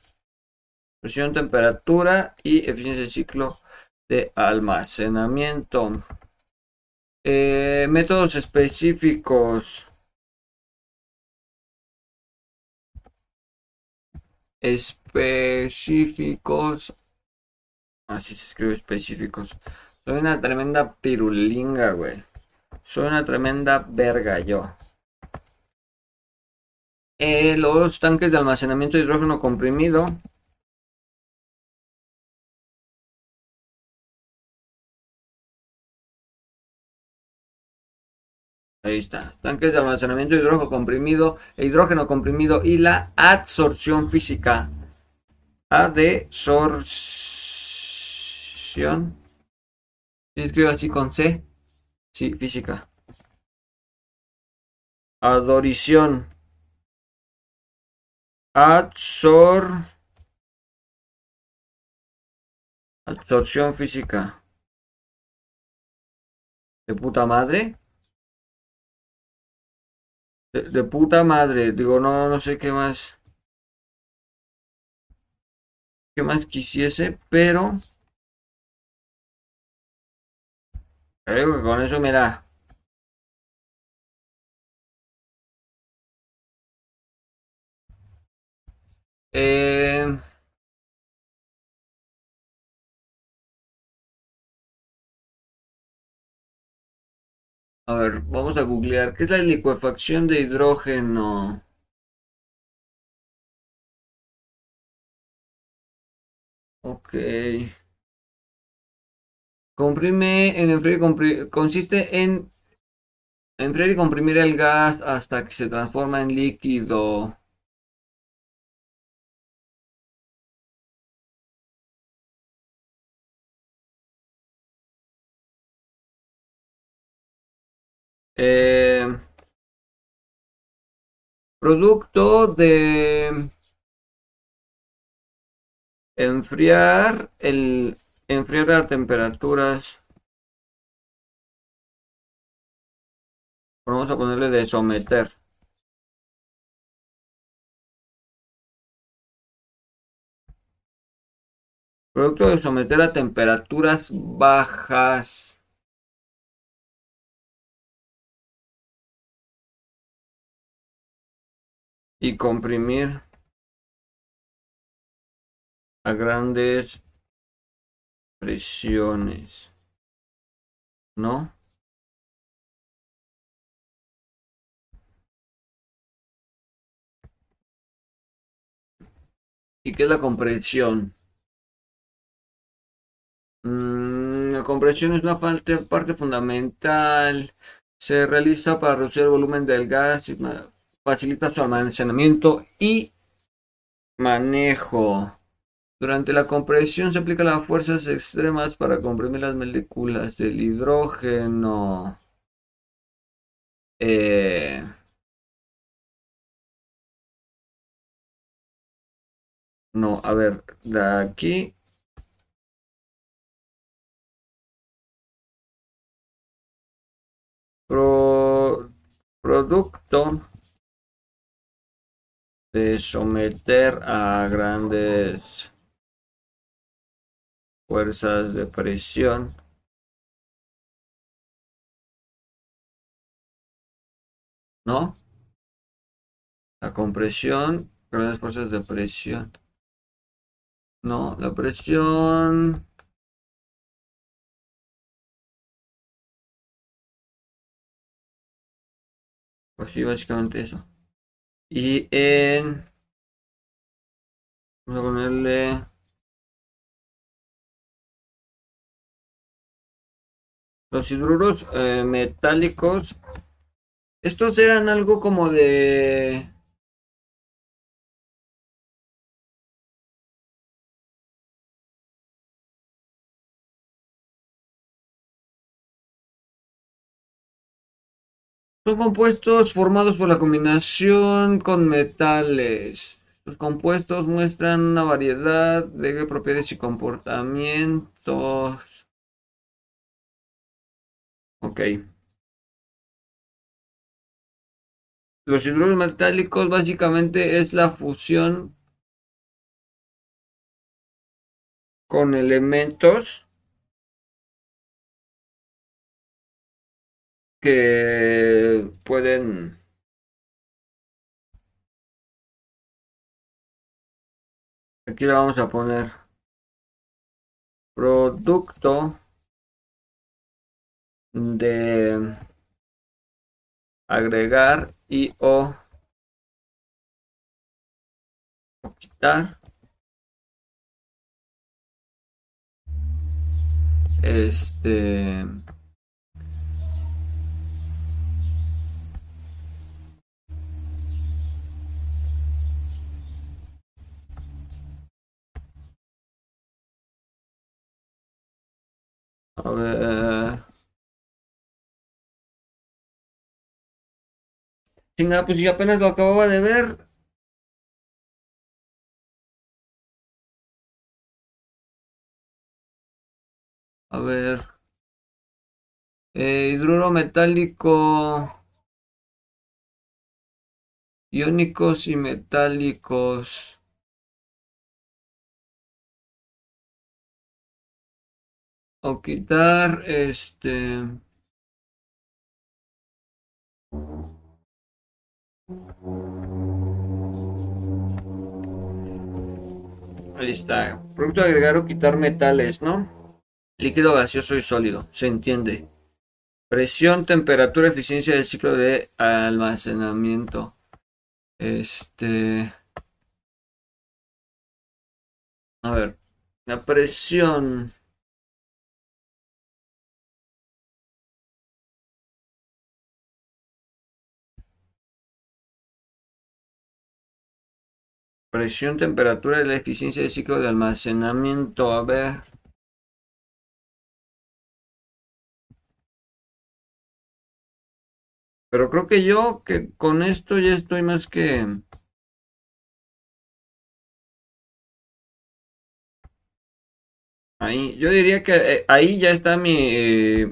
Presión, temperatura y eficiencia de ciclo de almacenamiento. Eh, métodos específicos. Específicos. Así se escribe específicos. Soy una tremenda pirulinga, güey. Soy una tremenda verga yo. Eh, los tanques de almacenamiento de hidrógeno comprimido. Ahí está. Tanques de almacenamiento de hidrógeno comprimido e hidrógeno comprimido y la adsorción física. Adsorción escribo así con C. Sí, física. Adorición. Absor. Absorción física. De puta madre. De, puta madre. Digo, no, no sé qué más. ¿Qué más quisiese? Pero. Creo que con eso me da. Eh, a ver, vamos a googlear. ¿Qué es la licuefacción de hidrógeno? Ok. Comprime en enfriar consiste en enfriar y comprimir el gas hasta que se transforma en líquido. Eh, producto de enfriar el Enfriar a temperaturas. Vamos a ponerle de someter. Producto de someter a temperaturas bajas. Y comprimir a grandes presiones. ¿No? ¿Y qué es la compresión? Mm, la compresión es una parte, parte fundamental. Se realiza para reducir el volumen del gas y facilita su almacenamiento y manejo. Durante la compresión se aplican las fuerzas extremas para comprimir las moléculas del hidrógeno. Eh, no, a ver, de aquí. producto de someter a grandes fuerzas de presión. ¿No? La compresión, grandes fuerzas de presión. No, la presión... Pues sí, básicamente eso. Y en... Vamos a ponerle... Los hidruros eh, metálicos. Estos eran algo como de... Son compuestos formados por la combinación con metales. Los compuestos muestran una variedad de propiedades y comportamientos. Ok. Los hidruros metálicos básicamente es la fusión con elementos que pueden aquí le vamos a poner producto de agregar y o, o quitar este A ver. Chinga, pues yo apenas lo acababa de ver. A ver. Eh, hidruro metálico. Iónicos y metálicos. O quitar este. Ahí está. Producto agregar o quitar metales, ¿no? Líquido gaseoso y sólido. Se entiende. Presión, temperatura, eficiencia del ciclo de almacenamiento. Este. A ver. La presión. Presión, temperatura y la eficiencia del ciclo de almacenamiento. A ver. Pero creo que yo que con esto ya estoy más que... Ahí, yo diría que eh, ahí ya está mi,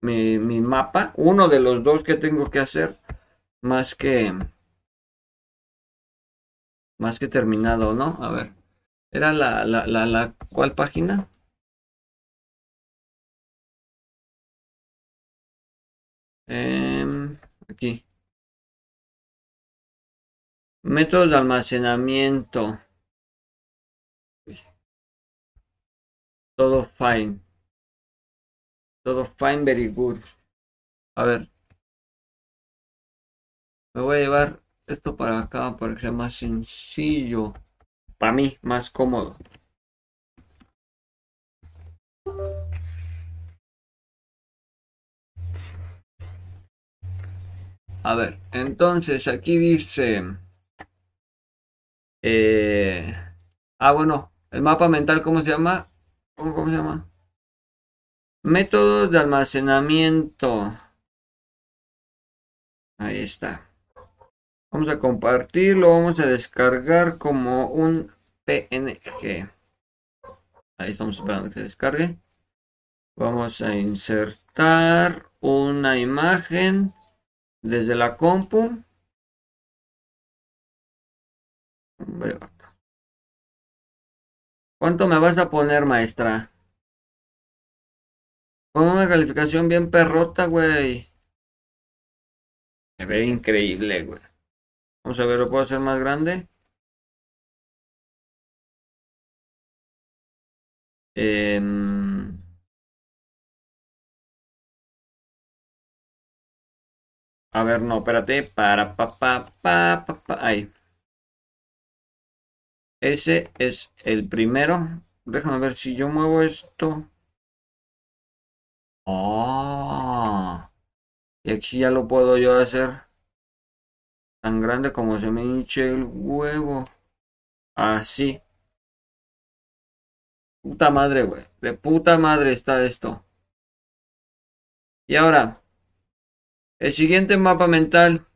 mi, mi mapa, uno de los dos que tengo que hacer, más que más que terminado, ¿no? A ver, ¿era la, la, la, la cuál página? Em, aquí. Métodos de almacenamiento. Todo fine. Todo fine, very good. A ver. Me voy a llevar esto para acá para que sea más sencillo. Para mí, más cómodo. A ver, entonces aquí dice... Eh, ah, bueno, el mapa mental, ¿cómo se llama? ¿Cómo, cómo se llama? Métodos de almacenamiento. Ahí está. Vamos a compartirlo, vamos a descargar como un PNG. Ahí estamos esperando que se descargue. Vamos a insertar una imagen desde la compu. ¿Cuánto me vas a poner, maestra? Con una calificación bien perrota, güey. Se ve increíble, güey. Vamos a ver, ¿lo puedo hacer más grande? Eh, A ver, no, espérate. Para, pa, pa, pa, pa, pa. Ahí. Ese es el primero. Déjame ver si yo muevo esto. Oh. Y aquí ya lo puedo yo hacer tan grande como se me hinche el huevo. Así. Puta madre, güey. De puta madre está esto. Y ahora, el siguiente mapa mental.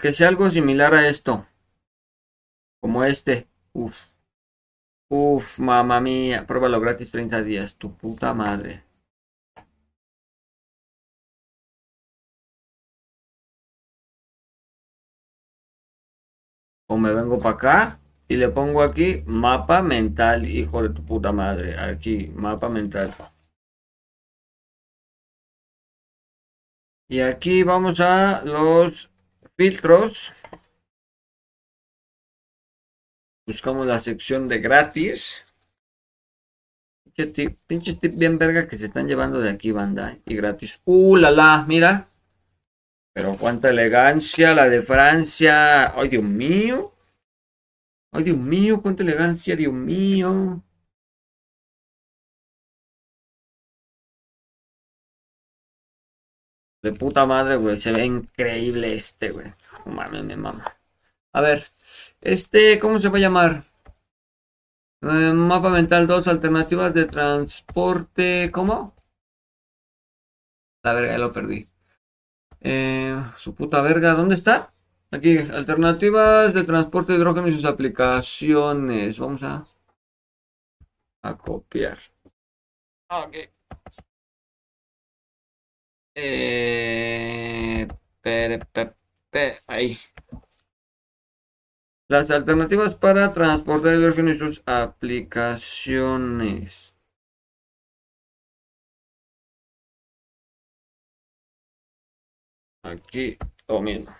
que sea algo similar a esto. Como este. Uf. Uf, mamá mía. Pruébalo gratis 30 días. Tu puta madre. O me vengo para acá y le pongo aquí mapa mental, hijo de tu puta madre. Aquí, mapa mental. Y aquí vamos a los filtros. Buscamos la sección de gratis. Pinches tip bien verga que se están llevando de aquí, banda. Y gratis. ¡Uh, la la! Mira. Pero cuánta elegancia la de Francia. ¡Ay, Dios mío! ¡Ay, Dios mío! ¡Cuánta elegancia, Dios mío! De puta madre, güey. Se ve increíble este, güey. Mames, mi mamá. A ver. Este, ¿cómo se va a llamar? Eh, mapa mental 2, alternativas de transporte. ¿Cómo? La verga, ya lo perdí. Eh, su puta verga, ¿dónde está? Aquí, alternativas de transporte de hidrógeno y sus aplicaciones. Vamos a, a copiar. Ok. Eh, ahí. Las alternativas para transporte de hidrógeno y sus aplicaciones. Aquí, lo mismo.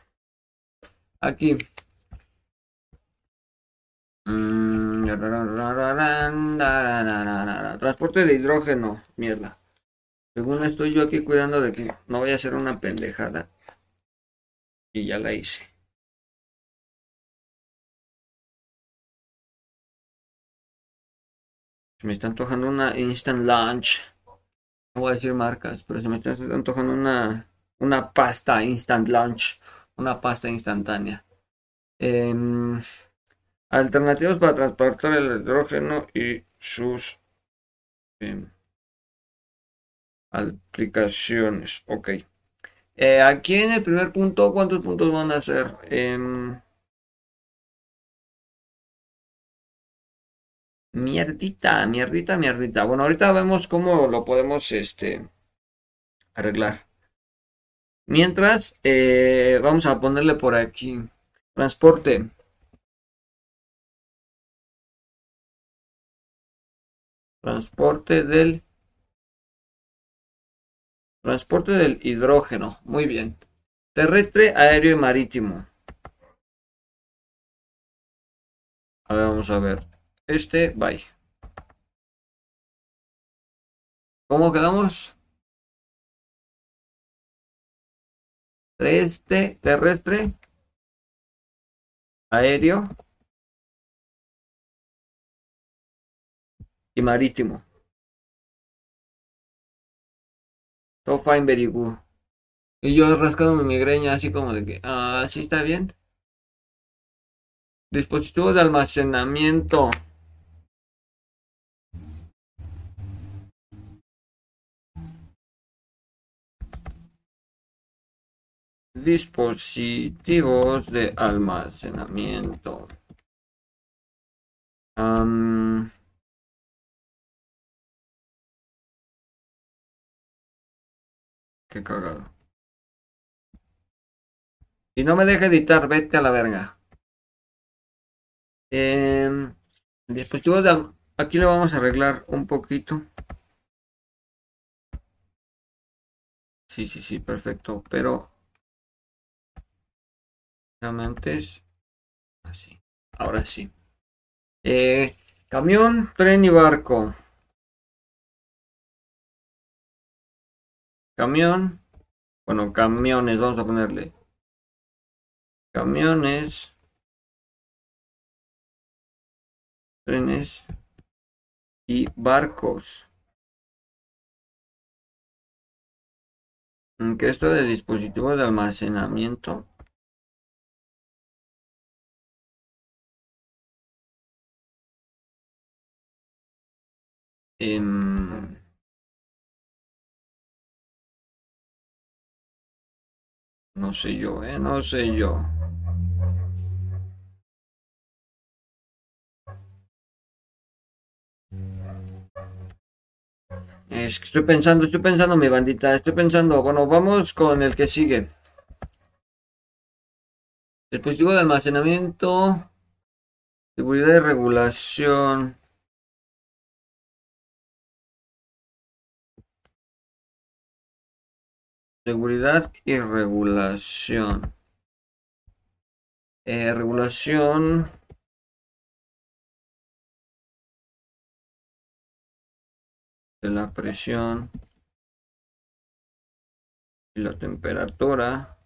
Aquí. Mm, transporte de hidrógeno, mierda. Según estoy yo aquí cuidando de que no vaya a ser una pendejada. Y ya la hice. Me está antojando una instant lunch. No voy a decir marcas, pero se me está antojando una, una pasta instant lunch. Una pasta instantánea. Em, alternativas para transportar el hidrógeno y sus em, aplicaciones. Ok. Eh, aquí en el primer punto, ¿cuántos puntos van a ser? Em, mierdita, mierdita, mierdita. Bueno, ahorita vemos cómo lo podemos este, arreglar. Mientras, eh, vamos a ponerle por aquí. Transporte. Transporte del Transporte del hidrógeno. Muy bien. Terrestre, aéreo y marítimo. A ver, vamos a ver. Este, bye. ¿Cómo quedamos? Terrestre, terrestre, aéreo y marítimo. Todo fine, very good. Y yo rascando mi greña así como de que, ah, sí está bien. Dispositivo de almacenamiento. Dispositivos de almacenamiento. Qué cagado. Y no me deja editar, vete a la verga. Eh, dispositivo de... Aquí lo vamos a arreglar un poquito. Sí, sí, sí, perfecto. Pero... Es... Así. Ahora sí. Eh, camión, tren y barco. camión. Bueno, camiones, vamos a ponerle. Camiones. Trenes. Y barcos. Que esto de dispositivos de almacenamiento. Em, no sé yo, ¿eh? No sé yo. Es que estoy pensando, estoy pensando, mi bandita, estoy pensando. Bueno, vamos con el que sigue. Dispositivo de almacenamiento, seguridad y regulación. Seguridad y regulación. Eh, regulación. de la presión y la temperatura.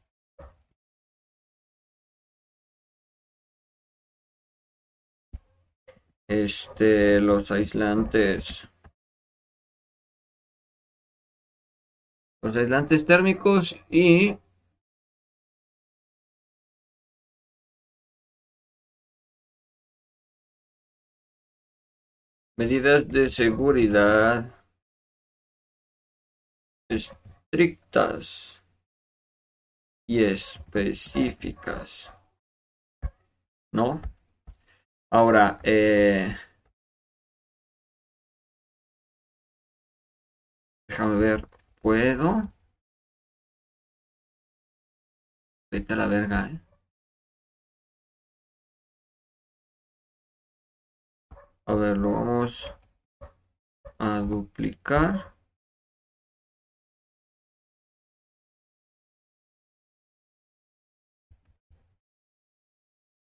Este, los aislantes. Los aislantes térmicos y medidas de seguridad estrictas y específicas. ¿No? Ahora, eh, déjame ver, ¿puedo? Vete a la verga, ¿eh? A ver, lo vamos a duplicar.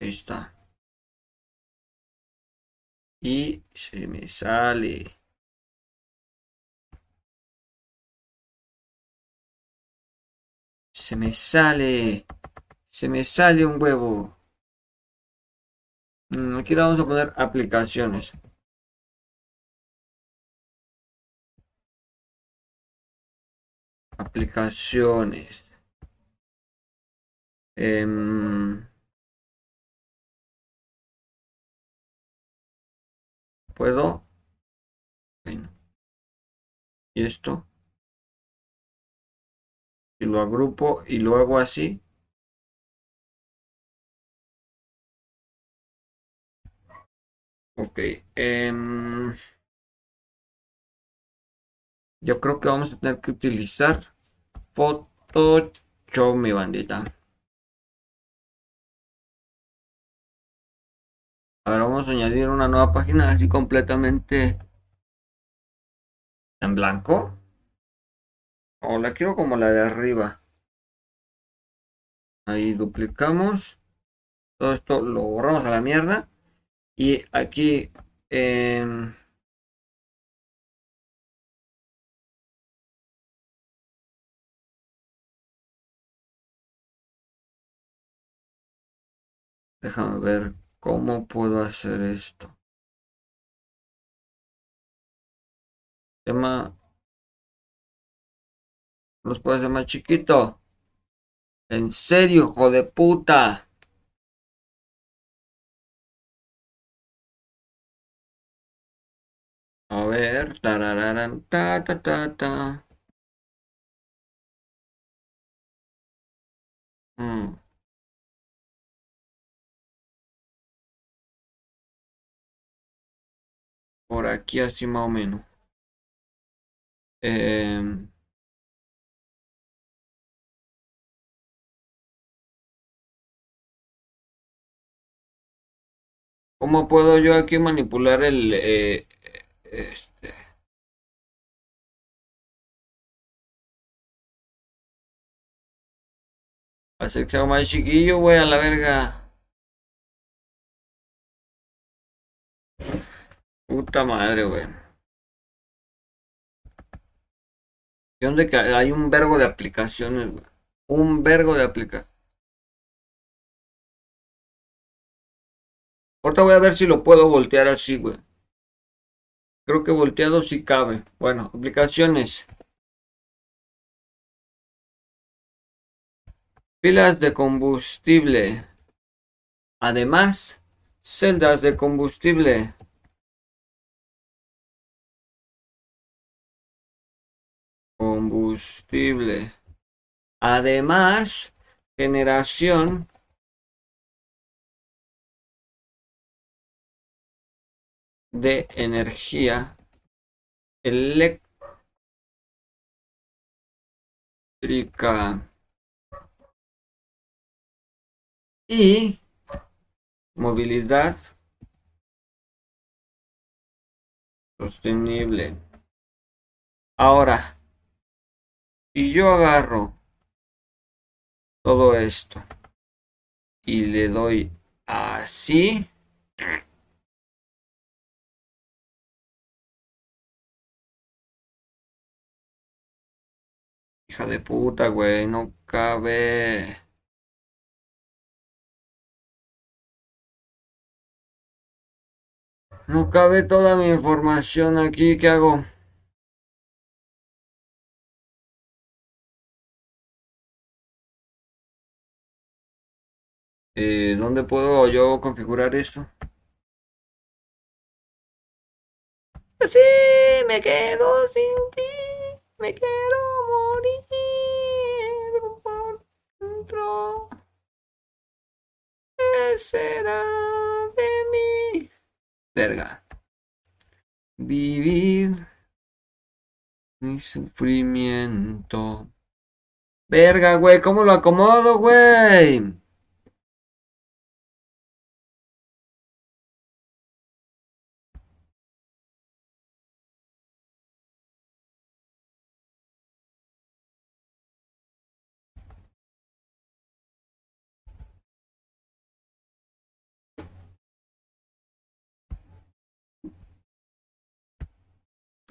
está. Y se me sale. Se me sale. Se me sale un huevo. Mm, aquí vamos a poner aplicaciones. Aplicaciones. Em, puedo y esto y lo agrupo y lo hago así ok em, yo creo que vamos a tener que utilizar Photoshop mi bandita Ahora vamos a añadir una nueva página así completamente en blanco. O la quiero como la de arriba. Ahí duplicamos. Todo esto lo borramos a la mierda. Y aquí... Eh, déjame ver ¿Cómo puedo hacer esto? ¿Los puedo hacer más chiquito? En serio, hijo de puta. A ver, ta, ta, ta, ta. Mm. por aquí así más o menos. Em, ¿Cómo puedo yo aquí manipular el... Eh, este? Hacer que sea más chiquillo, güey, a la verga. Puta madre, güey. de que hay un vergo de aplicaciones, güey. Un vergo de aplicaciones. Ahorita voy a ver si lo puedo voltear así, güey. Creo que volteado sí cabe. Bueno, aplicaciones. Pilas de combustible. Además, celdas de combustible. Combustible. Además, generación de energía eléctrica y movilidad sostenible. Ahora, si yo agarro todo esto y le doy así, hija de puta, güey, no cabe. No cabe toda mi información aquí. ¿Qué hago? Eh, ¿Dónde puedo yo configurar esto? Sí, me quedo sin ti. Me quiero morir por dentro. ¿Qué será de mí? Verga. Vivir mi sufrimiento. Verga, güey, ¿cómo lo acomodo, güey?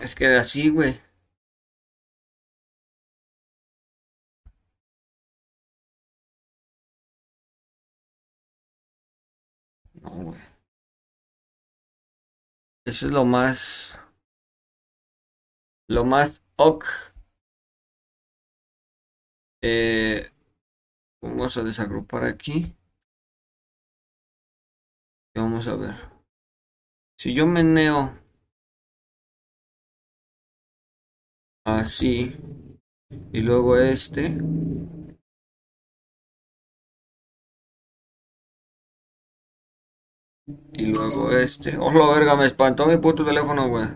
Es que así, güey. No, güey. Eso es lo más. Lo más ok. Eh, vamos a desagrupar aquí. vamos a ver. Si yo meneo así. Y luego este. Y luego este. Oh la verga me espantó mi puto teléfono güey.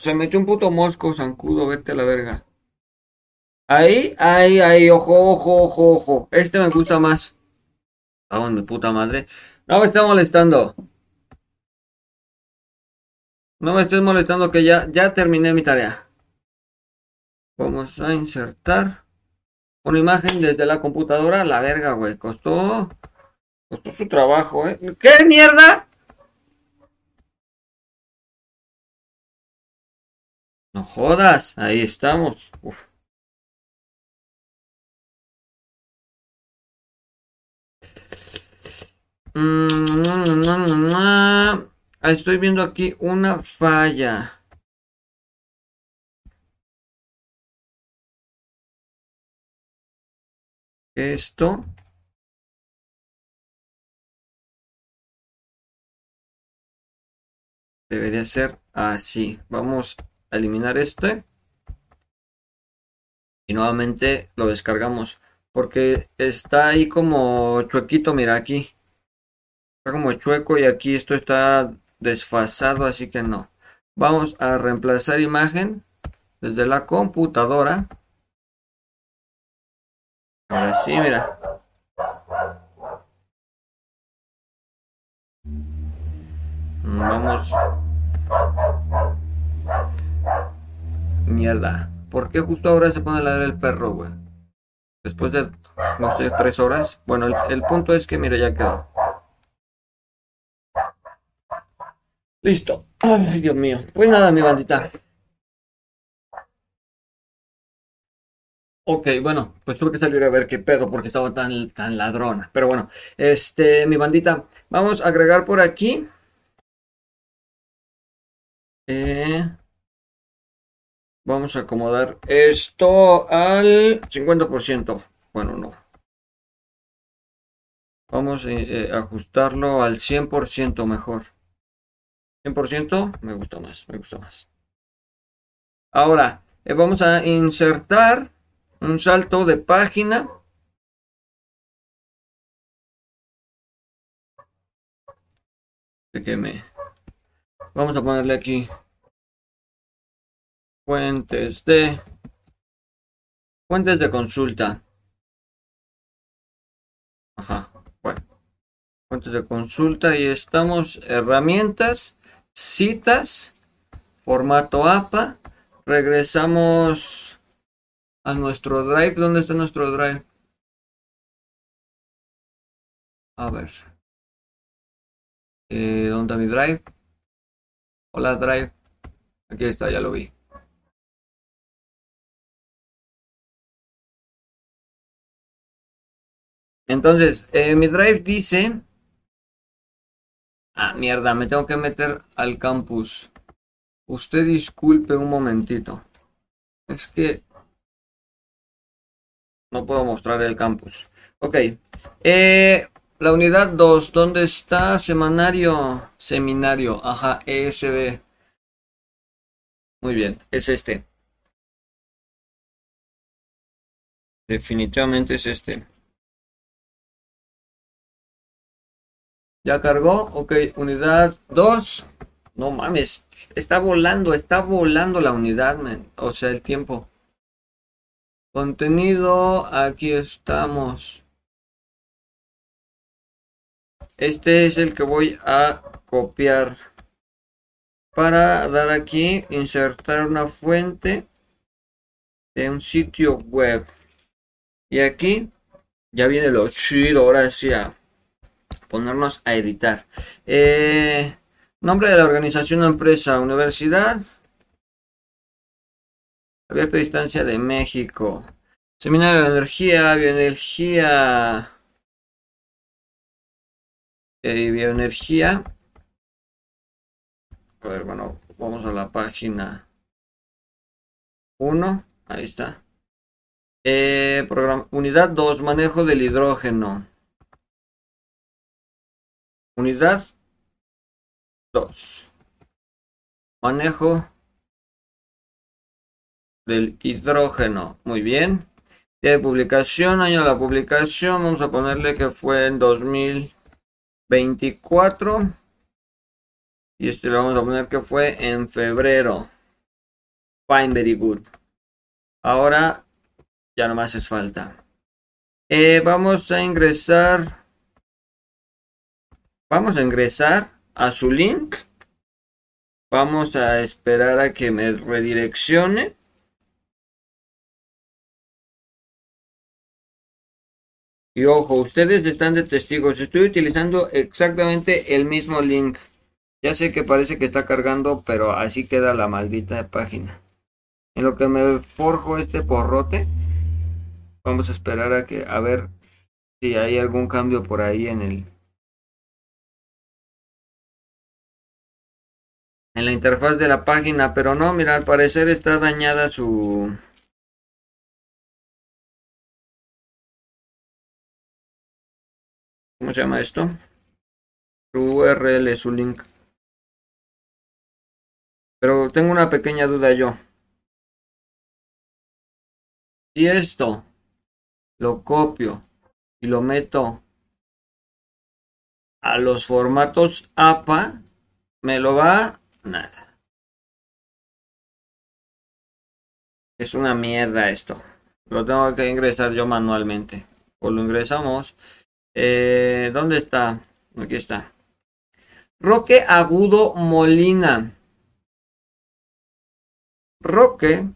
Se metió un puto mosco zancudo vete a la verga. Ahí ahí ahí ojo ojo ojo ojo. Este me gusta más Vamos, puta madre. No me estés molestando. No me estés molestando que ya, ya terminé mi tarea. Vamos a insertar una imagen desde la computadora. La verga, güey. Costó. Costó su trabajo, ¿eh? ¿Qué mierda? No jodas. Ahí estamos. Uf. Estoy viendo aquí una falla. Esto. Debería ser así. Vamos a eliminar este. Y nuevamente lo descargamos. Porque está ahí como chuequito, mira aquí. Como chueco y aquí esto está desfasado, así que no. Vamos a reemplazar imagen desde la computadora. Ahora sí, mira. Vamos. Mierda. ¿Por qué justo ahora se pone a ladrar el perro, güey? Después de, no sé, tres horas. Bueno, el, el punto es que, mira, ya quedó. Listo. Ay, Dios mío. Pues nada, mi bandita. Ok, bueno, pues tuve que salir a ver qué pedo porque estaba tan, tan ladrona. Pero bueno, este, mi bandita, vamos a agregar por aquí. Eh, vamos a acomodar esto al 50%. Bueno, no. Vamos a eh, ajustarlo al 100% mejor. 100% me gusta más, me gusta más. Ahora, eh, vamos a insertar un salto de página. Que me... Vamos a ponerle aquí fuentes de fuentes de consulta. Ajá, bueno. Fuentes de consulta y estamos herramientas, citas, formato APA. Regresamos a nuestro drive. ¿Dónde está nuestro drive? A ver. Eh, ¿Dónde está mi drive? Hola, drive. Aquí está, ya lo vi. Entonces, eh, mi drive dice... Ah, mierda, me tengo que meter al campus. Usted disculpe un momentito. Es que no puedo mostrar el campus. Ok. Eh, la unidad 2, ¿dónde está? Semanario. Seminario. Ajá, ESB. Muy bien, es este. Definitivamente es este. ¿Ya cargó? Ok, unidad 2. No mames, está volando, está volando la unidad, O sea, el tiempo. Contenido, aquí estamos. Este es el que voy a copiar para dar aquí, insertar una fuente de un sitio web. Y aquí ya viene lo chido, ahora ponernos a editar. Eh, nombre de la organización o empresa, universidad, Abierto distancia de México. Seminario de energía, bioenergía. Eh, bioenergía. A ver, bueno, vamos a la página 1. Ahí está. Eh, unidad 2, manejo del hidrógeno. Unidad 2. Manejo del hidrógeno. Muy bien. De publicación, año de la publicación, vamos a ponerle que fue en 2024. Y este lo vamos a poner que fue en febrero. Fine, very good. Ahora ya no más es falta. Eh, vamos a ingresar. Vamos a ingresar a su link. Vamos a esperar a que me redireccione. Y ojo, ustedes están de testigos. Estoy utilizando exactamente el mismo link. Ya sé que parece que está cargando, pero así queda la maldita página. En lo que me forjo este porrote, vamos a esperar a que a ver si hay algún cambio por ahí en el en la interfaz de la página, pero no, mira, al parecer está dañada su ¿Cómo se llama esto? Su URL, su link. Pero tengo una pequeña duda yo. Si esto lo copio y lo meto a los formatos APA, me lo va nada. Es una mierda esto. Lo tengo que ingresar yo manualmente. O lo ingresamos eh, ¿Dónde está? Aquí está. Roque Agudo Molina. Roque.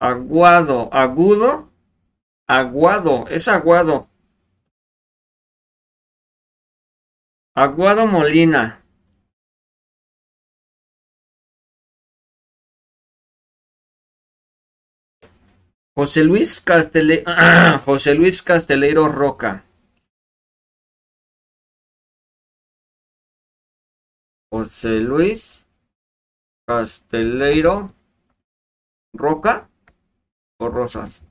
Aguado. Agudo. Aguado. Es aguado. Aguado Molina. José Luis Castele... José Luis Casteleiro Roca. José Luis Casteleiro Roca o Rosas.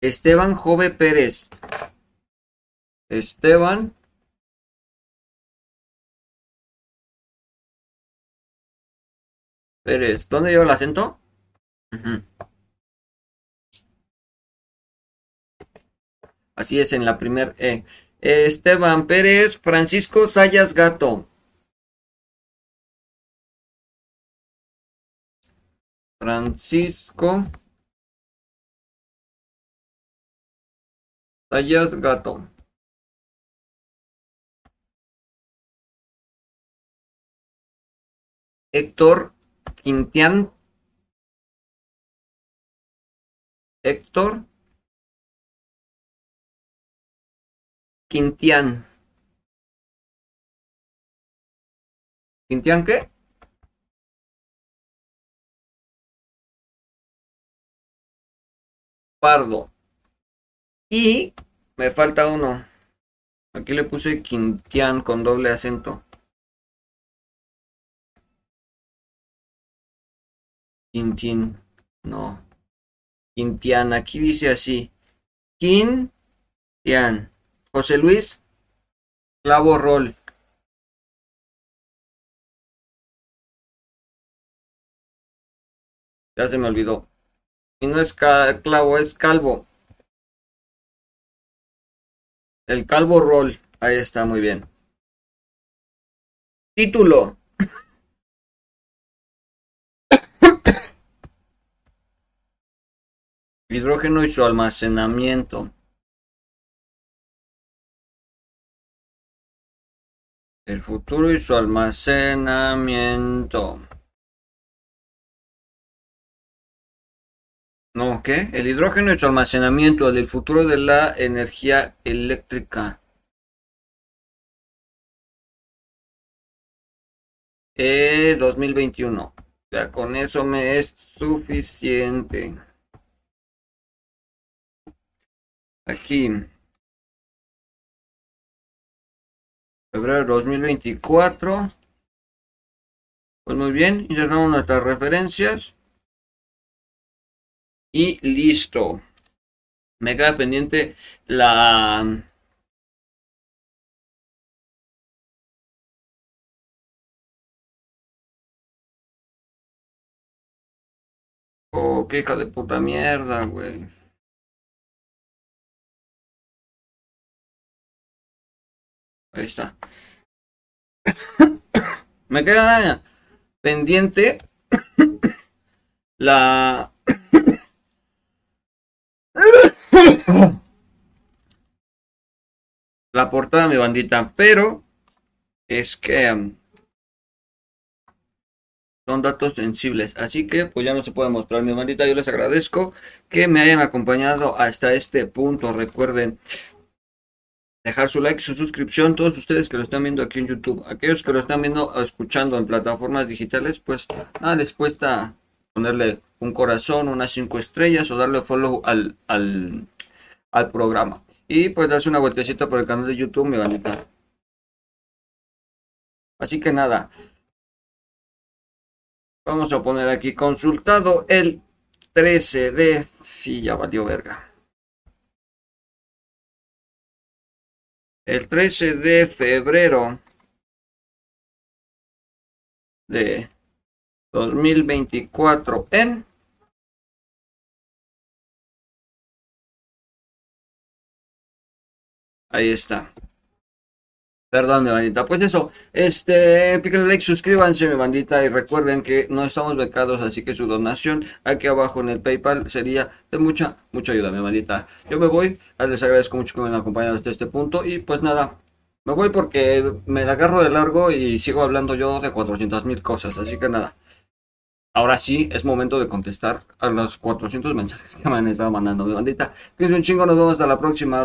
Esteban Jove Pérez. Esteban Pérez. ¿Dónde lleva el acento? Así es, en la primer E. Esteban Pérez, Francisco Sayas Gato. Francisco Sayas Gato. Héctor Quintián Héctor Quintián. ¿Quintián qué? Pardo. Y me falta uno. Aquí le puse Quintián con doble acento. Quintín. No. Quintián. Aquí dice así. Quintián. José Luis Clavo Rol. Ya se me olvidó. Y no es clavo, es calvo. El calvo roll. Ahí está, muy bien. Título. Hidrógeno y su almacenamiento. El futuro y su almacenamiento. No, ¿qué? El hidrógeno y su almacenamiento del futuro de la energía eléctrica. Eh, 2021. Ya con eso me es suficiente. Aquí. Febrero 2024. Pues muy bien, insertamos nuestras referencias. Y listo. Me queda pendiente la... Oh, qué hija de puta mierda, güey. Ahí está. Me queda pendiente la la portada de mi bandita, pero es que um, son datos sensibles, así que pues ya no se puede mostrar mi bandita. Yo les agradezco que me hayan acompañado hasta este punto. Recuerden dejar su like, su suscripción, todos ustedes que lo están viendo aquí en YouTube, aquellos que lo están viendo escuchando en plataformas digitales, pues nada les cuesta ponerle un corazón, unas cinco estrellas o darle follow al, al, al programa. Y pues darse una vueltecita por el canal de YouTube, mi bandita. Así que nada. Vamos a poner aquí consultado el 13 de... Sí, ya valió verga. El 13 de febrero de 2024 en Ahí está. Perdón, mi bandita. Pues eso, este, píquenle like, suscríbanse, mi bandita, y recuerden que no estamos becados, así que su donación aquí abajo en el PayPal sería de mucha, mucha ayuda, mi bandita. Yo me voy, les agradezco mucho que me hayan acompañado hasta este punto, y pues nada, me voy porque me agarro de largo y sigo hablando yo de 400 mil cosas, así que nada. ahora sí es momento de contestar a los 400 mensajes que me han estado mandando de bandita. Es un chingo, nos vemos hasta la próxima.